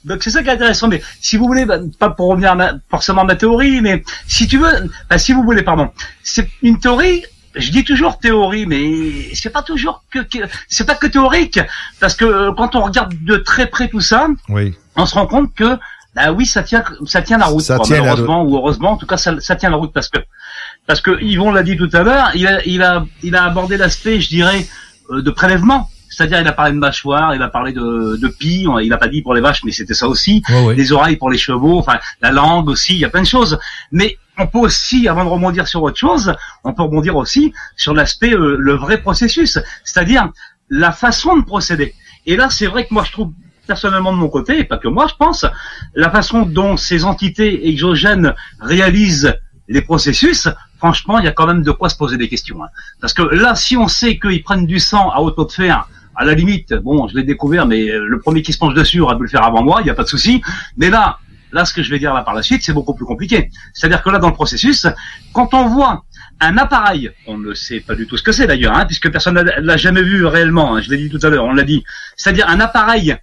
Donc c'est ça qui est intéressant. Mais si vous voulez, bah, pas pour revenir à ma- forcément à ma théorie, mais si tu veux, bah, si vous voulez, pardon, c'est une théorie. Je dis toujours théorie, mais c'est pas toujours que, que- c'est pas que théorique, parce que euh, quand on regarde de très près tout ça, Oui. on se rend compte que bah oui ça tient ça tient la route Ça quoi, tient la malheureusement ou heureusement. En tout cas ça, ça tient la route parce que parce que Yvon l'a dit tout à l'heure il a il a il a abordé l'aspect je dirais euh, de prélèvement. C'est-à-dire il a parlé de mâchoire il a parlé de de pie il a pas dit pour les vaches mais c'était ça aussi. Ouais. les oreilles pour les chevaux enfin la langue aussi il y a plein de choses. Mais on peut aussi avant de rebondir sur autre chose on peut rebondir aussi sur l'aspect euh, le vrai processus. C'est-à-dire la façon de procéder. Et là c'est vrai que moi je trouve personnellement de mon côté, et pas que moi je pense, la façon dont ces entités exogènes réalisent les processus, franchement, il y a quand même de quoi se poser des questions. hein. Parce que là, si on sait qu'ils prennent du sang à haute de fer, à la limite, bon, je l'ai découvert, mais le premier qui se penche dessus aurait pu le faire avant moi, il n'y a pas de souci. Mais là, là, ce que je vais dire là par la suite, c'est beaucoup plus compliqué. C'est-à-dire que là, dans le processus, quand on voit un appareil, on ne sait pas du tout ce que c'est d'ailleurs, hein, puisque personne ne l'a jamais vu réellement, hein, je l'ai dit tout à l'heure, on l'a dit. C'est-à-dire un appareil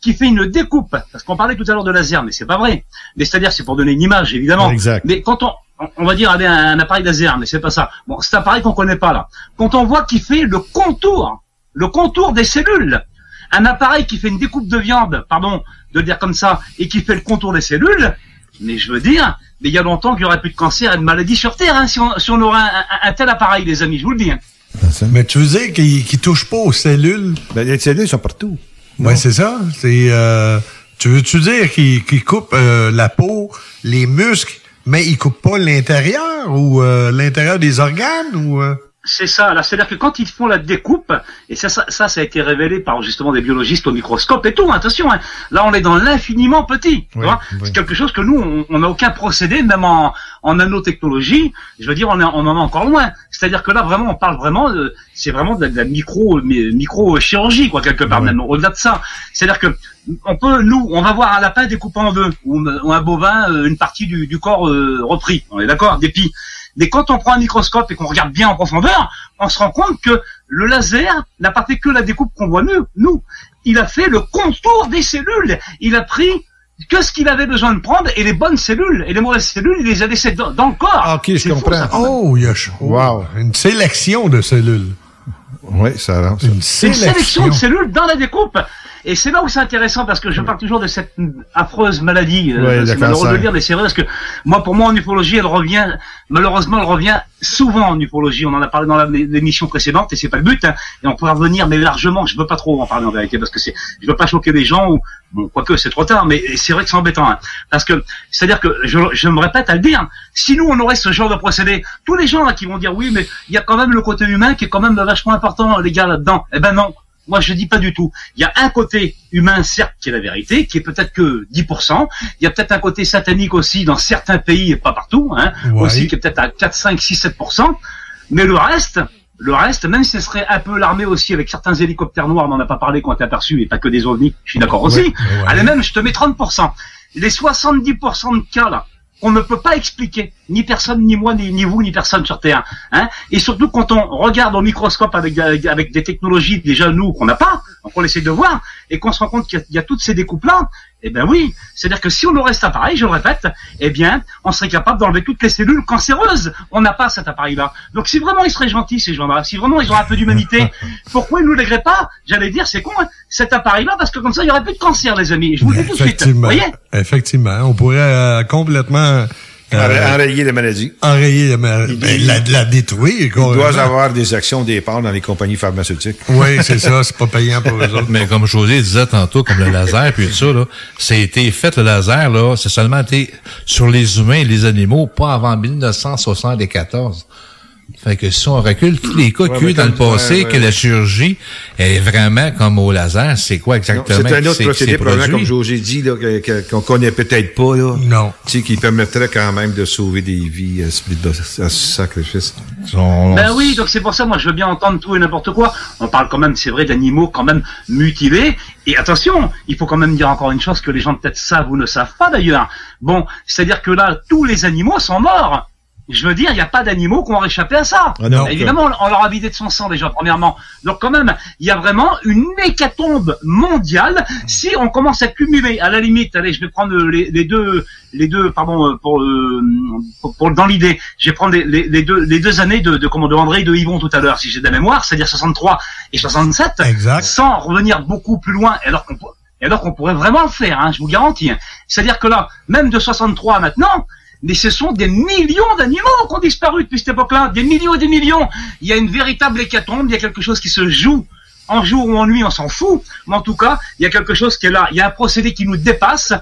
qui fait une découpe, parce qu'on parlait tout à l'heure de laser, mais c'est pas vrai. Mais c'est-à-dire, c'est pour donner une image, évidemment. Exact. Mais quand on, on- va dire allez, un, un appareil laser, mais c'est pas ça. Bon, cet appareil qu'on connaît pas là. Quand on voit qu'il fait le contour, le contour des cellules, un appareil qui fait une découpe de viande, pardon de le dire comme ça, et qui fait le contour des cellules, mais je veux dire, mais il y a longtemps qu'il y aurait plus de cancer et de maladies sur Terre, hein, si, on, si on aurait un, un- un tel appareil, les amis, je vous le dis. hein. Mais tu veux dire qu'il qu'il touche pas aux cellules? Ben, les cellules sont partout. Ouais, c'est ça. C'est, euh, tu veux-tu dire qu'il qu'il coupe euh, la peau, les muscles, mais il coupe pas l'intérieur ou euh, l'intérieur des organes ou euh? C'est ça. Là, c'est-à-dire que quand ils font la découpe, et ça, ça, ça, ça a été révélé par justement des biologistes au microscope et tout. Attention, hein. là, on est dans l'infiniment petit. Oui, oui. C'est quelque chose que nous, on- n'a aucun procédé, même en, en nanotechnologie. Je veux dire, on, est, on en est encore loin. C'est-à-dire que là, vraiment, on parle vraiment, de- c'est vraiment de la, de la micro, mi- micro chirurgie, quoi, quelque part même. Au-delà de ça, c'est-à-dire que on peut, nous, on va voir un lapin découpé en deux, ou, un bovin, euh, une partie du, du corps euh, repris. On est d'accord, des pies. Mais quand on prend un microscope et qu'on regarde bien en profondeur, on se rend compte que le laser n'a pas fait que la découpe qu'on voit nous. Nous, il a fait le contour des cellules. Il a pris que ce qu'il avait besoin de prendre et les bonnes cellules et les mauvaises cellules, il les a laissées dans, dans le corps. Ah, ok, je fou, comprends. Oh, il y a ch- Wow. une sélection de cellules. Oui, ça rentre. Une C'est une sélection de cellules dans la découpe. Et c'est là où c'est intéressant parce que je parle toujours de cette affreuse maladie. euh, Ouais, c'est malheureux de le dire, mais c'est vrai parce que moi, pour moi, en ufologie, elle revient, malheureusement, elle revient souvent en ufologie. On en a parlé dans l'émission précédente et c'est pas le but. hein. Et on pourra revenir, mais largement. Je veux pas trop en parler en vérité parce que c'est, je veux pas choquer les gens ou, bon, quoique c'est trop tard, mais c'est vrai que c'est embêtant. hein. Parce que, c'est-à-dire que, je, je me répète à le dire, si nous on aurait ce genre de procédé, tous les gens là qui vont dire oui, mais il y a quand même le côté humain qui est quand même vachement important, les gars, là-dedans. Eh ben non. Moi, je dis pas du tout. Il y a un côté humain, certes, qui est la vérité, qui est peut-être que 10%. Il y a peut-être un côté satanique aussi dans certains pays et pas partout, hein, Ouais. aussi qui est peut-être à 4, 5, 6, 7%. Mais le reste, le reste, même si ce serait un peu l'armée aussi avec certains hélicoptères noirs, on n'en a pas parlé, qui ont été aperçus, et pas que des ovnis, je suis d'accord aussi. Ouais. Allez, même, je te mets 30%. Les 70% de cas, là, qu'on ne peut pas expliquer, ni personne, ni moi, ni, vous, ni personne sur Terre. Hein et surtout quand on regarde au microscope avec, avec, des technologies déjà nous qu'on n'a pas, donc on essaie de voir, et qu'on se rend compte qu'il y, y a toutes ces découpes-là, eh ben oui, c'est-à-dire que si on aurait cet appareil, je le répète, eh bien, on serait capable d'enlever toutes les cellules cancéreuses. On n'a pas cet appareil-là. Donc si vraiment ils seraient gentils, ces gens-là, si vraiment ils ont un peu d'humanité, (laughs) pourquoi ils nous lègueraient pas? J'allais dire, c'est con, hein, cet appareil-là, parce que comme ça, il y aurait plus de cancer, les amis. Je vous le dis tout de suite. Vous Effectivement. voyez? Effectivement. On pourrait euh, complètement... euh, Enrayer la maladie. enrayer la, ma- ben, la, la détruire. Il carrément. doit avoir des actions des parts dans les compagnies pharmaceutiques. Oui, c'est ça. C'est pas payant pour eux autres. Mais comme José disait tantôt, comme le laser puis tout ça, là, a été fait, le laser, là, c'est seulement été sur les humains et les animaux, pas avant 1974. Fait que si on recule tous les cas Ouais, qu'il y a eu dans le passé, ouais, ouais. que la chirurgie est vraiment comme au laser, c'est quoi exactement? C'est un autre procédé, probablement, comme José dit, qu'on connaît peut-être pas, là. Non. Tu sais, qui permettrait quand même de sauver des vies à ce, à ce sacrifice. Ben oui, donc c'est pour ça, moi je veux bien entendre tout et n'importe quoi. On parle quand même, c'est vrai, d'animaux quand même mutilés. Et attention, il faut quand même dire encore une chose que les gens peut-être savent ou ne savent pas d'ailleurs. Bon, c'est-à-dire que là, tous les animaux sont morts. Je veux dire, il n'y a pas d'animaux qui ont réchappé à ça. Ah non. Évidemment, on on leur a vidé de son sang déjà, premièrement. Donc quand même, il y a vraiment une hécatombe mondiale si on commence à cumuler, à la limite, allez, je vais prendre les, les deux, les deux, pardon, euh, pour, euh, pour, pour- dans l'idée, je vais prendre les, les, les deux, les deux années de, de, comment, de André et de Yvon tout à l'heure, si j'ai de la mémoire, c'est-à-dire 63 et 67, sans revenir beaucoup plus loin, alors qu'on et alors qu'on pourrait vraiment le faire, hein, je vous garantis. C'est-à-dire que là, même de 63 à maintenant, mais ce sont des millions d'animaux qui ont disparu depuis cette époque-là, des millions et des millions. Il y a une véritable hécatombe, il y a quelque chose qui se joue en jour ou en nuit, on s'en fout, mais en tout cas, il y a quelque chose qui est là, il y a un procédé qui nous dépasse,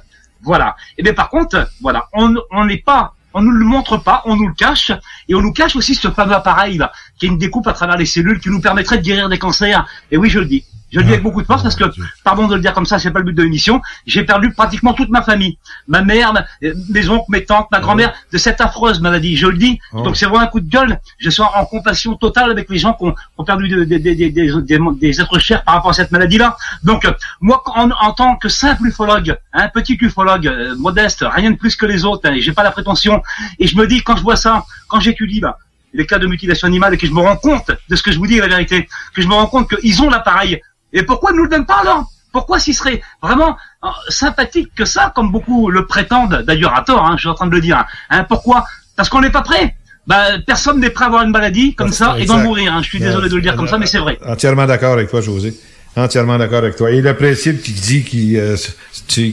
voilà. Et bien par contre, voilà, on on n'est pas, on nous le montre pas, on nous le cache, et on nous cache aussi ce fameux appareil là, qui est une découpe à travers les cellules, qui nous permettrait de guérir des cancers. Et oui, je le dis. Je le dis avec beaucoup de force parce que, pardon de le dire comme ça, c'est pas le but de l'émission, j'ai perdu pratiquement toute ma famille. Ma mère, ma- euh, mes oncles, mes tantes, ma grand-mère, de cette affreuse maladie, je le dis. Donc c'est vraiment un coup de gueule. Je suis en compassion totale avec les gens qui ont, qui ont perdu de- de- de- de- des- des- des êtres chers par rapport à cette maladie-là. Donc, euh, moi, en, en tant que simple ufologue, un petit ufologue, euh, modeste, rien de plus que les autres, hein, j'ai pas la prétention, et je me dis, quand je vois ça, quand j'étudie, là, les cas de mutilation animale et que je me rends compte de ce que je vous dis, la vérité, que je me rends compte qu'ils ont l'appareil. Et pourquoi ils nous le donnent pas alors? Pourquoi s'ils seraient vraiment euh, sympathiques que ça, comme beaucoup le prétendent, d'ailleurs à tort, hein, je suis en train de le dire. Hein, pourquoi? Parce qu'on n'est pas prêt. Bah, personne n'est prêt à avoir une maladie comme ça et d'en mourir. Hein. Je suis désolé de le dire comme ça, mais c'est vrai. Entièrement d'accord avec toi, José. Entièrement d'accord avec toi. Et le principe qui dit euh,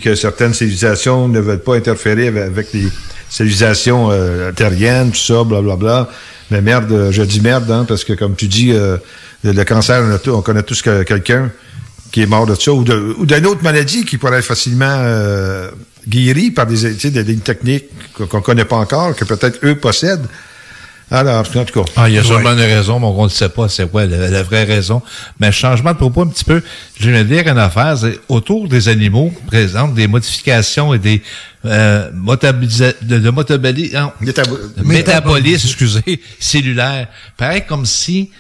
que certaines civilisations ne veulent pas interférer avec, les civilisations euh, terriennes, tout ça, blablabla. Mais merde, euh, je dis merde, hein, parce que comme tu dis, euh, le, cancer, on, connaît tous que- quelqu'un qui est mort de ça, ou d'une autre maladie qui pourrait être facilement euh, guérie par des, des, des techniques qu'on qu'on connaît pas encore, que peut-être eux possèdent. Alors, en tout cas. Ah, il y a sûrement une raison, mais on ne sait pas c'est quoi la, la vraie raison. Mais changement de propos un petit peu, je vais dire une affaire, c'est autour des animaux présentent des modifications et des euh, de, de non, métabolisme, excusez, (laughs) cellulaire. Pareil comme si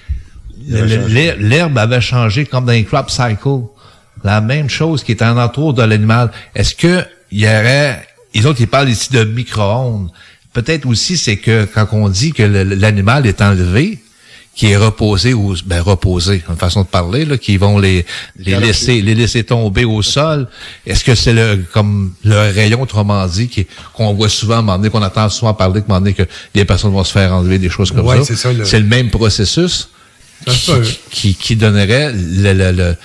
l'herbe avait changé comme dans les crop cycle. La même chose qui est en entour de l'animal. Est-ce que il y aurait, les autres, ils parlent ici de micro-ondes. Peut-être aussi, c'est que quand on dit que l'animal est enlevé, qui est reposé ou ben reposé, une façon de parler, là, qui vont les les laisser les laisser tomber au sol. Est-ce que c'est le comme le rayon autrement dit qui qu'on voit souvent donné, qu'on entend souvent parler, moment donné, que les personnes vont se faire enlever des choses comme Ouais, ça? c'est ça, le- C'est le même processus peut. qui, qui donnerait le, le, le-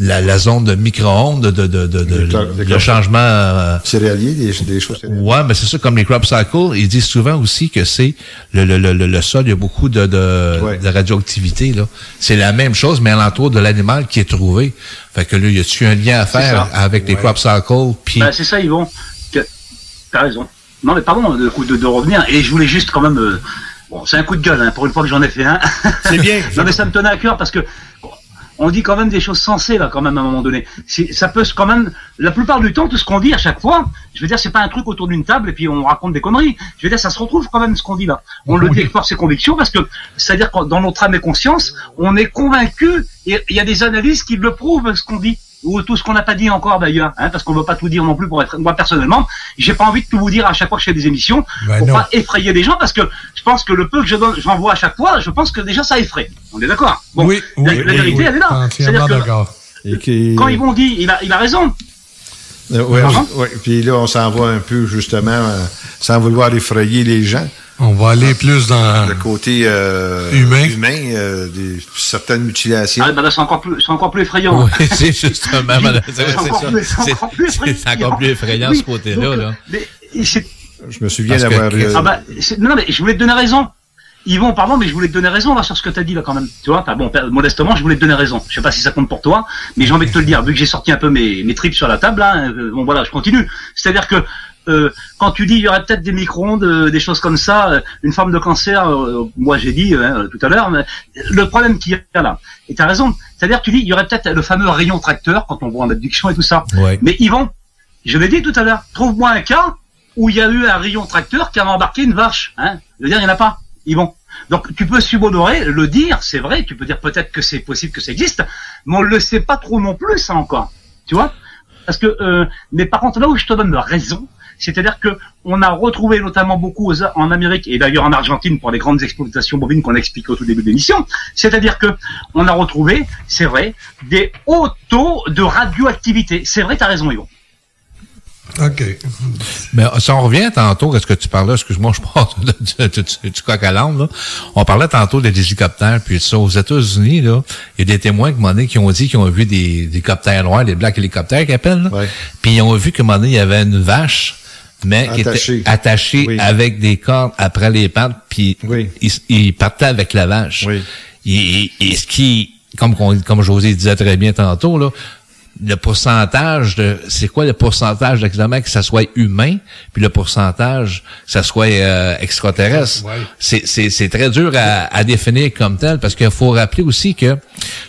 la, la zone de micro-ondes, de, de, de, de, le changement... euh, Céréaliers, des, des choses céréalières. Ouais, mais c'est ça, comme les crop cycles, ils disent souvent aussi que c'est le, le, le, le- le sol, il y a beaucoup de, de, de radioactivité. là. C'est la même chose, mais alentour de l'animal qui est trouvé. Fait que là, y a-tu un lien à faire avec les crop cycles? Puis Bah, c'est ça, Yvon. Que- T'as raison. Non, mais pardon de, de, de revenir. Et je voulais juste quand même. euh, bon, c'est un coup de gueule, hein, pour une fois que j'en ai fait un. C'est bien. (laughs) non, mais ça me tenait à cœur parce que. bon, On dit quand même des choses sensées là quand même à un moment donné. Ça peut se- quand même la plupart du temps tout ce qu'on dit à chaque fois. Je veux dire c'est pas un truc autour d'une table et puis on raconte des conneries. Je veux dire ça se retrouve quand même ce qu'on dit là. On le dit avec force et conviction parce que c'est à dire que dans notre âme et conscience on est convaincu et il y a des analyses qui le prouvent ce qu'on dit ou tout ce qu'on n'a pas dit encore d'ailleurs, hein, parce qu'on veut pas tout dire non plus pour être. Moi personnellement, j'ai pas envie de tout vous dire à chaque fois que je fais des émissions Ben pour non. pas effrayer les gens, parce que je pense que le peu que je donne, j'envoie à chaque fois, je pense que déjà ça effraie. On est d'accord? Bon, Oui, la, oui, la oui, vérité oui. elle est là. C'est-à-dire que d'accord. Et qui- quand ils vont dire, il a, il a raison. Euh, Pardon? ouais. Puis là, on s'en va un peu, justement, euh, sans vouloir effrayer les gens. On va aller plus dans le côté euh, Humain. euh, des, certaines mutilations. Ah, ben là, c'est encore plus, c'est encore plus effrayant. Oui, (laughs) c'est justement, c'est C'est encore ça. plus- c'est C'est- encore plus effrayant. effrayant, Oui, ce côté-là, donc, là. mais c'est- Je me souviens Parce que- d'avoir... euh, Ah bah, c'est- non, mais je voulais te donner raison. Yvon, pardon, mais je voulais te donner raison là sur ce que tu as dit là quand même. Tu vois, bon, modestement, je voulais te donner raison. Je sais pas si ça compte pour toi, mais j'ai envie de te le dire. Vu que j'ai sorti un peu mes, mes tripes sur la table, hein, euh, bon voilà, je continue. C'est-à-dire que euh, quand tu dis il y aurait peut-être des micro-ondes, euh, des choses comme ça, euh, une forme de cancer, euh, moi j'ai dit euh, tout à l'heure, mais le problème qu'il y a là, et tu as raison, c'est-à-dire tu dis il y aurait peut-être le fameux rayon tracteur quand on voit en abduction et tout ça. Ouais. Mais Yvon, je l'ai dit tout à l'heure, trouve-moi un cas où il y a eu un rayon tracteur qui avait embarqué une vache. Hein je veux dire, il n'y en a pas. Yvon. Donc tu peux subodorer, le dire, c'est vrai, tu peux dire peut-être que c'est possible que ça existe, mais on le sait pas trop non plus, ça encore. Tu vois? Parce que, euh, mais par contre, là où je te donne raison, c'est-à-dire que on a retrouvé notamment beaucoup aux- en Amérique et d'ailleurs en Argentine pour les grandes exploitations bovines qu'on a expliqué au tout début de l'émission, c'est-à-dire que on a retrouvé, c'est vrai, des hauts taux de radioactivité. C'est vrai, tu as raison, Yvon. OK. Mais si on revient tantôt, est-ce que tu parlais, excuse-moi, je parle de- du, coq à l'âne, là. On parlait tantôt des hélicoptères, puis ça, aux États-Unis, là, il y a des témoins moment donné, qui ont dit qu'ils ont vu des, des hélicoptères noirs, des black hélicoptères qu'ils appellent, là. Puis ils ont vu qu'à un moment donné, il y avait une vache, mais qui Attachée. était attachée avec des cordes après les pattes, puis il, il partait avec la vache. Et, et ce qui, comme, comme José disait très bien tantôt, là, le pourcentage de c'est quoi le pourcentage exactement que ça soit humain puis le pourcentage que ça soit euh, extraterrestre? C'est c'est c'est très dur à, à définir comme tel parce qu'il faut rappeler aussi que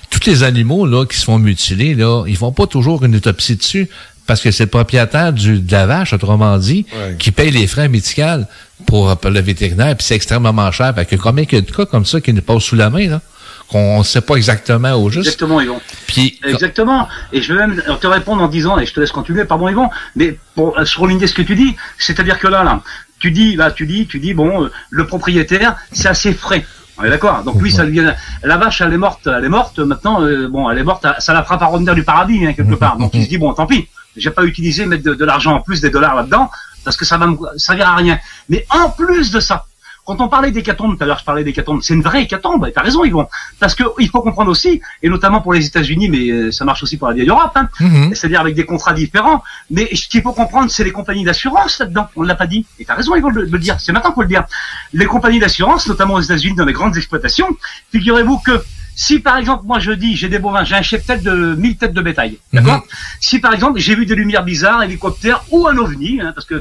tous les animaux là qui se font mutiler là ils font pas toujours une autopsie dessus parce que c'est le propriétaire du, de la vache, autrement dit, qui paye les frais médicaux pour, pour le vétérinaire, puis c'est extrêmement cher. Fait que combien il y a de cas comme ça qui nous passent sous la main, là, qu'on ne sait pas exactement au juste. Exactement, Yvon. Puis, Exactement. Et je vais même te répondre en disant, et je te laisse continuer, pardon Yvon, mais pour surligner ce que tu dis, c'est-à-dire que là, là, tu dis, là, tu dis, tu dis, bon, euh, le propriétaire, c'est assez frais. On est d'accord. Donc lui, ça lui vient. La vache, elle est morte, elle est morte. Maintenant, euh, bon, elle est morte. Ça la fera pas revenir du paradis hein, quelque (laughs) part. Donc il se dit bon, tant pis. J'ai pas utilisé mettre de, de l'argent en plus des dollars là-dedans parce que ça va me servir à rien. Mais en plus de ça, quand on parlait d'hécatombe, tout à l'heure je parlais d'hécatombe, c'est une vraie hécatombe, et t'as raison Yvon, parce que il faut comprendre aussi, et notamment pour les États-Unis, mais euh, ça marche aussi pour la vieille Europe, hein, c'est-à-dire avec des contrats différents, mais ce qu'il faut comprendre, c'est les compagnies d'assurance là-dedans, on ne l'a pas dit, et t'as raison Yvon de, de le dire, c'est maintenant qu'on le dire. Les compagnies d'assurance, notamment aux États-Unis dans les grandes exploitations, figurez-vous que si par exemple moi je dis j'ai des bovins, j'ai un cheptel de 1000 têtes de bétail, d'accord? Si par exemple j'ai vu des lumières bizarres, hélicoptères ou un ovni, hein, parce que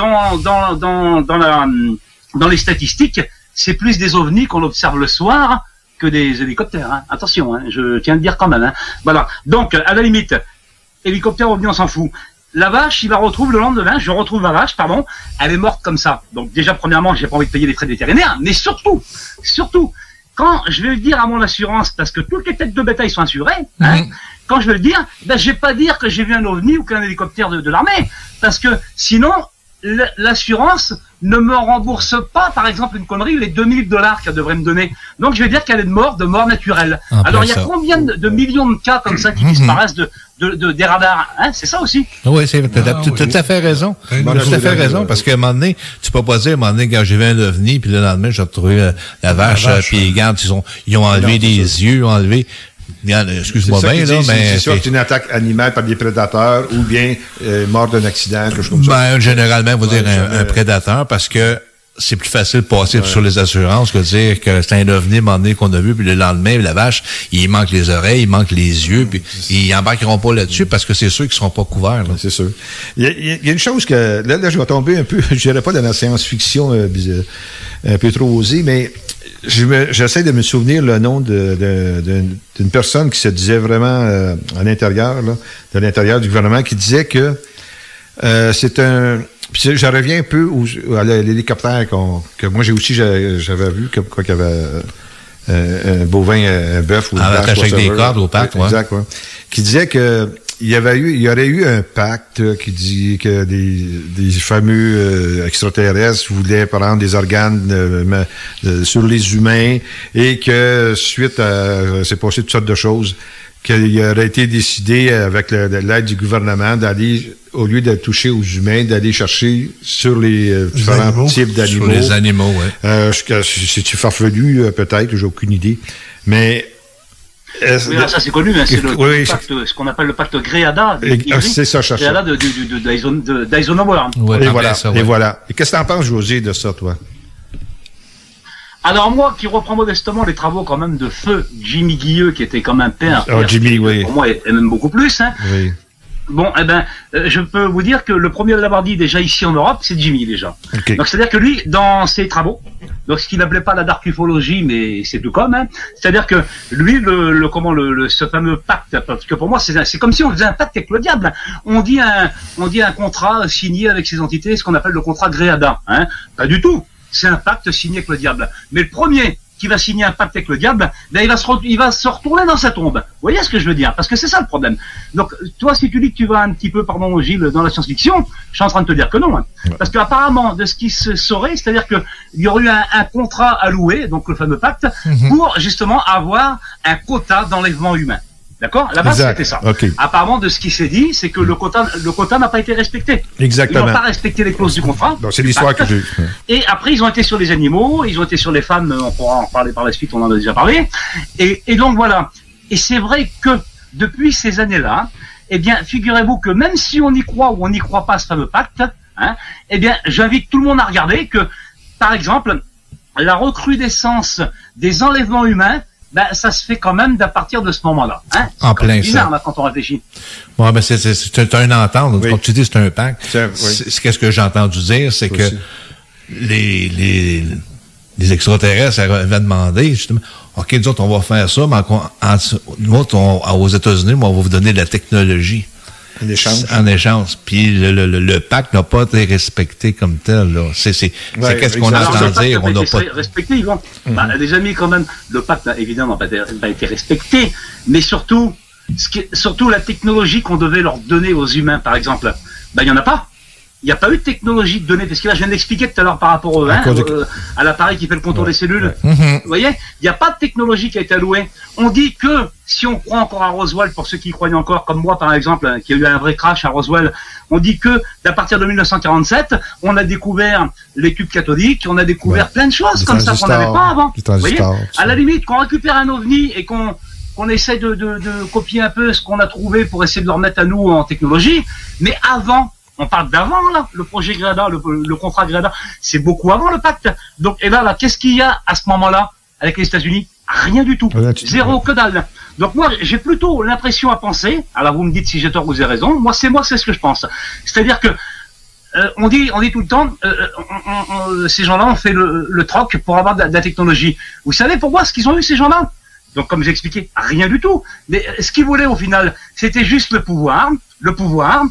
dans dans dans dans la dans les statistiques, c'est plus des ovnis qu'on observe le soir que des hélicoptères. hein. Attention, hein, je tiens à le dire quand même. hein. Voilà. Donc à la limite, hélicoptère ovni on s'en fout. La vache, il la retrouve le lendemain, je retrouve la vache, pardon, elle est morte comme ça. Donc déjà, premièrement, j'ai pas envie de payer les frais vétérinaires, mais surtout, surtout, quand je vais le dire à mon assurance, parce que toutes les têtes de bétail sont assurées, hein, quand je vais le dire, ben, je vais pas dire que j'ai vu un ovni ou qu'un hélicoptère de, de l'armée, parce que sinon, l'assurance ne me rembourse pas, par exemple, une connerie, les 2000 dollars qu'elle devrait me donner. Donc je vais dire qu'elle est de mort, de mort naturelle. Plein Alors il y a ça. combien de, de millions de cas comme ça qui disparaissent de, de, de- des radars hein C'est ça aussi. Oui, c'est t'as Ah, tout, oui. tout à fait raison. Un Tout à fait raison, parce qu'à un moment donné, tu peux pas dire, à un moment donné, quand j'ai vu un ovni, puis le lendemain, j'ai retrouvé euh, la vache, vache, euh, puis regarde, ils ont, ils ont enlevé Non, des c'est yeux, ils ont enlevé. Regarde, excuse-moi bien, là, mais. C'est soit une attaque animale par des prédateurs ou bien euh, mort d'un accident, quelque chose comme ça. Ben, généralement, on va Ouais, dire un, prédateur parce que c'est plus facile de passer Ouais. sur les assurances que de dire que c'est un ovni, donné, qu'on a vu, puis le lendemain, la vache, il manque les oreilles, il manque les yeux, puis ils embarqueront pas là-dessus parce que c'est sûr qu'ils seront pas couverts. C'est sûr. Il y, a, il y a- il y a une chose que. Là, là, je vais tomber un peu, (laughs) je dirais pas dans la science-fiction euh, un peu trop osée, mais je j'essaie de me souvenir le nom d'une personne qui se disait vraiment euh, à l'intérieur, là, de l'intérieur du gouvernement, qui disait que euh, c'est un. je reviens un peu à l'hélicoptère qu'on- que moi j'ai aussi j'a- j'avais vu comme quoi qu'il y avait euh, un bovin, un bœuf ou une Ah, vache, avec des cordes au pacte, ouais. Exact, ouais. Qui disait que il y avait eu, il y aurait eu un pacte qui dit que des, des fameux euh, extraterrestres voulaient prendre des organes euh, euh, sur les humains et que suite à, c'est passé toutes sortes de choses, qu'il aurait été décidé avec l'aide du gouvernement d'aller au lieu de toucher aux humains, d'aller chercher sur les euh, différents animaux. types Sur d'animaux. les animaux, ouais. Euh, C'est-tu farfelu, peut-être, j'ai aucune idée. Mais. Euh, Oui, là, ça c'est connu, hein, c'est le, Oui, le pacte, ce qu'on appelle le pacte Gréada. ah, c'est ça, je cherchais. Gréada de, de, de, de, d'Eison- de- d'Eisenhower. et voilà. Et voilà. Et qu'est-ce que t'en penses, José, de ça, toi? Alors moi, qui reprends modestement les travaux quand même de feu Jimmy Guilleux, qui était comme un père, Ah, Jimmy, oui. pour moi, et et même beaucoup plus, hein, Oui. Bon, eh ben, euh, je peux vous dire que le premier à l'avoir dit déjà ici en Europe, c'est Jimmy déjà. Ok. Donc c'est-à-dire que lui, dans ses travaux, donc ce qu'il n'appelait pas la dark ufologie, mais c'est tout comme, hein, c'est-à-dire que lui, le, le comment le, le- ce fameux pacte, parce que pour moi c'est comme si on faisait un pacte avec le diable. On dit un on dit un contrat signé avec ces entités, ce qu'on appelle le contrat Gréada. Hein. Pas du tout. C'est un pacte signé avec le diable. Mais le premier qui va signer un pacte avec le diable, ben il va se re- il va se retourner dans sa tombe. Vous voyez ce que je veux dire? Parce que c'est ça le problème. Donc toi, si tu dis que tu vas un petit peu, pardon Gilles, dans la science-fiction, je suis en train de te dire que non. hein. Parce qu'apparemment, de ce qui se saurait, c'est-à-dire que il y aurait eu un, un contrat à louer, donc le fameux pacte, Mhm. pour justement avoir un quota d'enlèvement humain. D'accord La base, c'était ça. Ok. Apparemment, de ce qui s'est dit, c'est que le quota, le quota n'a pas été respecté. Exactement. Ils n'ont pas respecté les clauses du contrat. Donc, c'est l'histoire que j'ai. Et après, ils ont été sur les animaux, ils ont été sur les femmes, on pourra en parler par la suite, on en a déjà parlé. Et, et donc voilà. Et c'est vrai que depuis ces années-là, eh bien, figurez-vous que même si on y croit ou on n'y croit pas ce fameux pacte, hein, eh bien, j'invite tout le monde à regarder que, par exemple, la recrudescence des enlèvements humains, ben, ça se fait quand même d'à partir de ce moment-là. Hein? En C'est plein bizarre ça. là, quand on réfléchit. Ouais, ben c'est, c'est, c'est un entente. Quand tu dis c'est un pacte, c'est, qu'est-ce que j'ai entendu dire, c'est que Aussi. les, les, les extraterrestres avaient demandé, justement, OK, nous autres, on va faire ça, mais en, en- nous autres, on- aux États-Unis, moi, on va vous donner de la technologie. En échange. En échange. Puis le, le, le- le pacte n'a pas été respecté comme tel. Là. C'est, c'est, Ouais, c'est qu'est-ce qu'on entend dire? n'a On n'a été pas... respecté, Yvan. Mhm. Bah, les amis, quand même, le pacte n'a évidemment pas été, pas été respecté, mais surtout, ce qui surtout la technologie qu'on devait leur donner aux humains, par exemple, bah, il n'y en a pas. Il n'y a pas eu de technologie de données, parce que là, je viens d'expliquer tout à l'heure par rapport au, À hein, de- euh, à l'appareil qui fait le contour des cellules. Mhm. Vous voyez, il n'y a pas de technologie qui a été allouée. On dit que si on croit encore à Roswell, pour ceux qui y croient encore, comme moi par exemple, hein, qui a eu un vrai crash à Roswell, on dit que d'à partir de 1947, on a découvert les tubes cathodiques, on a découvert plein de choses comme ça qu'on n'avait pas avant. Vous voyez à la limite, qu'on récupère un ovni et qu'on qu'on essaie de, de, de copier un peu ce qu'on a trouvé pour essayer de le remettre à nous en technologie, mais avant, on parle d'avant là, le projet Grada, le, le contrat Grada, c'est beaucoup avant le pacte. Donc et là, là, qu'est-ce qu'il y a à ce moment-là avec les États-Unis? Rien du tout, tout. zéro que dalle. Donc moi, j'ai plutôt l'impression à penser. Alors vous me dites si j'ai tort ou j'ai raison. Moi, c'est moi, c'est ce que je pense. C'est-à-dire que euh, on dit, on dit tout le temps, euh, on- on- on- ces gens-là ont fait le, le troc pour avoir de la, de la technologie. Vous savez pourquoi? Ce qu'ils ont eu ces gens-là Donc comme j'ai expliqué, rien du tout. Mais euh, ce qu'ils voulaient au final, c'était juste le pouvoir, le pouvoir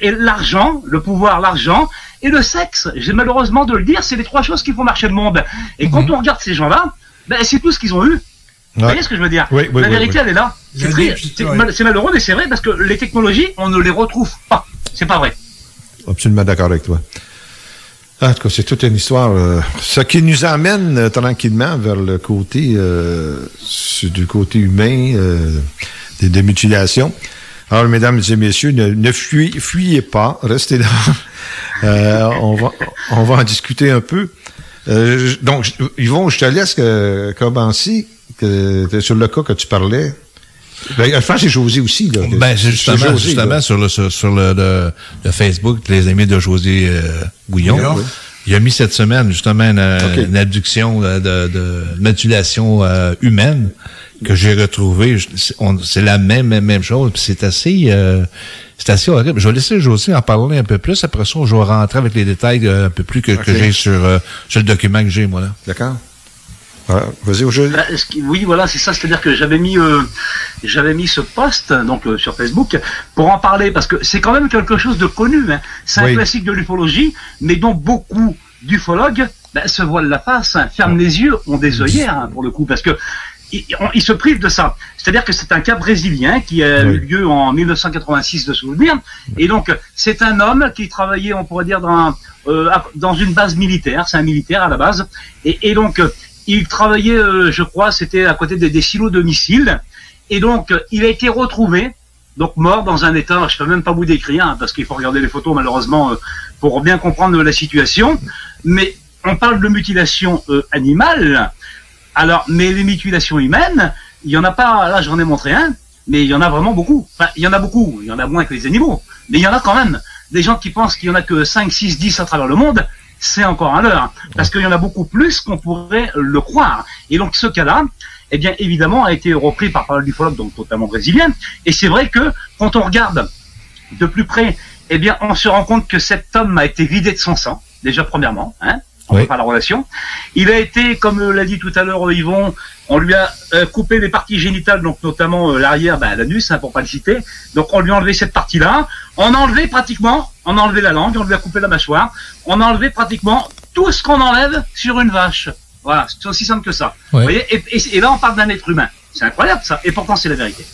et l'argent, le pouvoir, l'argent et le sexe. J'ai malheureusement de le dire, c'est les trois choses qui font marcher le monde. Et quand on regarde ces gens-là, ben, c'est tout ce qu'ils ont eu. Vous voyez ce que je veux dire Oui, oui, La oui, vérité, oui. elle est là. C'est a très- des- c'est ouais. mal- c'est malheureux, mais c'est vrai parce que les technologies, on ne les retrouve pas. C'est pas vrai. Absolument d'accord avec toi. En tout cas, c'est toute une histoire. euh, ce qui nous amène euh, tranquillement vers le côté euh, du côté humain euh, des, des mutilations. Alors, mesdames et messieurs, ne, ne fuyez, fuyez pas, restez là. (laughs) Euh, on, va, on va en discuter un peu. Euh, donc, Yvon, je te laisse euh, commencer que, sur le cas que tu parlais. Ben, je pense que c'est José aussi. Là, Ben, justement, José, justement là. sur, le, sur, sur le, le, le Facebook, les amis de José euh, Bouillon. Bouillon, oui. Il a mis cette semaine justement une, Ok. une abduction euh, de, de mutilation euh, humaine que j'ai retrouvée. Je- c'est- la même, même, même chose. C'est assez, euh, c'est assez horrible. Je vais laisser José en parler un peu plus. Après ça, je vais rentrer avec les détails euh, un peu plus que, que j'ai sur, euh, sur le document que j'ai moi là. D'accord. Vas-y au jeu. Bah, qui- oui, voilà, c'est ça. C'est-à-dire que j'avais mis, euh, j'avais mis ce post donc euh, sur Facebook pour en parler parce que c'est quand même quelque chose de connu. Hein. C'est un Oui. classique de l'ufologie, mais dont beaucoup d'ufologues ben, se voilent la face, hein, ferment les yeux, ont des œillères hein, pour le coup, parce que ils, ils se privent de ça. C'est-à-dire que c'est un cas brésilien qui a eu lieu en 1986 de souvenir, et donc c'est un homme qui travaillait, on pourrait dire, dans, un- euh, dans une base militaire. C'est un militaire à la base, et, et donc il travaillait, euh, je crois, c'était à côté des, des silos de missiles, et donc il a été retrouvé. Donc mort dans un état, je peux même pas vous décrire, hein, parce qu'il faut regarder les photos malheureusement euh, pour bien comprendre la situation. Mais on parle de mutilation euh, animale. Alors, mais les mutilations humaines, il y en a pas. Là, j'en ai montré un, mais il y en a vraiment beaucoup. Enfin, il y en a beaucoup. Il y en a moins que les animaux, mais il y en a quand même. Des gens qui pensent qu'il y en a que 5, 6, 10 à travers le monde, c'est encore un leurre, parce qu'il y en a beaucoup plus qu'on pourrait le croire. Et donc, ce cas-là, eh bien, évidemment, a été repris par pas mal d'ufologues, donc totalement brésiliens. Et c'est vrai que quand on regarde de plus près, eh bien, on se rend compte que cet homme a été vidé de son sang, déjà premièrement, hein, on Oui. voit pas la relation. Il a été, comme l'a dit tout à l'heure euh, Yvon, on lui a euh, coupé les parties génitales, donc notamment euh, l'arrière, ben, l'anus, hein, pour pas le citer. Donc on lui a enlevé cette partie-là. On a enlevé pratiquement, on a enlevé la langue, on lui a coupé la mâchoire. On a enlevé pratiquement tout ce qu'on enlève sur une vache. Voilà, c'est aussi simple que ça. Ouais. Vous voyez et, et- et là, on parle d'un être humain. C'est incroyable ça. Et pourtant, c'est la vérité.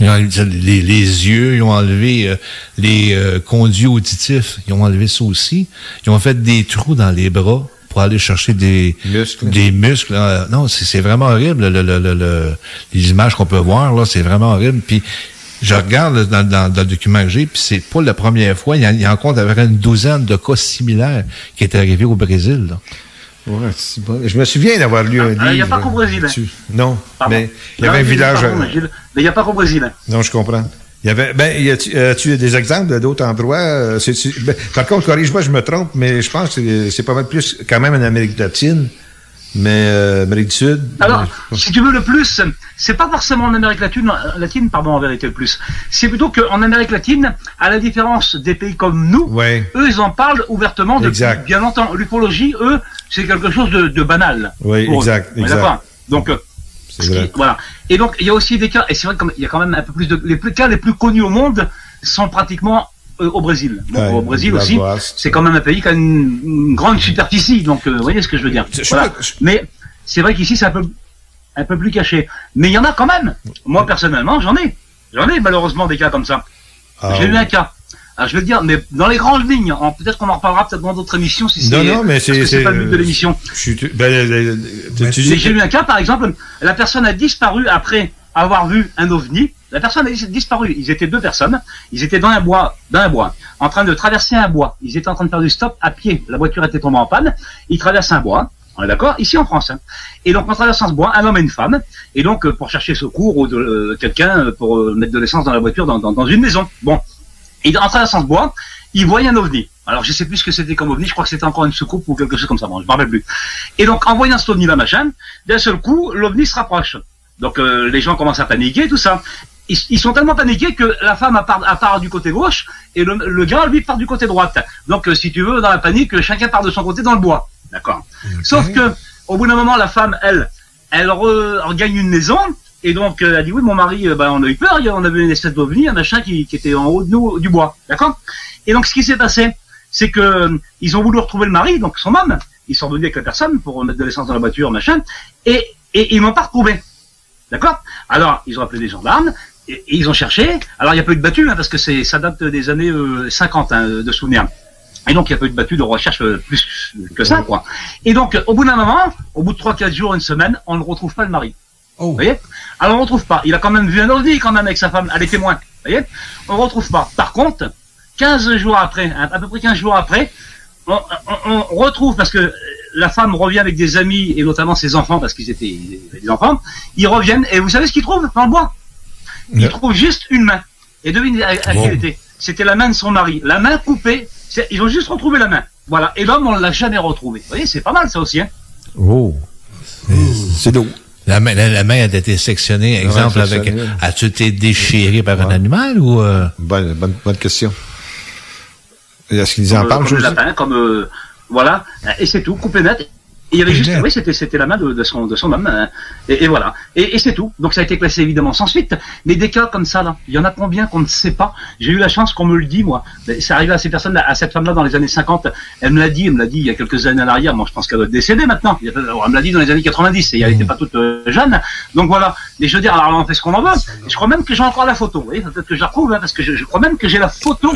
Les, les yeux, ils ont enlevé euh, les euh, conduits auditifs, ils ont enlevé ça aussi. Ils ont fait des trous dans les bras pour aller chercher des muscles. Des muscles. euh, non, c'est c'est vraiment horrible. Le, le, le, le- les images qu'on peut voir là, c'est vraiment horrible. Puis je regarde dans, dans, dans le document que j'ai, puis c'est pas la première fois. Il y, a, il y a encore à peu près une douzaine de cas similaires qui étaient arrivés au Brésil. Là. Ouais, c'est bon. Je me souviens d'avoir lu un livre. Ah, Il n'y a pas qu'au Brésil. hein. là-dessus. Non, Pardon. mais il y Non, avait un village. pardon, euh, mais il n'y a pas qu'au Brésil. hein. Non, je comprends. Il y avait, ben, y a-tu, euh, tu as des exemples d'autres endroits? euh, ben, par contre, corrige-moi, je me trompe, mais je pense que c'est- pas mal plus quand même en Amérique latine, mais euh, Amérique du Sud. Alors, si tu veux le plus, c'est pas forcément en Amérique latine, euh, latine pardon, en vérité le plus. C'est plutôt qu'en Amérique latine, à la différence des pays comme nous, Ouais. eux, ils en parlent ouvertement depuis Exact. bien longtemps. L'ufologie, eux, c'est quelque chose de, de banal. Oui, exact, exact. Donc, voilà. Et donc, il y a aussi des cas, et c'est vrai qu'il y a quand même un peu plus de, les plus, cas les plus connus au monde sont pratiquement euh, au Brésil. Donc, Ouais, au Brésil aussi, c'est quand même un pays qui a une, une grande superficie. Donc, euh, vous voyez ce que je veux dire. Voilà. Mais c'est vrai qu'ici, c'est un peu, un peu plus caché. Mais il y en a quand même. Moi, personnellement, j'en ai. J'en ai malheureusement des cas comme ça. Ah, J'ai eu un cas. Alors, je veux dire, mais dans les grandes lignes, en- peut-être qu'on en reparlera peut-être dans d'autres émissions si c'est Non, non, mais parce que c'est. pas le but de l'émission. Suis. Ben, j'ai eu un cas, par exemple, la personne a disparu après avoir vu un ovni. La personne a dis- disparu. Ils étaient deux personnes. Ils étaient dans un bois, dans un bois, en train de traverser un bois. Ils étaient en train de faire du stop à pied. La voiture était tombée en panne. Ils traversent un bois. On est d'accord? Ici en France. hein. Et donc en traversant ce bois, un homme et une femme. Et donc euh, pour chercher secours ou de euh, quelqu'un euh, pour euh, mettre de l'essence dans la voiture dans, dans, dans une maison. Bon. Et en traversant ce bois, ils voient un ovni. Alors je sais plus ce que c'était comme ovni. Je crois que c'était encore une soucoupe ou quelque chose comme ça. Bon, je me rappelle plus. Et donc en voyant cet ovni là machin, d'un seul coup, l'ovni se rapproche. Donc euh, les gens commencent à paniquer, tout ça. Ils, ils sont tellement paniqués que la femme part, du côté gauche et le, le gars lui part du côté droite. Donc euh, si tu veux, dans la panique, chacun part de son côté dans le bois. D'accord? Sauf que au bout d'un moment, la femme, elle, elle re- regagne une maison. Et donc, euh, elle dit, oui, mon mari, euh, bah, on a eu peur, y a- on avait une espèce d'ovni, un machin qui, était en haut de nous, du bois. D'accord? Et donc, ce qui s'est passé, c'est que euh, ils ont voulu retrouver le mari, donc son homme. Ils sont venus avec la personne pour mettre de l'essence dans la voiture, machin. Et, et ils m'ont pas retrouvé. D'accord? Alors, ils ont appelé des gendarmes. Et, ils ont cherché. Alors, il n'y a pas eu de battu, hein, parce que ça date des années euh, 50, hein, de souvenirs. Et donc, il n'y a pas eu de battu de recherche plus que ça, quoi. Et donc, au bout d'un moment, au bout de 3-4 jours, une semaine, on ne retrouve pas le mari. Vous voyez? Alors, on ne retrouve pas. Il a quand même vu un ovni, quand même, avec sa femme. Elle est témoin. Vous voyez? On ne retrouve pas. Par contre, 15 jours après, à peu près 15 jours après, on, on- on retrouve, parce que la femme revient avec des amis, et notamment ses enfants, parce qu'ils étaient ils des enfants, ils reviennent, et vous savez ce qu'ils trouvent dans le bois? Il trouve juste une main. Et devine à, à qui elle était? C'était la main de son mari. La main coupée. Ils ont juste retrouvé la main. Voilà. Et l'homme, on l'a jamais retrouvé. Vous voyez, c'est pas mal ça aussi. Hein. Oh. C'est lourd. La main, la, la main a été sectionnée, exemple, Ouais, avec. As-tu été déchiré par un animal ou. euh? Bonne, bonne, bonne question. Et Est-ce qu'ils en comme, parlent, comme le José? lapin, comme euh, voilà, et c'est tout, coupé net. Et il y avait juste, oui, c'était c'était la main de, de son de son homme, hein. et, et voilà, et, et c'est tout. Donc ça a été classé évidemment sans suite. Mais des cas comme ça là, il y en a combien qu'on ne sait pas? J'ai eu la chance qu'on me le dit moi. C'est arrivé à ces personnes, à cette femme-là dans les années 50. Elle me l'a dit, elle me l'a dit il y a quelques années en arrière. Moi je pense qu'elle doit être décédée maintenant. Elle me l'a dit dans les années 90 et elle n'était pas toute euh, jeune. Donc voilà. Mais je veux dire, alors on fait ce qu'on en veut. Je crois même que j'ai encore la photo. Vous voyez, peut-être que je la retrouve hein, parce que je, je crois même que j'ai la photo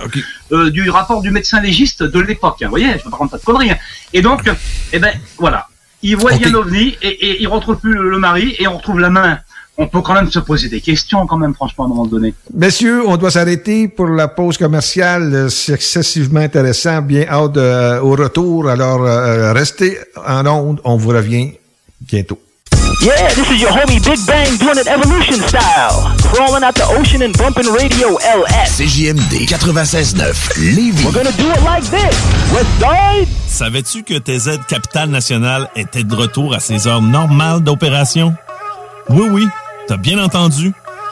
euh, du rapport du médecin légiste de l'époque. hein. Vous voyez, je ne prendre pas de conneries. hein. Et donc, euh, eh ben voilà, il voit Ok. un ovni et, et il retrouve plus le, le mari et on retrouve la main. On peut quand même se poser des questions quand même, franchement, à un moment donné. Messieurs, on doit s'arrêter pour la pause commerciale. C'est excessivement intéressant. Bien hâte euh, au retour. Alors, euh, restez en onde. On vous revient bientôt. Yeah, this is your homie Big Bang doing it evolution style. Crawling out the ocean and bumping radio LS. CJMD 96.9 Lévis. We're gonna do it like this. West Side. Savais-tu que TZ Capital National était de retour à ses heures normales d'opération? Oui, oui, t'as bien entendu.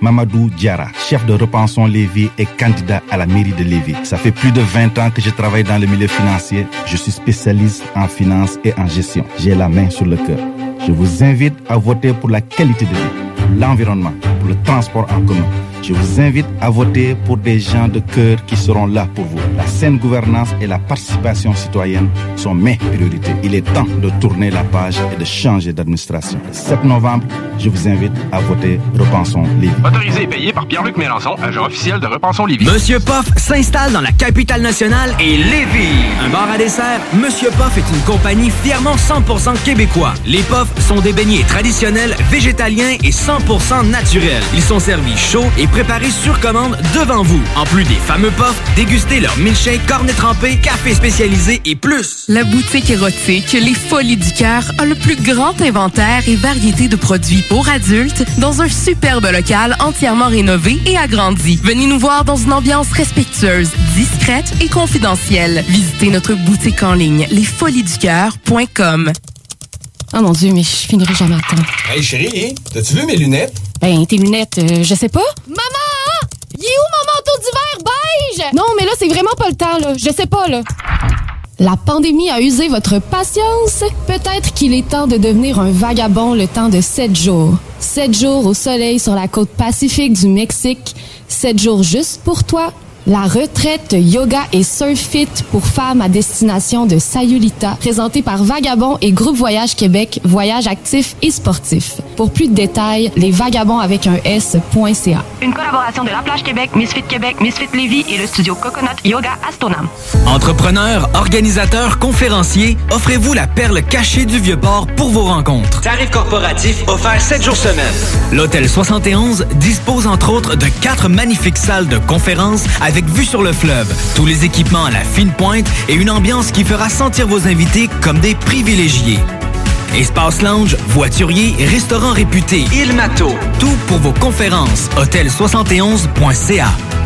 Mamadou Diara, chef de Repensons Lévis et candidat à la mairie de Lévis. Ça fait plus de 20 ans que je travaille dans le milieu financier. Je suis spécialiste en finance et en gestion. J'ai la main sur le cœur. Je vous invite à voter pour la qualité de vie, pour l'environnement, pour le transport en commun. Je vous invite à voter pour des gens de cœur qui seront là pour vous. La saine gouvernance et la participation citoyenne sont mes priorités. Il est temps de tourner la page et de changer d'administration. Le 7 novembre, je vous invite à voter Repensons Lévis. Autorisé et payé par Pierre-Luc Mélenchon, agent officiel de Repensons Lévis. Monsieur Poff s'installe dans la capitale nationale et Lévis. Un bar à dessert, Monsieur Poff est une compagnie fièrement 100% québécois. Les Poffs sont des beignets traditionnels, végétaliens et 100% naturels. Ils sont servis chauds et préparés sur commande devant vous. En plus des fameux Poffs, dégustez leur milkshake, cornet trempé, café spécialisé et plus. La boutique érotique Les Folies du Cœur a le plus grand inventaire et variété de produits pour adultes dans un superbe local entièrement rénové et agrandi. Venez nous voir dans une ambiance respectueuse, discrète et confidentielle. Visitez notre boutique en ligne lesfoliesducoeur.com. Oh mon Dieu, mais je finirai jamais à temps. Hey chérie, t'as-tu vu mes lunettes? Ben, tes lunettes, euh, je sais pas. Maman! Il est où mon manteau d'hiver beige? Non, mais là, c'est vraiment pas le temps, là. Je sais pas, là. La pandémie a usé votre patience. Peut-être qu'il est temps de devenir un vagabond le temps de sept jours. Sept jours au soleil sur la côte pacifique du Mexique. Sept jours juste pour toi. La retraite yoga et surf fit pour femmes à destination de Sayulita, présentée par Vagabond et Groupe Voyage Québec, voyage actif et sportif. Pour plus de détails, lesvagabonds avec un S.ca. Une collaboration de La Plage Québec, Misfit Québec, Misfit Lévis et le studio Coconut Yoga Astonam. Entrepreneurs, organisateurs, conférenciers, offrez-vous la perle cachée du Vieux-Port pour vos rencontres. Tarif corporatif offert 7 jours semaine. L'Hôtel 71 dispose entre autres de quatre magnifiques salles de conférences avec vue sur le fleuve, tous les équipements à la fine pointe et une ambiance qui fera sentir vos invités comme des privilégiés. Espace lounge, voiturier, restaurant réputé, Il Mato, tout pour vos conférences. Hôtel71.ca.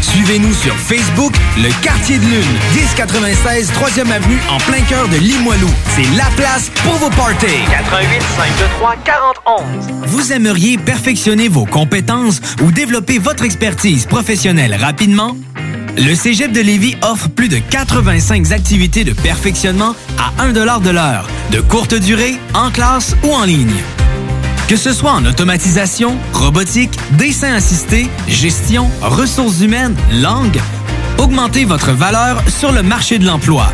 Suivez-nous sur Facebook, le Quartier de Lune, 1096 3e Avenue en plein cœur de Limoilou. C'est la place pour vos parties. 88 523 4011. Vous aimeriez perfectionner vos compétences ou développer votre expertise professionnelle rapidement? Le Cégep de Lévis offre plus de 85 activités de perfectionnement à 1 de l'heure, de courte durée, en classe ou en ligne. Que ce soit en automatisation, robotique, dessin assisté, gestion, ressources humaines, langue, augmentez votre valeur sur le marché de l'emploi.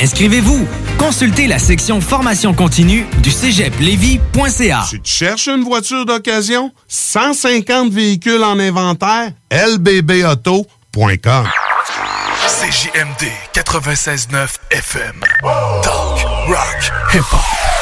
Inscrivez-vous. Consultez la section formation continue du cégeplevy.ca. Tu cherches une voiture d'occasion? 150 véhicules en inventaire? lbbauto.com CJMD 96.9 FM. Talk, rock, hip-hop.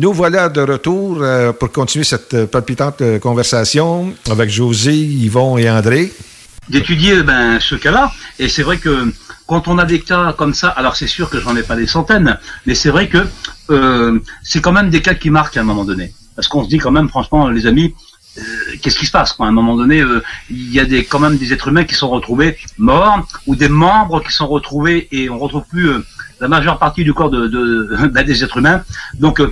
Nous voilà de retour euh, pour continuer cette euh, palpitante euh, conversation avec José, Yvon et André. d'étudier ben, ce cas-là. Et c'est vrai que quand on a des cas comme ça, alors c'est sûr que j'en ai pas des centaines, mais c'est vrai que c'est quand même des cas qui marquent à un moment donné. Parce qu'on se dit quand même, franchement, les amis, qu'est-ce qui se passe quoi? À un moment donné, il y a des, quand même des êtres humains qui sont retrouvés morts, ou des membres qui sont retrouvés et on retrouve plus la majeure partie du corps de, (laughs) ben, des êtres humains. Donc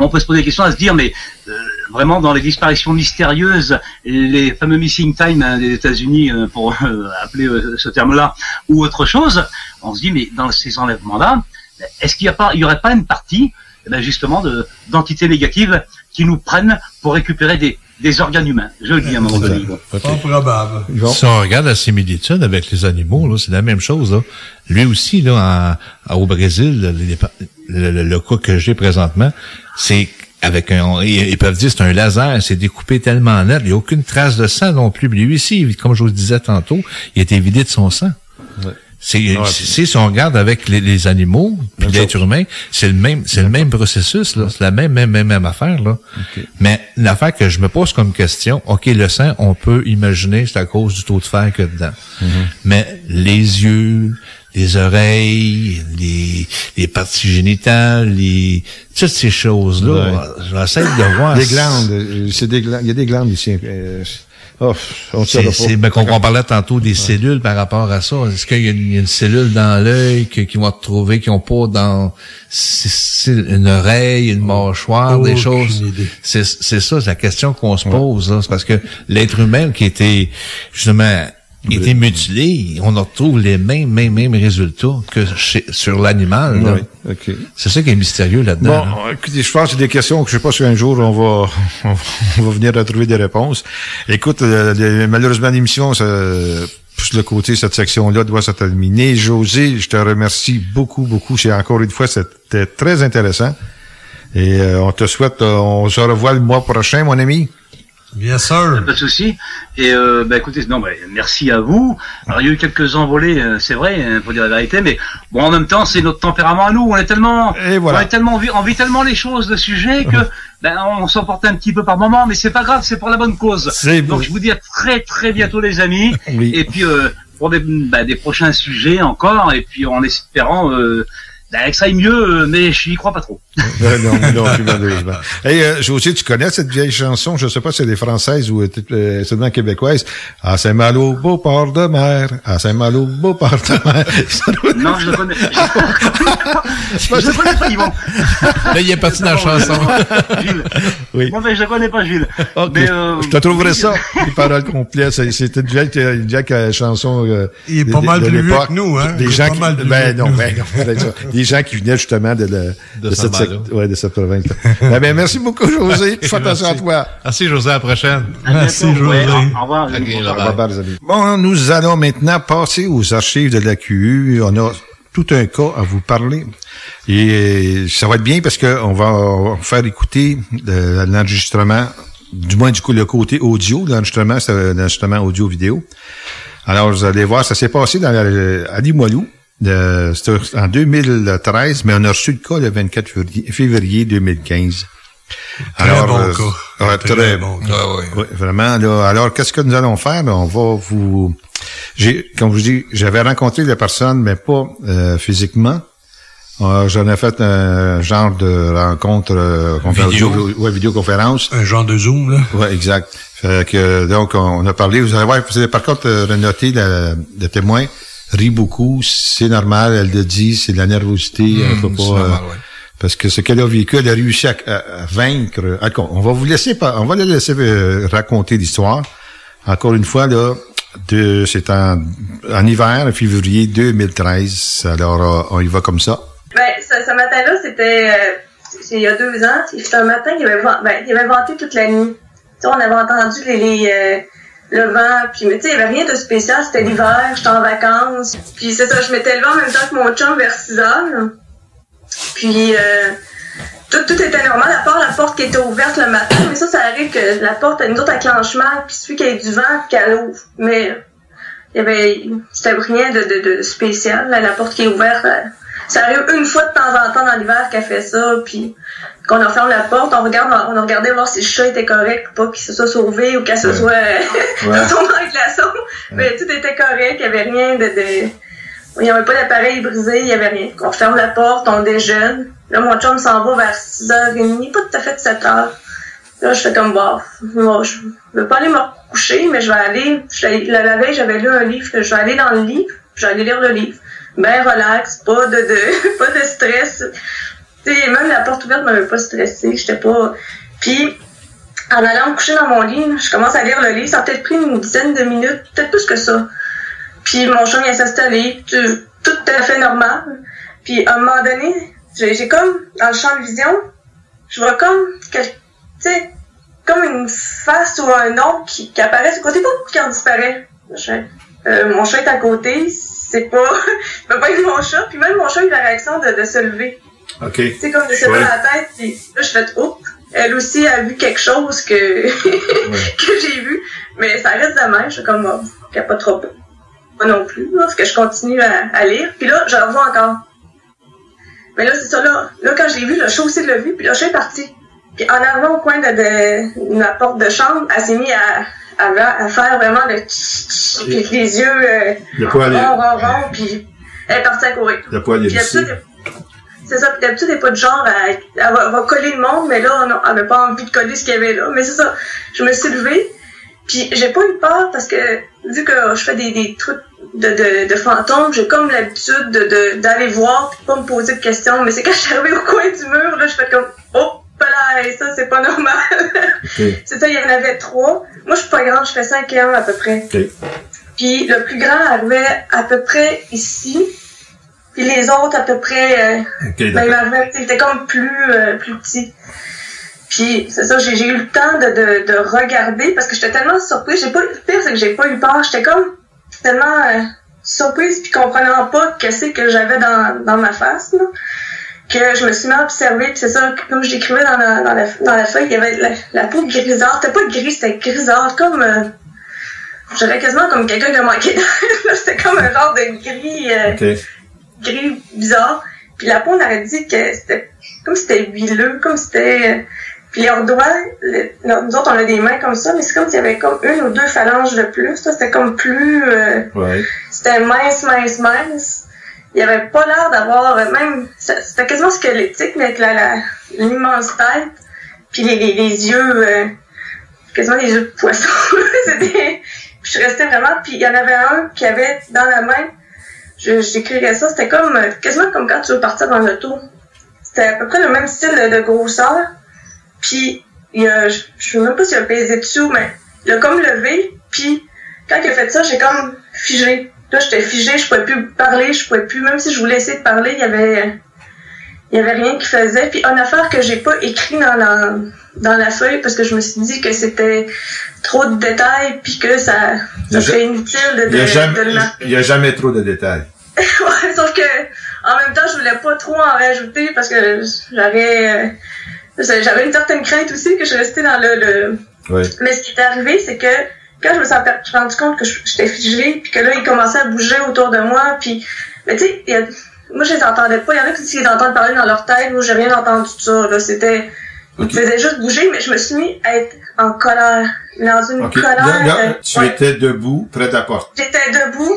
on peut se poser des questions à se dire, mais euh, vraiment dans les disparitions mystérieuses, les fameux missing time hein, des États-Unis, euh, pour euh, appeler ce terme-là, ou autre chose, on se dit, mais dans ces enlèvements-là, est-ce qu'il n'y aurait pas une partie, eh ben, justement, de d'entités négatives qui nous prennent pour récupérer des, des organes humains Je le dis à un moment donné. Pas probable. Si on regarde la similitude avec les animaux, là, c'est la même chose. Là. Lui aussi, là, en- au Brésil, le, le- le- le cas que j'ai présentement, c'est avec un, ils ils peuvent dire c'est un laser, c'est découpé tellement net, il n'y a aucune trace de sang non plus. Lui aussi, comme je vous le disais tantôt, il était vidé de son sang. C'est, Ouais. si on regarde avec les, les animaux, puis l'être humain, c'est le même, c'est le même processus, là. C'est la même, même, même, même affaire, là. Mais l'affaire que je me pose comme question, OK, le sang, on peut imaginer c'est à cause du taux de fer que dedans. Mais les yeux, les oreilles, les, les parties génitales, les, toutes ces choses-là, j'essaie de voir. Des glandes. C'est des glandes. Il y a des glandes ici. euh, oh, on C'est, ben, qu'on on parlait tantôt des cellules par rapport à ça. Est-ce qu'il y a une, cellule dans l'œil que- qu'ils vont retrouver, qui ont pas dans c'est, c'est une oreille, une mâchoire, des choses? C'est, c'est ça, c'est la question qu'on se pose. là. C'est parce que l'être humain qui était justement était mutilé, on retrouve les mêmes, mêmes, mêmes résultats que chez, sur l'animal. Oui. C'est ça qui est mystérieux là-dedans. Bon, là. écoutez, je pense que c'est des questions que je sais pas si un jour on va, (laughs) on va venir retrouver des réponses. Écoute, euh, les- malheureusement, l'émission, ça, le côté, cette section-là doit se terminer. José, je te remercie beaucoup, beaucoup. C'est encore une fois, c'était très intéressant. Et euh, on te souhaite, euh, on se revoit le mois prochain, mon ami. Bien sûr. Pas de souci. Et euh, bah, écoutez, non, bah, merci à vous. Alors il y a eu quelques envolées, euh, c'est vrai, hein, pour dire la vérité, mais bon, en même temps, c'est notre tempérament à nous. On est tellement, voilà. on est tellement, on vit, tellement les choses, le sujet que ben, on s'emporte un petit peu par moment, mais c'est pas grave, c'est pour la bonne cause. C'est Donc je vous dis à très très bientôt, les amis. Oui. Et puis euh, pour des, bah, des prochains sujets encore, et puis en espérant. Euh, Ben, que ça aille mieux, euh, mais je n'y crois pas trop. (laughs) Euh, non, non, plus malheureusement. Hey, euh, José, tu connais cette vieille chanson? Je sais pas si c'est des françaises ou euh, seulement québécoise. À Saint-Malo, beau port de mer. À Saint-Malo, beau port de mer. (laughs) non, je le connais. (laughs) Je le connais pas, Yvon. Là, il est parti dans la chanson. Gilles. Oui. Bon, ben, je le connais pas, Gilles. Ok. Mais, euh, Je te trouverai ça, les paroles complètes. C'est- C'était une vieille, une vieille euh, chanson. euh, Il est de- pas de- mal de plus vieux l'époque. que nous, hein? Des Il est gens pas qui, mal ben que non, ben non. Des gens qui venaient justement de, cette, ouais, de cette province. ben, ben, merci beaucoup, (laughs) José. Fais attention à toi. Merci, José. À la prochaine. à bientôt. Ouais, au- revoir. Ok, Gilles. bye-bye. Au revoir, les amis. Bon, nous allons maintenant passer aux archives de la QU. On a tout un cas à vous parler. Et ça va être bien parce que on va faire écouter euh, l'enregistrement, du moins du coup le côté audio, l'enregistrement, c'est un enregistrement audio-vidéo. Alors, vous allez voir, ça s'est passé dans la, à Limoilou. C'était en 2013, mais on a reçu le cas le 24 février, février 2015. Très bon euh, cas. Très très, bon cas. Oui, vraiment. Là, alors, qu'est-ce que nous allons faire? On va vous... J'ai, comme je vous dis, j'avais rencontré la personne, mais pas euh, physiquement. Euh, J'en ai fait un genre de rencontre, euh, Vidéo. audio- ouais, vidéoconférence. Un genre de Zoom, là. Ouais, exact. Fait que, donc, on a parlé, vous allez voir, vous allez par contre euh, renoter la- le témoin, rit beaucoup, c'est normal, elle le dit, c'est de la nervosité, elle Mmh, peut pas... normal, euh, ouais. Parce que ce qu'elle a vécu, elle a réussi à, à- à vaincre. On va vous laisser, pas- on va la laisser euh, raconter l'histoire. Encore une fois, là, de, c'est en, en hiver, en février 2013. Alors, euh, on y va comme ça. Ben, ce, ce matin-là, c'était euh, il y a deux ans. C'était un matin qu'il avait, vent- ben, il avait venté toute la nuit. Tu sais, on avait entendu les, les, euh, le vent, puis mais tu sais, il n'y avait rien de spécial. C'était l'hiver, j'étais en vacances. Puis c'est ça, je m'étais levée en même temps que mon chum vers 6 heures. Puis euh, tout, tout était normal, à part la porte qui était ouverte le matin. Mais ça, ça arrive que la porte a une autre acclenchement, puis qu'il y ait du vent, qu'elle ouvre. Mais il y avait c'était rien de, de, de spécial la porte qui est ouverte ça arrive une fois de temps en temps dans l'hiver qu'elle fait ça puis qu'on a ferme la porte on regarde on a regardé voir si le chat était correct ou pas qu'il se soit sauvé ou qu'elle se Ouais. soit (laughs) Ouais. (laughs) tombée dans le glaçon mais tout était correct il y avait rien de, de il n'y avait pas d'appareil brisé il y avait rien on ferme la porte on déjeune là mon chum s'en va vers 6h30 pas tout à fait 7h Là, je fais comme, bah, moi, je veux pas aller me coucher, mais je vais aller, je la, la veille, j'avais lu un livre, je vais aller dans le livre, je vais aller lire le livre. Ben, relax, pas de, de (laughs) pas de stress. Sais, même la porte ouverte m'avait pas stressé, j'étais pas, puis, en allant me coucher dans mon lit, je commence à lire le livre, ça a peut-être pris une dizaine de minutes, peut-être plus que ça. Puis mon chum il s'est installé, tout, à fait normal. Puis à un moment donné, j'ai comme, dans le champ de vision, je vois comme, comme une face ou un nom qui, apparaît sur le côté, pas qui en disparaît. Euh, mon chat est à côté, c'est pas, (laughs) ça peut pas être mon chat. Puis même mon chat a eu la réaction de se lever. OK. Tu sais, comme de se lever la tête, puis là, je fais, oups, elle aussi a vu quelque chose que, (laughs) que j'ai vu. Mais ça reste de même, je suis comme, oh, a pas trop. Moi non plus, là, parce que je continue à, à lire. Puis là, je le revois encore. Mais là, c'est ça, là. Là, quand je l'ai vu, le chat aussi l'a vu, puis le chat est parti. Puis en arrivant au coin de, de, de la porte de chambre, elle s'est mise à, à, à faire vraiment le tch, tch, puis les yeux euh, ronds, ronds, ronds, puis elle est partie à courir. Il a pas allé Puis ici. d'habitude, c'est ça, puis d'habitude, elle n'est pas de genre à, elle va, elle va coller le monde, mais là, non, elle n'avait pas envie de coller ce qu'il y avait là. Mais c'est ça, je me suis levée, puis j'ai pas eu peur parce que, vu que je fais des, des trucs de, de, de fantômes, j'ai comme l'habitude de, de, d'aller voir puis pas me poser de questions. Mais c'est quand je suis arrivée au coin du mur, là, je fais comme, oh, là, ça, c'est pas normal. (laughs) c'est ça, il y en avait trois. Moi, je suis pas grande, je fais 5 ans à peu près. Puis le plus grand arrivait à peu près ici. Puis les autres à peu près, euh, ben, il était comme plus, euh, plus petit. Puis c'est ça, j'ai eu le temps de, de, de regarder parce que j'étais tellement surprise. J'ai pas, le pire c'est que j'ai pas eu peur. J'étais comme tellement euh, surprise puis comprenant pas qu'est-ce que j'avais dans, dans ma face là, que je me suis mis à observer. Puis c'est ça, comme je décrivais dans la, dans la, dans la feuille, il y avait la, la peau grisâtre. C'était pas gris, c'était grisâtre, comme euh, j'avais quasiment comme quelqu'un qui a manqué. (laughs) C'était comme un genre de gris. euh, gris bizarre. Puis la peau, on aurait dit que c'était comme si c'était huileux, comme si c'était... Puis leurs doigts, nous autres, on a des mains comme ça, mais c'est comme s'il y avait comme une ou deux phalanges de plus. C'était comme plus... euh, Ouais. c'était mince, mince, mince. il y avait pas l'air d'avoir, euh, même, c'était quasiment squelettique, mais avec la, la, l'immense tête, puis les, les, les yeux, euh, quasiment des yeux de poisson. (laughs) c'était, je suis restée vraiment, puis il y en avait un qui avait dans la main, décrirais ça, c'était comme, euh, quasiment comme quand tu veux partir dans l'auto. C'était à peu près le même style de, de grosseur, puis il a, je, je sais même pas s'il a pesé dessus, mais il a comme levé, puis quand il a fait ça, j'ai comme figé. Là, j'étais figée, je pouvais plus parler, je pouvais plus, même si je voulais essayer de parler, il y avait, il y avait rien qui faisait. Puis une affaire que j'ai pas écrit dans la, dans la feuille parce que je me suis dit que c'était trop de détails puis que ça, ça serait inutile de, de, Il n'y a, de jamais- le marquer. il y a jamais trop de détails. (laughs) Ouais, sauf que en même temps, je voulais pas trop en rajouter parce que j'avais, euh, j'avais une certaine crainte aussi que je restais dans le, le, Oui. mais ce qui est arrivé, c'est que quand je me suis rendu compte que je- j'étais figée, puis que là, ils commençaient à bouger autour de moi, puis, mais tu sais, moi, je les entendais pas. Il y en a qui disent qu'ils entendent parler dans leur tête. Moi, j'ai rien entendu de ça. Ils faisaient juste bouger, mais je me suis mis à être en colère, dans une colère. Là, là, tu ouais. étais debout, près de la porte. J'étais debout,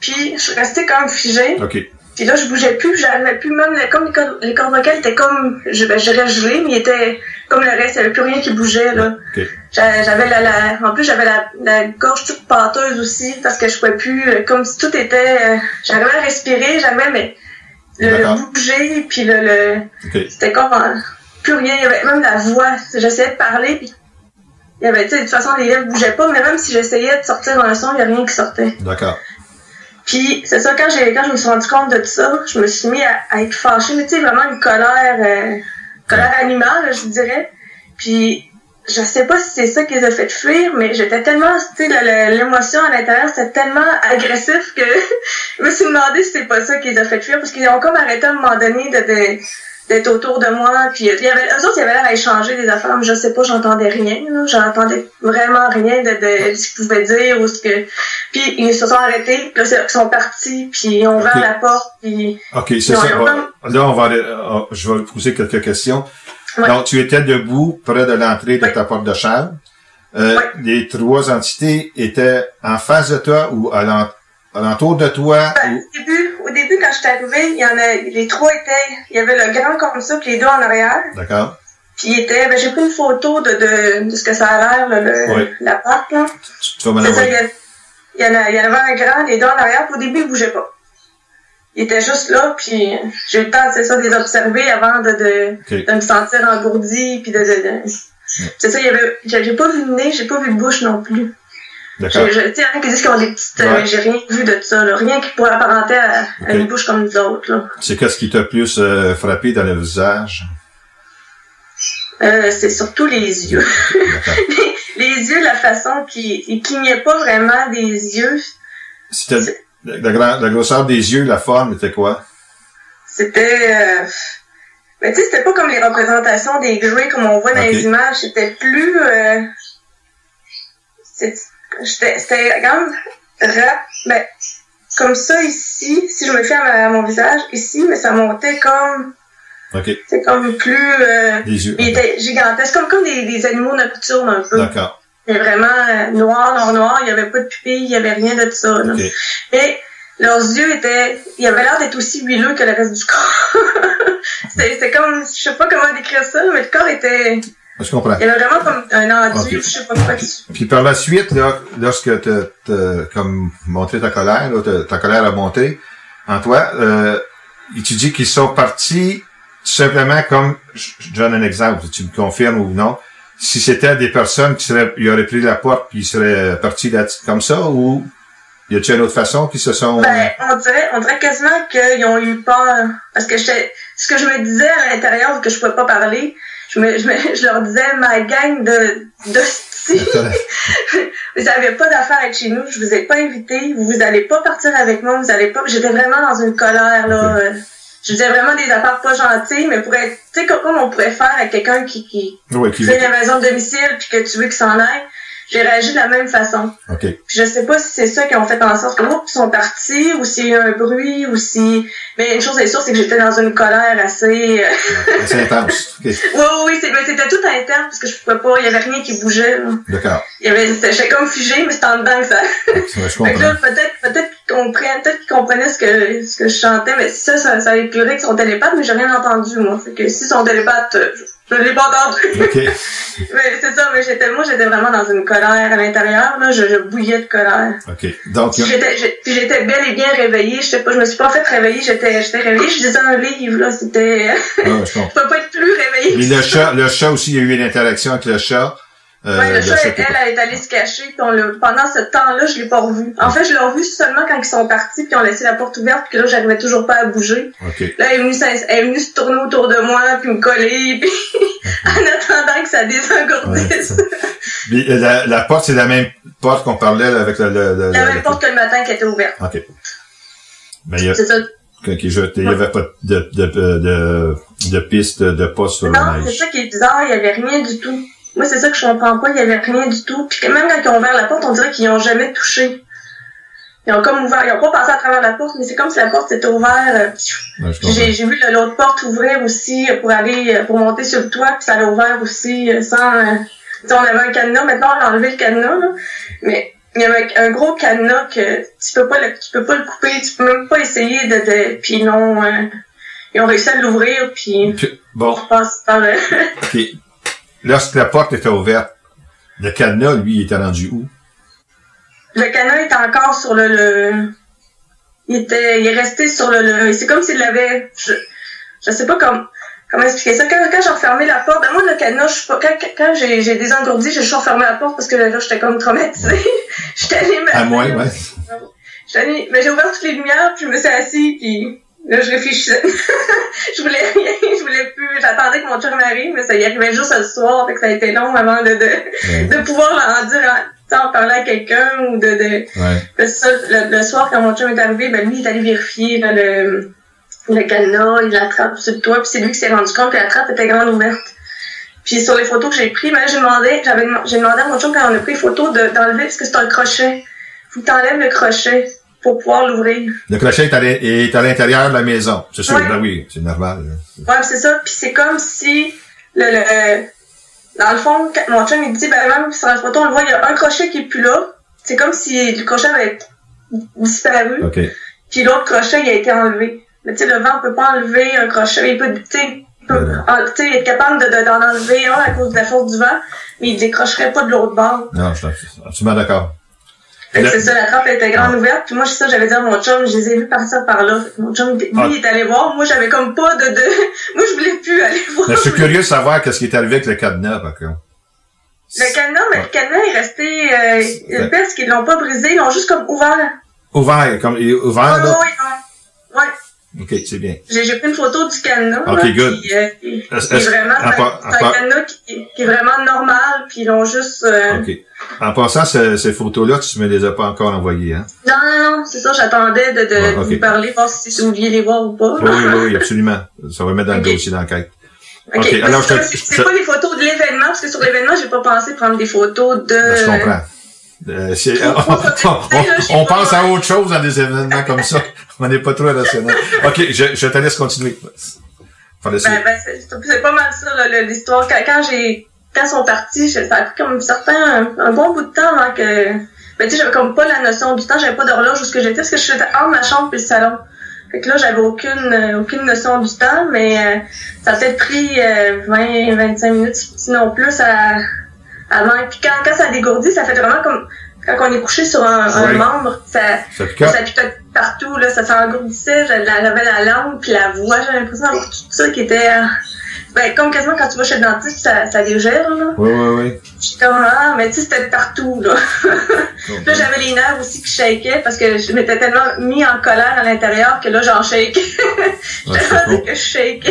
puis je suis restée comme figée. OK. Puis là, je bougeais plus, j'arrivais plus, même comme les cordes, les cordes vocales étaient comme, je, ben, je gelée, mais il était comme le reste, il n'y avait plus rien qui bougeait, là. OK. J'a- J'avais la, la, en plus, j'avais la, la gorge toute pâteuse aussi, parce que je pouvais plus, euh, comme si tout était, euh, j'arrivais à respirer, j'arrivais, mais le, bouger, puis le, le c'était comme plus rien, il y avait même la voix, j'essayais de parler, puis il y avait, tu sais, de toute façon, les lèvres bougeaient pas, mais même si j'essayais de sortir un son, il n'y a rien qui sortait. D'accord. Puis c'est ça, quand j'ai quand je me suis rendu compte de tout ça, je me suis mis à, à être fâchée, mais tu sais, vraiment une colère, euh, colère animale, je dirais. Puis je sais pas si c'est ça qui les a fait fuir, mais j'étais tellement, tu sais, l'émotion à l'intérieur, c'était tellement agressif que (laughs) je me suis demandé si c'est pas ça qui les a fait fuir, parce qu'ils ont comme arrêté à un moment donné de, de- d'être autour de moi, puis il y avait, eux autres, ils avaient l'air à échanger des affaires, mais je sais pas, j'entendais rien, là, j'entendais vraiment rien de, de, ce qu'ils pouvaient dire, ou ce que, puis ils se sont arrêtés, puis là, ils sont partis, puis ils ont ouvert la porte, puis... OK, c'est ça. On va- Là, on va, aller- euh, je vais poser quelques questions. Ouais. Donc, tu étais debout près de l'entrée de ta porte de chambre. Euh, Les trois entités étaient en face de toi ou à l'en- alentour de toi? Au début, au début, quand je suis arrivée, il y en a, les trois étaient, il y avait le grand comme ça, puis les deux en arrière. D'accord. Puis il était, ben, j'ai pris une photo de, de, de ce que ça a l'air, le, Oui. la porte, là. Tu vas me C'est ça, il y, il en a, il y en avait un grand, les deux en arrière, puis au début, ils bougeaient pas. Ils étaient juste là, puis j'ai eu le temps, c'est ça, de les observer avant de, de, de me sentir engourdie, puis de, de, de- c'est ça, il y avait, j'ai pas vu de nez, j'ai pas vu de bouche non plus. D'accord. J'ai- j'ai- Tu sais, il y en a qui disent qu'ils ont des petites, euh, Ouais. mais j'ai rien vu de ça, là. Rien qui pourrait apparenter à, une bouche comme nous autres, là. C'est qu'est-ce qui t'a plus euh, frappé dans le visage? Euh, c'est surtout les yeux. (laughs) les, les yeux, la façon qui, clignaient pas vraiment des yeux. C'était la, gra- la grosseur des yeux, la forme était quoi? C'était, euh, mais tu sais, c'était pas comme les représentations des Grey comme on voit dans les images. C'était plus, euh, j'étais- c'était quand même rap, ben, comme ça ici, si je me fie à, ma- à mon visage ici, mais ça montait comme, OK. c'est comme plus, euh, Les yeux. il était gigantesque, comme, comme des, des animaux nocturnes un peu. D'accord. C'était vraiment euh, noir, noir, noir. Il n'y avait pas de pupille, il n'y avait rien de ça. là. OK. Et leurs yeux étaient... Ils avaient l'air d'être aussi huileux que le reste du corps. (laughs) C'était c'était comme... Je sais pas comment décrire ça, mais le corps était... Je comprends. Il y avait vraiment comme un enduit, Ok. je sais pas quoi. Puis par la suite, là, lorsque tu as comme montré ta colère, là, ta colère a monté en toi, euh, et tu dis qu'ils sont partis tout simplement comme, je donne un exemple, tu me confirmes ou non, si c'était des personnes qui seraient, ils auraient pris la porte puis ils seraient partis là comme ça, ou y a-t-il une autre façon qu'ils se sont... Ben, on dirait, on dirait quasiment qu'ils ont eu peur. Parce que ce que je me disais à l'intérieur, que je pouvais pas parler, je, me, je, me- je leur disais, ma gang de, de (laughs) vous avez pas d'affaires à être chez nous, je vous ai pas invité, vous allez pas partir avec moi, vous allez pas. J'étais vraiment dans une colère, là. euh, Je disais vraiment des affaires pas gentilles, mais pour être, tu sais, comme, on pourrait faire avec quelqu'un qui, qui qui- fait la maison de domicile puis que tu veux qu'il s'en aille. J'ai réagi de la même façon. OK. Puis je sais pas si c'est ça qui ont fait en sorte que ils sont partis, ou s'il y a eu un bruit, ou si. Mais une chose est sûre, c'est que j'étais dans une colère assez. euh, C'est intense. OK. (laughs) oui, oui, c'était tout interne parce que je pouvais pas, il y avait rien qui bougeait. D'accord. J'étais comme figée, mais c'était en dedans que ça. Ouais, peut-être, peut-être que comprennent, peut-être qu'ils comprenaient ce que, ce que je chantais, mais ça, ça, ça éclairait que son télépathe, mais j'ai rien entendu, moi. Fait que si son télépathe, euh, je, je l'ai pas entendu. OK. (laughs) mais c'est ça, mais j'étais, moi, j'étais vraiment dans une colère à l'intérieur, là. Je, je bouillais de colère. OK. Donc, Puis J'étais, j'étais bel et bien réveillée. J'étais pas, je me suis pas fait réveiller. J'étais, j'étais réveillée. Je lisais un livre, là. C'était, ah, je (laughs) comprends. je peux pas être plus réveillée. Et le chat, le chat aussi, il y a eu une interaction avec le chat. Euh, Ouais, le chat, elle, elle est allée se cacher, puis on pendant ce temps-là, je l'ai pas revu. En fait, je l'ai revu seulement quand ils sont partis, puis ils ont laissé la porte ouverte, puis là, j'arrivais toujours pas à bouger. OK. Là, elle est venue, elle est venue se tourner autour de moi, puis me coller, (laughs) puis en attendant que ça désengourdisse. Mais, euh, la, la porte, c'est la même porte qu'on parlait avec le... le, le- La même porte que le matin qui était ouverte. OK. Mais il y a... C'est ça. Je- il y avait pas de, de, de, de, de piste de poste sur la Non, c'est ça qui est bizarre, il y avait rien du tout. Moi, c'est ça que je comprends pas, il y avait rien du tout. Puis même quand ils ont ouvert la porte, on dirait qu'ils ont jamais touché. Ils ont comme ouvert, ils ont pas passé à travers la porte, mais c'est comme si la porte était ouverte. Ouais. J'ai vu l'autre porte ouvrir aussi euh, pour aller, euh, pour monter sur le toit, puis ça l'a ouvert aussi euh, sans... on avait un cadenas, maintenant on a enlevé le cadenas, là, mais il y avait un gros cadenas que tu peux pas le, tu peux pas le couper, tu peux même pas essayer de... de puis euh, ils ont réussi à l'ouvrir, puis Bon, on passe par... euh. Lorsque la porte était ouverte, le cadenas, lui, il était rendu où? le cadenas est encore sur le... le il était, il est resté sur le... le c'est comme s'il l'avait... Je, je sais pas comme, comment expliquer ça. Quand, quand j'ai refermé la porte, ben moi, le cadenas, je suis pas, quand, quand j'ai, j'ai désengourdi, j'ai juste refermé la porte parce que là, j'étais comme traumatisée. (laughs) j'étais allée me... À moi, ouais. J'étais allée- mais j'ai ouvert toutes les lumières, puis je me suis assise, puis là, je réfléchissais. (laughs) je voulais rien, je voulais plus. J'attendais que mon chum arrive, mais ça y arrivait juste le soir, fait que ça a été long avant de, de, de pouvoir en dire, en, en parler à quelqu'un ou de... de Ouais. Ça, le, le soir, quand mon chum est arrivé, ben lui, il est allé vérifier là, le, le cadenas, il l'attrape sur le toit, puis c'est lui qui s'est rendu compte que la trappe était grande ouverte. Puis sur les photos que j'ai prises, ben j'ai demandé, j'avais j'ai demandé à mon chum quand on a pris les photos de- d'enlever, parce que c'est un crochet. Faut que t'enlèves le crochet pour pouvoir l'ouvrir. Le crochet est à l'in- est à l'intérieur de la maison. C'est sûr, Ouais. ben oui, c'est normal. Ouais, puis c'est ça. Puis c'est comme si le, le dans le fond, quand mon chum il dit ben même sur la photo on le voit, il y a un crochet qui est plus là. C'est comme si le crochet avait disparu. OK. Puis l'autre crochet, il a été enlevé. Mais tu sais, le vent peut pas enlever un crochet. Il peut, tu sais, il peut en- être capable de, de- d'en enlever un à cause de la force du vent, mais il décrocherait pas de l'autre bord. Non, je suis absolument d'accord. Fait que c'est ça, la trappe était grande ouverte. Puis moi, c'est ça, j'avais dit à mon chum, je les ai vus partir par là. Mon chum, lui, Ah. il est allé voir. Moi, j'avais comme pas de, de... (laughs) Moi, je voulais plus aller voir. Mais je suis curieux de savoir qu'est-ce qui est arrivé avec le cadenas, par contre. Le cadenas, mais le cadenas est resté, euh, c'est qu'ils l'ont pas brisé, ils l'ont juste comme ouvert. Ouvert, comme, il est ouvert, Oh, là? oui, non. Ouais. OK, c'est bien. J'ai pris une photo du cadenas. Ok, là, good. Puis, euh, est vraiment, c'est un- cadenas qui, qui est vraiment normal, puis ils l'ont juste... euh, OK. En passant, ce- ces photos-là, tu me les as pas encore envoyées, hein? Non, non, non, c'est ça, j'attendais de, de, ok. vous parler, voir si vous vouliez les voir ou pas. Oui, oui, oui, (laughs) absolument. Ça va mettre dans le dossier d'enquête. Ok, OK, mais alors je c'est pas des photos de l'événement, parce que sur l'événement, j'ai pas pensé prendre des photos de... Ben, je comprends. Euh, (laughs) on, on- on pense à autre chose dans des événements comme ça. On n'est pas trop rationnel. OK, je, je te laisse continuer. Ben, ben, c'est pas mal ça, l'histoire. Quand, quand j'ai, quand ils sont partis, ça a pris comme certain, un, un bon bout de temps avant que, ben, tu sais, j'avais comme pas la notion du temps, j'avais pas d'horloge où ce que j'étais, parce que je suis entre ma chambre et le salon. Fait que là, j'avais aucune, euh, aucune notion du temps, mais euh, ça a peut-être pris euh, 20, 25 minutes, sinon plus, à, avant. Puis quand, quand ça a dégourdi, ça fait vraiment comme quand on est couché sur un, un membre, ça, Ça picote. ça picote partout, là, ça s'engourdissait, j'avais j'avais la langue, puis la voix, j'avais l'impression d'avoir tout ça qui était... euh, ben, comme quasiment quand tu vas chez le dentiste, ça, ça légère, là. Oui, oui, oui. J'étais comme, ah, mais tu sais, c'était partout, là. (laughs) là, j'avais les nerfs aussi qui shakaient parce que je m'étais tellement mis en colère à l'intérieur que là, j'en shake. Ouais, (laughs) J'étais bon. que je shake.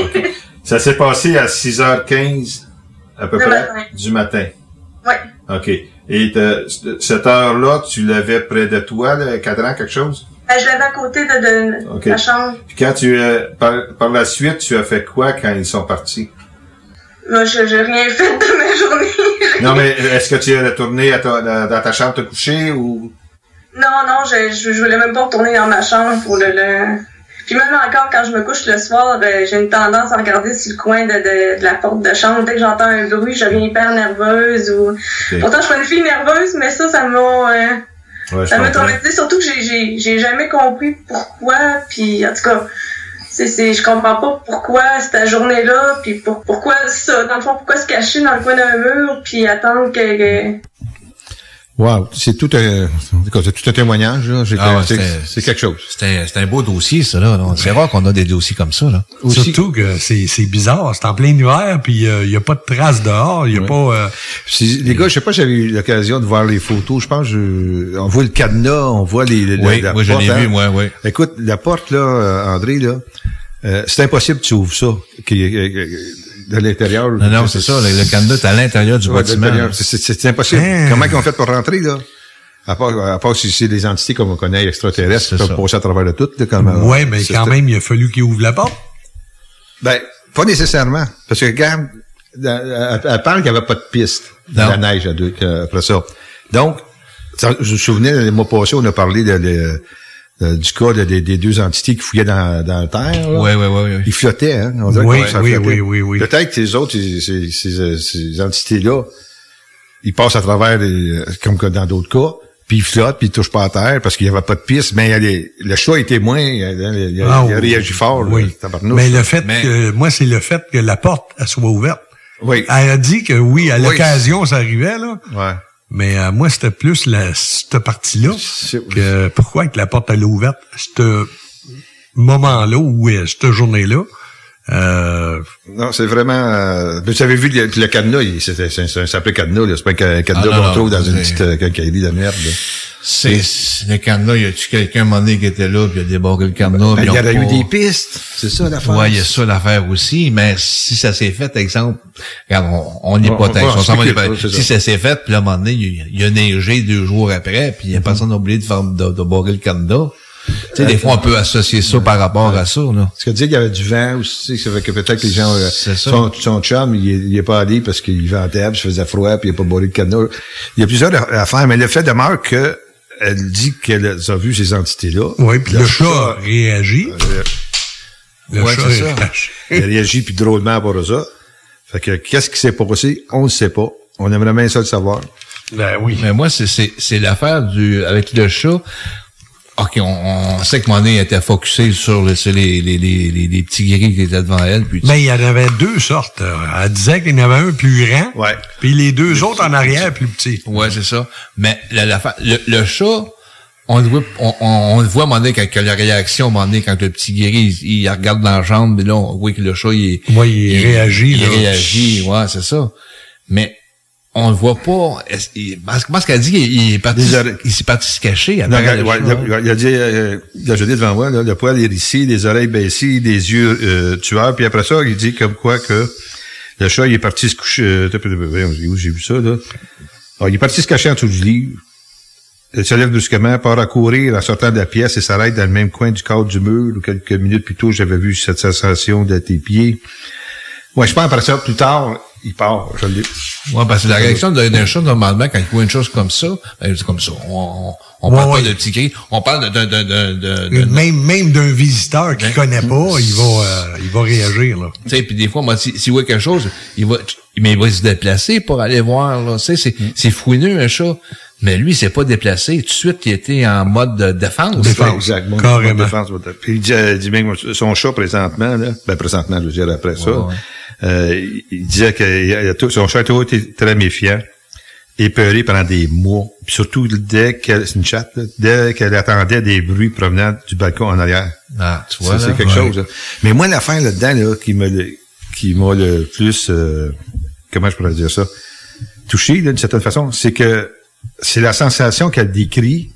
Ça s'est passé à 6h15, à peu Le près, matin. du matin. OK. Et te- cette heure-là, tu l'avais près de toi, le cadran, quelque chose? Ben, je l'avais à côté de, de la chambre. Puis quand tu euh, par, par la suite, tu as fait quoi quand ils sont partis? Moi, je j'ai rien fait de ma journée. (laughs) Non, mais est-ce que tu es retourné à ta- dans dans ta chambre te coucher ou... Non, non, je, je, je voulais même pas retourner dans ma chambre pour le, le... Puis même encore, quand je me couche le soir, euh, j'ai une tendance à regarder sur le coin de, de, de la porte de chambre. Dès que j'entends un bruit, je deviens hyper nerveuse. ou Pourtant, je suis une fille nerveuse, mais ça, ça m'a... euh, Ouais, ça m'a comprends. traumatisé, surtout que j'ai- j'ai jamais compris pourquoi, puis en tout cas, c'est c'est je comprends pas pourquoi cette journée-là, puis pour, pourquoi ça, dans le fond, pourquoi se cacher dans le coin d'un mur, puis attendre que... que- Wow, c'est tout un, c'est tout un témoignage, Ah ouais, c'est- quelque chose. C'est un, beau dossier, ça, là. C'est rare qu'on a des dossiers comme ça, là. Surtout que c'est c'est bizarre. C'est en plein hiver, puis il n'y a pas de traces dehors. Il y a pas... euh, Si- les gars, je sais pas si j'avais eu l'occasion de voir les photos. Je pense je, on voit le cadenas, on voit les, les- Oui, la moi, je porte, l'ai hein. vu, moi, oui. Écoute, la porte, là, euh, André, là, euh, c'est impossible que tu ouvres ça. qui- euh, de l'intérieur. Non, non, c'est ça. Le, le cadenas est à l'intérieur du Ouais, bâtiment. C'est- impossible. Hein? Comment ils ont fait pour rentrer, là? À part, à part si c'est des entités comme on connaît extraterrestres qui peuvent ça. passer à travers de tout, là, comme, euh, ouais, mais quand même, il a fallu qu'il ouvre la porte. Ben, pas nécessairement. Parce que, regarde, elle, elle parle qu'il n'y avait pas de piste dans Non. la neige après ça. Donc, je me souvenais, le mois passé, on a parlé de, de- de- du cas de- des- des deux entités qui fouillaient dans, dans la terre. là. Ouais, ouais, ouais. Ils flottaient, hein? On dirait Oui, que ça oui, flottait. oui, oui, oui. Peut-être que les autres, ces, ces, ces, ces entités-là, ils passent à travers, les- comme que dans d'autres cas, puis ils flottent, puis ils touchent pas à terre parce qu'il n'y avait pas de piste. Mais il y a les- le chat était moins, il a, il a- Ah, il a oui. réagi fort. là, Oui. Mais le fait Mais- que, moi, c'est le fait que la porte, elle soit ouverte. Oui. Elle a dit que oui, à Oui. l'occasion, ça arrivait, là. Ouais. Mais euh, moi, c'était plus la, cette partie-là que pourquoi que la porte est ouverte. Ce moment-là ou euh, cette journée-là, euh, Non, c'est vraiment. Euh, vous avez vu le, le cadenas, il- c'était c'est c'est un simple cadenas, là. C'est pas un cadenas Ah, qu'on trouve dans une petite euh, quincaillerie de merde. là. C'est, c'est- le cadenas, y a-tu quelqu'un, à un moment donné, qui était là, puis il a débarqué le cadenas, Ben, puis il y aurait eu des pistes. C'est ça l'affaire. Ouais, il y a ça l'affaire aussi, mais si ça s'est fait, exemple, regarde, on- on n'y est On- s'en va Si ça. ça s'est fait, puis là, à un moment donné, il, il a neigé deux jours après, puis il y a personne oublié de faire, de, de barrer le cadenas. Tu sais, des fois, on peut associer ça par rapport à ça, là. Parce que dire qu'il y avait du vent aussi, ça fait que peut-être que les gens, euh, ça. son, son chum, il, est- il est pas allé parce qu'il ventait, puis il faisait froid, puis il a pas bourré le cadenas. Il y a plusieurs affaires, mais le fait demeure que elle dit qu'elle a vu ces entités-là. oui, puis le, chat réagit. euh, Le ouais, chat c'est ça. réagit. Il réagit puis drôlement à ça. Fait que qu'est-ce qui s'est passé? On ne sait pas. On aimerait bien ça le savoir. Ben oui. Mais moi, c'est, c'est, c'est l'affaire du, avec le chat. OK, on, on sait que Monet était focusé sur, le- sur les, les, les, les, les petits guéris qui étaient devant elle, puis Mais il y en avait deux sortes. euh, Elle disait qu'il y en avait un plus grand, Ouais. puis les deux autres en arrière plus petits. Ouais, c'est ça. Mais la, la fa- le, le chat, on le voit, on, on, on le voit donné quand que la réaction, donné, quand le petit guéri, il, il regarde dans la jambe, mais là, on voit que le chat, il, est- Ouais, il réagit, Il, là. réagit, ouais, c'est ça. Mais on le voit pas. Parce que parce qu'elle dit qu'il est parti, il s'est parti se cacher. Après ouais, il, a, il a dit, euh, il a jeté devant moi, là, le poil hérissé, les oreilles baissées, des yeux euh, tueurs, puis après ça, il dit comme quoi que le chat, il est parti se coucher. Euh, où j'ai vu ça, là? Ah, il est parti se cacher en dessous du lit. Il se lève brusquement, part à courir en sortant de la pièce et s'arrête dans le même coin du cadre du mur où quelques minutes plus tôt, j'avais vu cette sensation de tes pieds. Ouais, je pense après ça, plus tard, il part. Je l'ai. Ouais, parce que la réaction d'un chat, normalement, quand il voit une chose comme ça, ben, c'est comme ça. On, on, Ouais, parle ouais. pas de petit gris, on parle d'un, d'un, d'un, d'un, d'un- Même, même d'un visiteur qui Ben, connaît pas, il va, euh, il va réagir, là. Tu sais, puis des fois, moi, si- s'il voit quelque chose, il va, mais il va se déplacer pour aller voir, là. Tu sais, c'est, c'est fouineux, un chat. Mais lui, il s'est pas déplacé. Tout de suite, il était en mode de défense. Défense, exact. Mon- Carrément. défense, Puis il dit, euh, dit même son chat présentement, là, ben présentement, je veux dire après ça, ouais. euh, il- il disait que son chat a toujours été très méfiant, épeuré pendant des mois, puis surtout dès qu'elle, c'est une chatte, là, dès qu'elle attendait des bruits provenant du balcon en arrière. Ah, tu Ça, vois, c'est là? quelque Ouais. chose. là. Mais moi, l'affaire là-dedans, là, qui me le- qui m'a le plus, euh, comment je pourrais dire ça, touché, là, d'une certaine façon, c'est que c'est la sensation qu'elle décrit,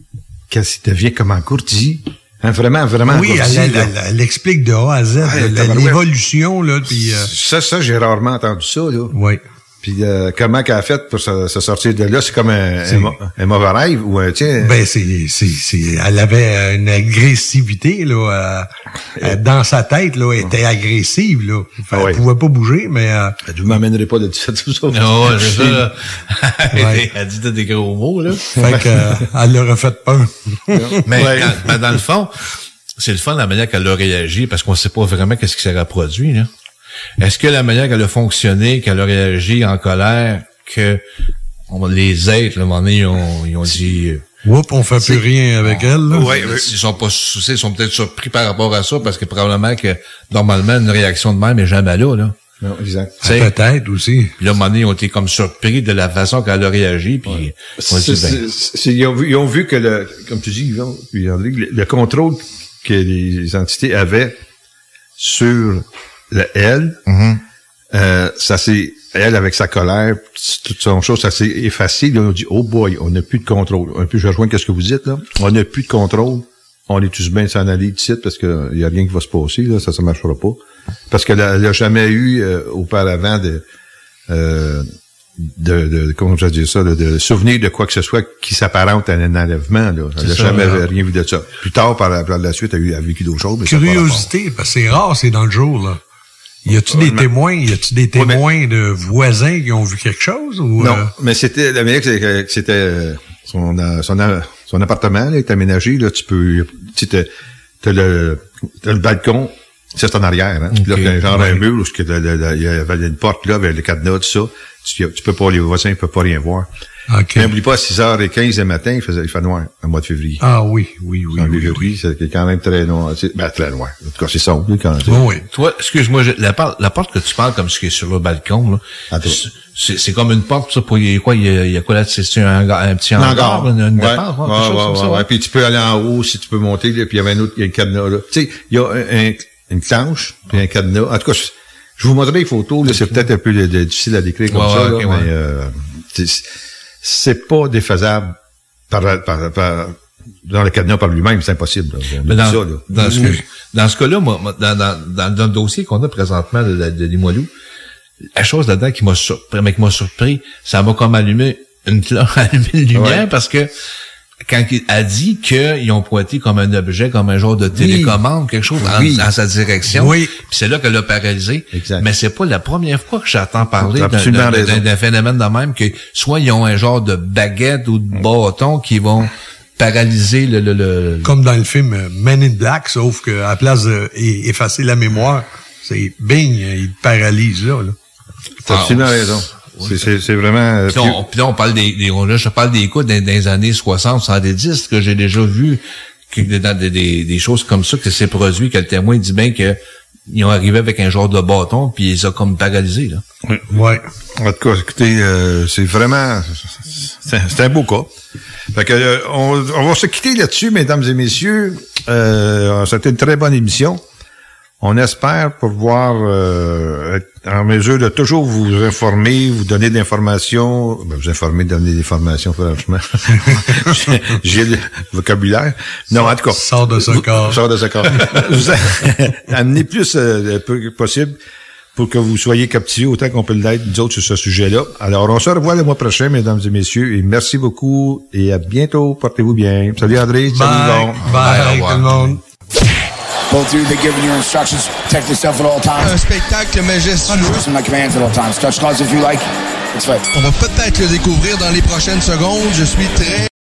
qu'elle devient comme engourdie. Hein, vraiment, vraiment Oui, elle, elle- elle- explique de A à Z l'évolution, là, puis... euh, Ça, ça, j'ai rarement entendu ça, là. oui. Puis euh, comment qu'elle a fait pour se, se sortir de là? C'est comme un, un, mauvais rêve ou un, tiens... Ben, c'est, c'est, c'est, elle avait une agressivité, là, euh, euh, dans sa tête, là, elle était agressive, là. Ouais. Elle pouvait pas bouger, mais, euh, Je m'amènerai pas de tout ça. Non, c'est ça. (laughs) Ouais. Elle dit des gros mots, là. fait que, euh, elle leur a fait peur. (laughs) Mais, Ouais. quand- mais dans le fond, c'est le fun la manière qu'elle a réagi parce qu'on sait pas vraiment qu'est-ce qui s'est reproduit. Là. Est-ce que la manière qu'elle a fonctionné, qu'elle a réagi en colère, que on- les êtres, là, à un moment donné, ils ont, ils ont dit... euh, Oups, on fait plus rien avec elle. là. Ouais, ils sont pas soucis, ils sont peut-être surpris par rapport à ça parce que probablement que normalement une réaction de même est jamais là. là. Non, exact. Peut-être aussi. Puis là, à un moment donné, ils ont été comme surpris de la façon qu'elle a réagi. Puis on C'est- dit, ben, ils, ont vu, ils ont vu que, le, comme tu dis, le contrôle que les entités avaient sur le elle, Mhm. euh, ça s'est, elle avec sa colère, toute son chose, ça s'est effacé. Là, on dit, oh boy, on n'a plus de contrôle. Un peu, je rejoins ce que vous dites là. On n'a plus de contrôle. On est tous bien s'en aller d'ici parce que il y a rien qui va se passer là, ça, ça marchera pas. Parce qu'elle a, elle a jamais eu euh, auparavant de euh, de, de, comment je dire ça, de, de souvenir de quoi que ce soit qui s'apparente à un enlèvement. Là. Elle n'a C'est jamais là. rien vu de ça. Plus tard, par la, par la suite, elle a, eu, elle a vécu d'autres choses. mais. Curiosité, parce que c'est rare, c'est dans le jour, là. Y a-tu des mais- témoins, y a-tu des témoins de voisins qui ont vu quelque chose ou Non, euh, mais c'était c'est que c'était euh, son, euh, son, euh, son appartement là, est aménagé. Là, tu peux, tu t'as- t'as le, t'as le balcon, c'est en arrière. Hein. Puis Là, t'as genre ouais. un mur où il y a- il y avait une porte là avec le cadenas, tout ça. Tu, tu peux pas, les voisins ne peuvent pas rien voir. OK. Mais n'oublie pas, à 6h15 le matin, il, faisait, il fait noir, au mois de février. Ah oui, oui, oui. En oui, février, c'est quand même très noir. C'est- Ben, très noir. En tout cas, c'est sombre. Quand, oui. Toi, excuse-moi, la, porte- la porte que tu parles comme ce qui est sur le balcon, là, c'est c'est comme une porte, ça, pour, il y a quoi, il y a, il y a quoi là, c'est un, un petit hangar, une, une ouais. dépense, ouais, quelque chose ouais, comme ça, ouais, ouais. ouais? Puis tu peux aller en haut si tu peux monter, là, puis il y avait un autre, il y a un cadenas, là. Tu sais, il y a un, un- une planche, puis un cadenas. En tout cas, je, vous montrerai les photos, là, c'est peut-être un peu de- difficile à décrire comme Ouais, ça, ouais, là, ok, mais euh, c'est- pas défaisable par, par, par- dans le cadenas par lui-même, c'est impossible. là. Dans, ça, là. dans, ce, dans ce cas-là, moi, dans, dans, dans, le dossier qu'on a présentement de, de, de Limoilou, la chose là-dedans qui m'a surpris, mais qui m'a surpris, ça m'a comme allumé une (laughs) allumé une lumière Ouais. parce que quand il a dit qu'ils ont pointé comme un objet, comme un genre de télécommande, quelque chose en, Oui. en sa direction. Oui. Puis c'est là qu'elle a paralysé. Exact. Mais c'est pas la première fois que j'entends parler d'un- phénomène de même que soit ils ont un genre de baguette ou de bâton qui vont paralyser le, le, le- Comme dans le film euh, Men in Black, sauf qu'à la place d'effacer la mémoire, c'est bing, il te paralyse là. là. T'as absolument raison. C'est- vraiment... euh, Puis là, on, puis là, on parle des, des là, je parle des cas dans, dans les années 60, 70 que j'ai déjà vu que dans des, des, des choses comme ça que c'est produit, que le témoin dit bien que ils ont arrivé avec un genre de bâton puis ils ont comme paralysé là. Ouais. En tout cas, écoutez, euh, c'est vraiment, c'est un- c'est un beau cas. Fait que, euh, on, on va se quitter là-dessus, mesdames et messieurs. Euh, C'était une très bonne émission. On espère pouvoir euh, être en mesure de toujours vous informer, vous donner de l'information, ben, vous informer, donner des informations, franchement. (laughs) J'ai le vocabulaire. Non, en tout cas. Sors de ce vous- corps. Sors de ce corps. (laughs) vous amenez plus euh, peu possible pour que vous soyez captivés autant qu'on peut l'être, nous autres, sur ce sujet-là. Alors, on se revoit le mois prochain, mesdames et messieurs, et merci beaucoup, et à bientôt. Portez-vous bien. Salut André, salut Bye. Yvon. Bye, tout le monde. Both of you, they're giving you instructions. Protect yourself at all times. Un spectacle majestueux. My commands at all times. Touch gloves if you like. It's right. On va peut-être le découvrir dans les prochaines secondes. Je suis très